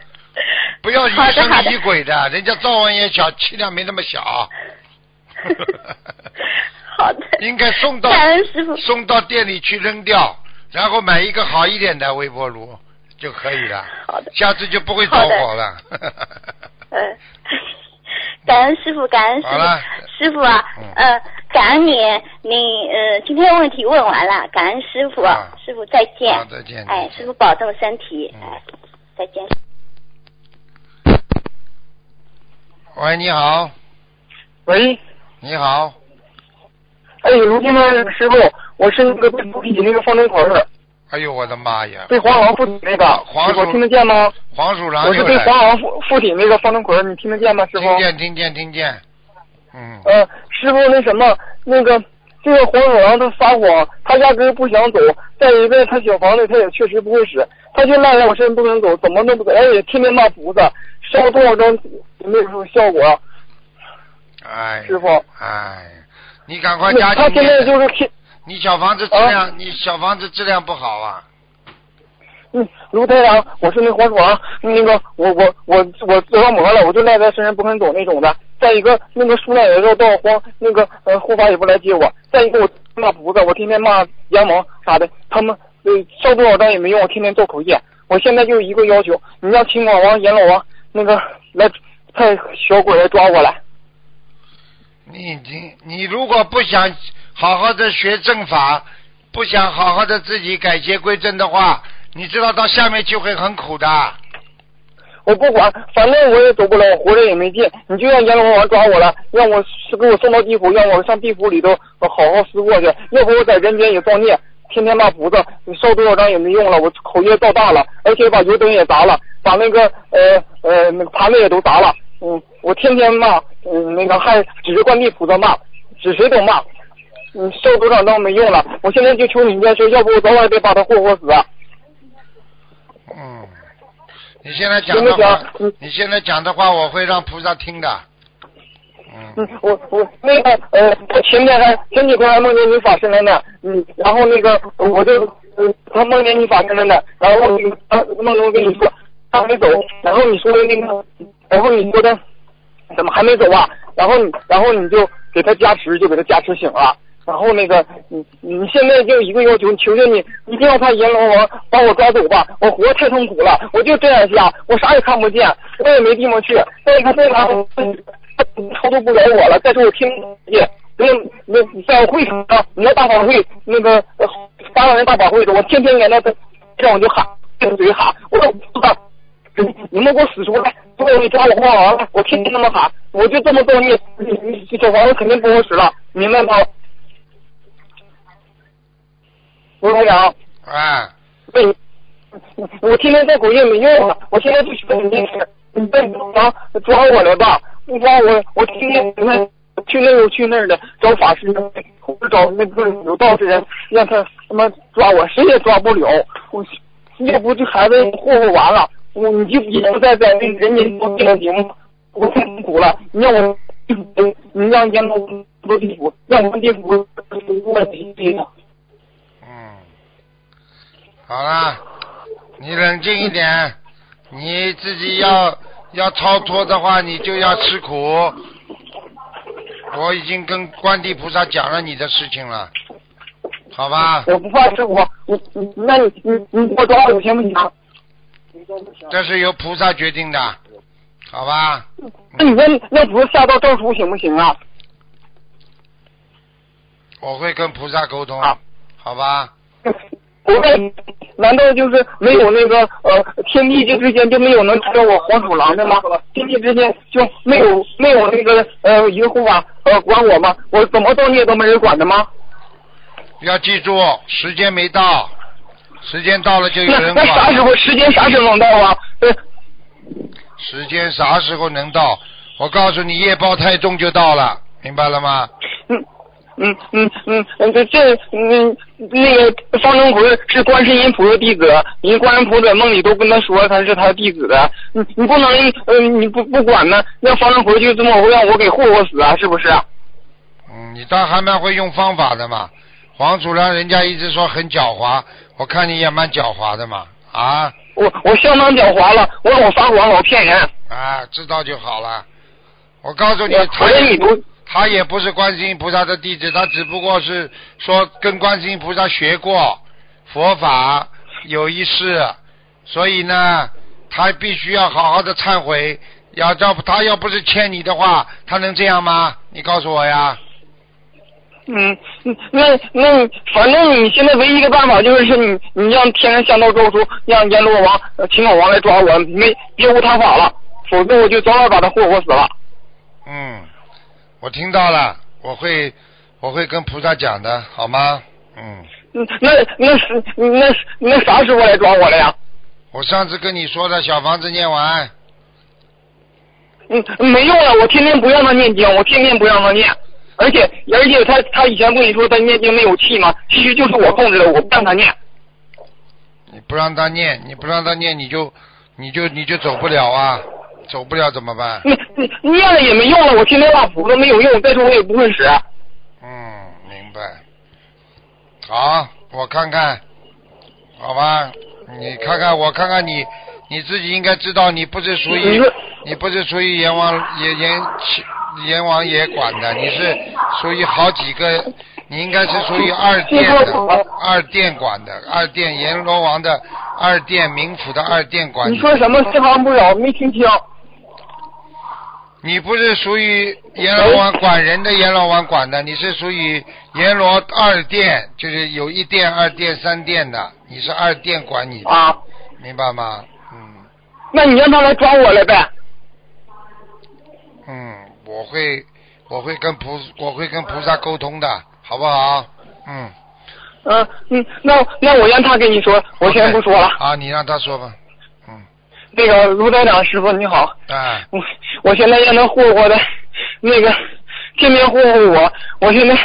不要疑神疑鬼的，人家灶王爷小气量没那么小。好的。应该送到师傅送到店里去扔掉，然后买一个好一点的微波炉就可以了。好的。下次就不会着火了。呃 感恩师傅，感恩师好了。傅，师傅啊，呃，感恩你，你呃，今天问题问完了，感恩师傅，啊师傅再见，好再见哎，师傅保重身体，哎，再见。喂，你好，喂，你好，哎，卢金呢，师傅，我是那个被附体那个方中奎儿，哎呦我的妈呀！被黄狼附体那个，黄鼠听得见吗？黄鼠狼我是被黄狼附附体那个方中奎儿，你听得见吗，师傅？听见听见听见，嗯，呃，师傅，那什么，那个这个黄鼠狼他撒谎，他压根儿不想走。再一个，他小房子他也确实不会使，他就赖在我身上不肯走，怎么都不走，而且天天骂菩萨，烧多少张也没有什么效果。哎，师傅，哎，你赶快加他现在就是天，你小房子质量，你小房子质量不好啊。嗯，卢台长，我是那黄鼠狼，那个我我我我做着魔了，我就赖在身上不肯走那种的。再一个，那个书念也绕道荒，那个呃护法也不来接我。再一个，我骂菩萨，我天天骂阎王啥的，他们呃烧多少张也没用，我天天做口业。我现在就一个要求，你让秦广王、阎老王那个来派小鬼来抓我来。你你你如果不想好好的学正法，不想好好的自己改邪归正的话，你知道到下面就会很苦的。我不管，反正我也走不了，我活着也没劲。你就让阎罗王抓我了，让我给我送到地府，让我上地府里头好好思过去。要不我在人间也造孽，天天骂菩萨，你烧多少张也没用了，我口业造大了，而且把油灯也砸了，把那个呃呃那个盘子也都砸了。嗯，我天天骂，嗯那个还指着观地菩萨骂，指谁都骂。嗯，受多少张没用了，我现在就求你一件事，要不我早晚得把他霍霍死。嗯，你现在讲的话，你现在讲的话，我会让菩萨听的。嗯，我我那个呃，我前天还前几天还梦见你法身了呢，嗯，然后那个我就嗯，他梦见你法身了呢，然后他梦中跟你说他还没走，然后你说的那个，然后你说的怎么还没走啊？然后你然后你就给他加持，就给他加持醒了。然后那个，你你现在就一个要求，求求你一定要派阎罗王把我抓走吧！我活太痛苦了，我就这样下，我啥也看不见，我也没地方去。再一个，这哪超度不了我了。再说我听也，那那在会场上，你那大法会那个八万人大法会的，我天天在那这样我就喊，跟嘴喊，我说不知你们给我死出来！如果你抓我黄王了，我天天那么喊，我就这么造孽，你你小房子肯定不好使了，明白吗？卢台长，啊，对，我天天在口业没用了，我现在就求你一事，你再帮抓我来吧，不抓我，我天天那去那又去那儿的找法师，或者找那个有道士人，让他他妈抓我，谁也抓不了。我要不这孩子霍霍完了，我你就也不再在那人间做这个节目，我太痛苦了。你让我，你让阎罗多地府，让我们地府我地的。好了，你冷静一点，你自己要 要超脱的话，你就要吃苦。我已经跟观地菩萨讲了你的事情了，好吧？我不怕吃苦，你你那你你你给我多少行不行？这是由菩萨决定的，好吧？那你说那不是下道咒书行不行啊？我会跟菩萨沟通，好吧？我问，难道就是没有那个呃天地之间就没有能知道我黄鼠狼的吗？天地之间就没有没有那个呃一个护法呃管我吗？我怎么造孽都没人管的吗？要记住，时间没到，时间到了就有人管。那啥时候时间啥时候能到啊？呃时间啥时候能到？我告诉你，业报太重就到了，明白了吗？嗯嗯嗯嗯，这这嗯那个方正奎是观世音菩萨弟子，人观音菩萨梦里都跟他说他是他弟子的，你你不能嗯你不不管呢，那方正奎就这么让我给霍霍死啊，是不是？嗯，你倒还蛮会用方法的嘛。黄鼠狼人家一直说很狡猾，我看你也蛮狡猾的嘛。啊我我相当狡猾了，我老撒谎老骗人。啊，知道就好了。我告诉你我，他也我也你不他也不是观世音菩萨的弟子，他只不过是说跟观世音菩萨学过佛法，有一事，所以呢，他必须要好好的忏悔。要要他要不是欠你的话，他能这样吗？你告诉我呀。嗯，嗯那那反正你现在唯一一个办法就是是你你让天上降道咒书，让阎罗王、呃秦老王来抓我，没别无他法了，否则我就早晚把他霍霍死了。嗯，我听到了，我会我会跟菩萨讲的，好吗？嗯，嗯，那那是那是那啥时候来抓我了呀？我上次跟你说的小房子念完，嗯，没用了，我天天不让他念经，我天天不让他念，而且而且他他以前跟你说他念经没有气吗？其实就是我控制的，我不让他念。你不让他念，你不让他念，你就你就你就走不了啊，走不了怎么办？你你念了也没用了，我天天画符都没有用，再说我也不会使。嗯，明白。好，我看看，好吧，你看看我看看你，你自己应该知道，你不是属于你不是属于阎王阎阎阎王爷管的，你是属于好几个，你应该是属于二殿的，二殿管的，二殿阎罗王的二殿冥府的二殿管。你说什么信号不扰，没听清。你不是属于阎罗王管人的阎罗王管的，你是属于阎罗二殿，就是有一殿、二殿、三殿的，你是二殿管你的，啊，明白吗？嗯那你让他来抓我来呗。嗯，我会我会跟菩我会跟菩萨沟通的，好不好？嗯，嗯嗯，那那我让他跟你说，我先不说了。啊，你让他说吧。那个卢台长师傅你好，哎，我我现在让他霍霍的，那个天天霍霍我，我现在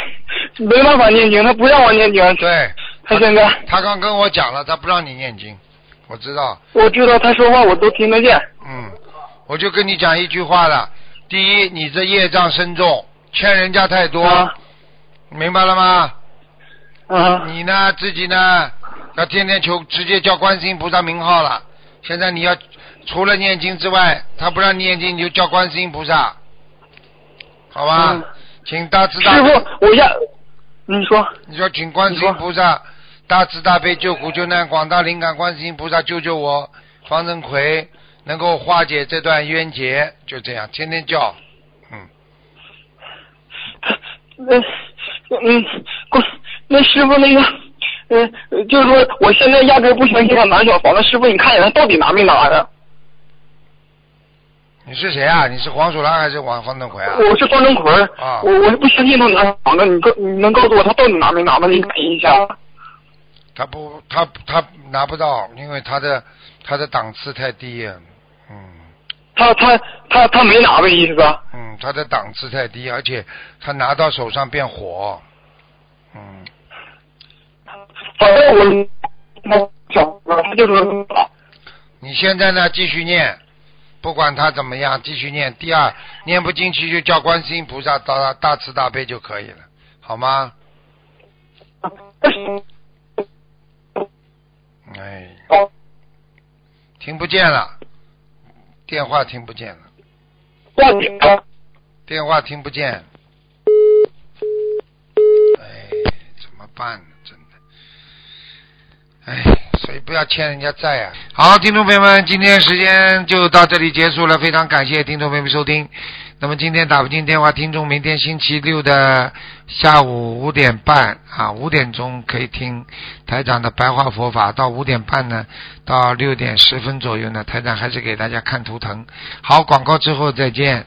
没办法念经，他不让我念经。对，他现在他刚跟我讲了，他不让你念经，我知道。我知道他说话我都听得见。嗯，我就跟你讲一句话了。第一，你这业障深重，欠人家太多，明白了吗？啊。你呢，自己呢，要天天求，直接叫观世音菩萨名号了。现在你要除了念经之外，他不让你念经，你就叫观世音菩萨，好吧？嗯请大慈大师。傅，我要你说。你说，请观世音菩萨大慈大悲救苦救难广大灵感观世音菩萨救救我方正奎，能够化解这段冤结，就这样，天天叫。那嗯，过那师傅那个，呃，就是说我现在压根儿不相信他拿小房子，师傅你看一眼他到底拿没拿呀？你是谁啊？你是黄鼠狼还是王方正奎啊？我是方正奎，啊我我是不相信他拿房子，你告你能告诉我他到底拿没拿吗？你感应一下。他不，他他拿不到，因为他的他的档次太低嗯。他他他他没拿的意思啊？嗯，他的档次太低，而且他拿到手上变火。嗯，反正我那小他就是你现在呢，继续念，不管他怎么样，继续念。第二，念不进去就叫观世音菩萨大大慈大悲就可以了，好吗？哎，听不见了，电话听不见了，断电了。电话听不见。哎，怎么办呢？真的，哎，所以不要欠人家债啊。好，听众朋友们，今天时间就到这里结束了，非常感谢听众朋友们收听。那么今天打不进电话，听众明天星期六的下午五点半啊，五点钟可以听台长的白话佛法，到五点半呢，到六点十分左右呢，台长还是给大家看图腾。好，广告之后再见。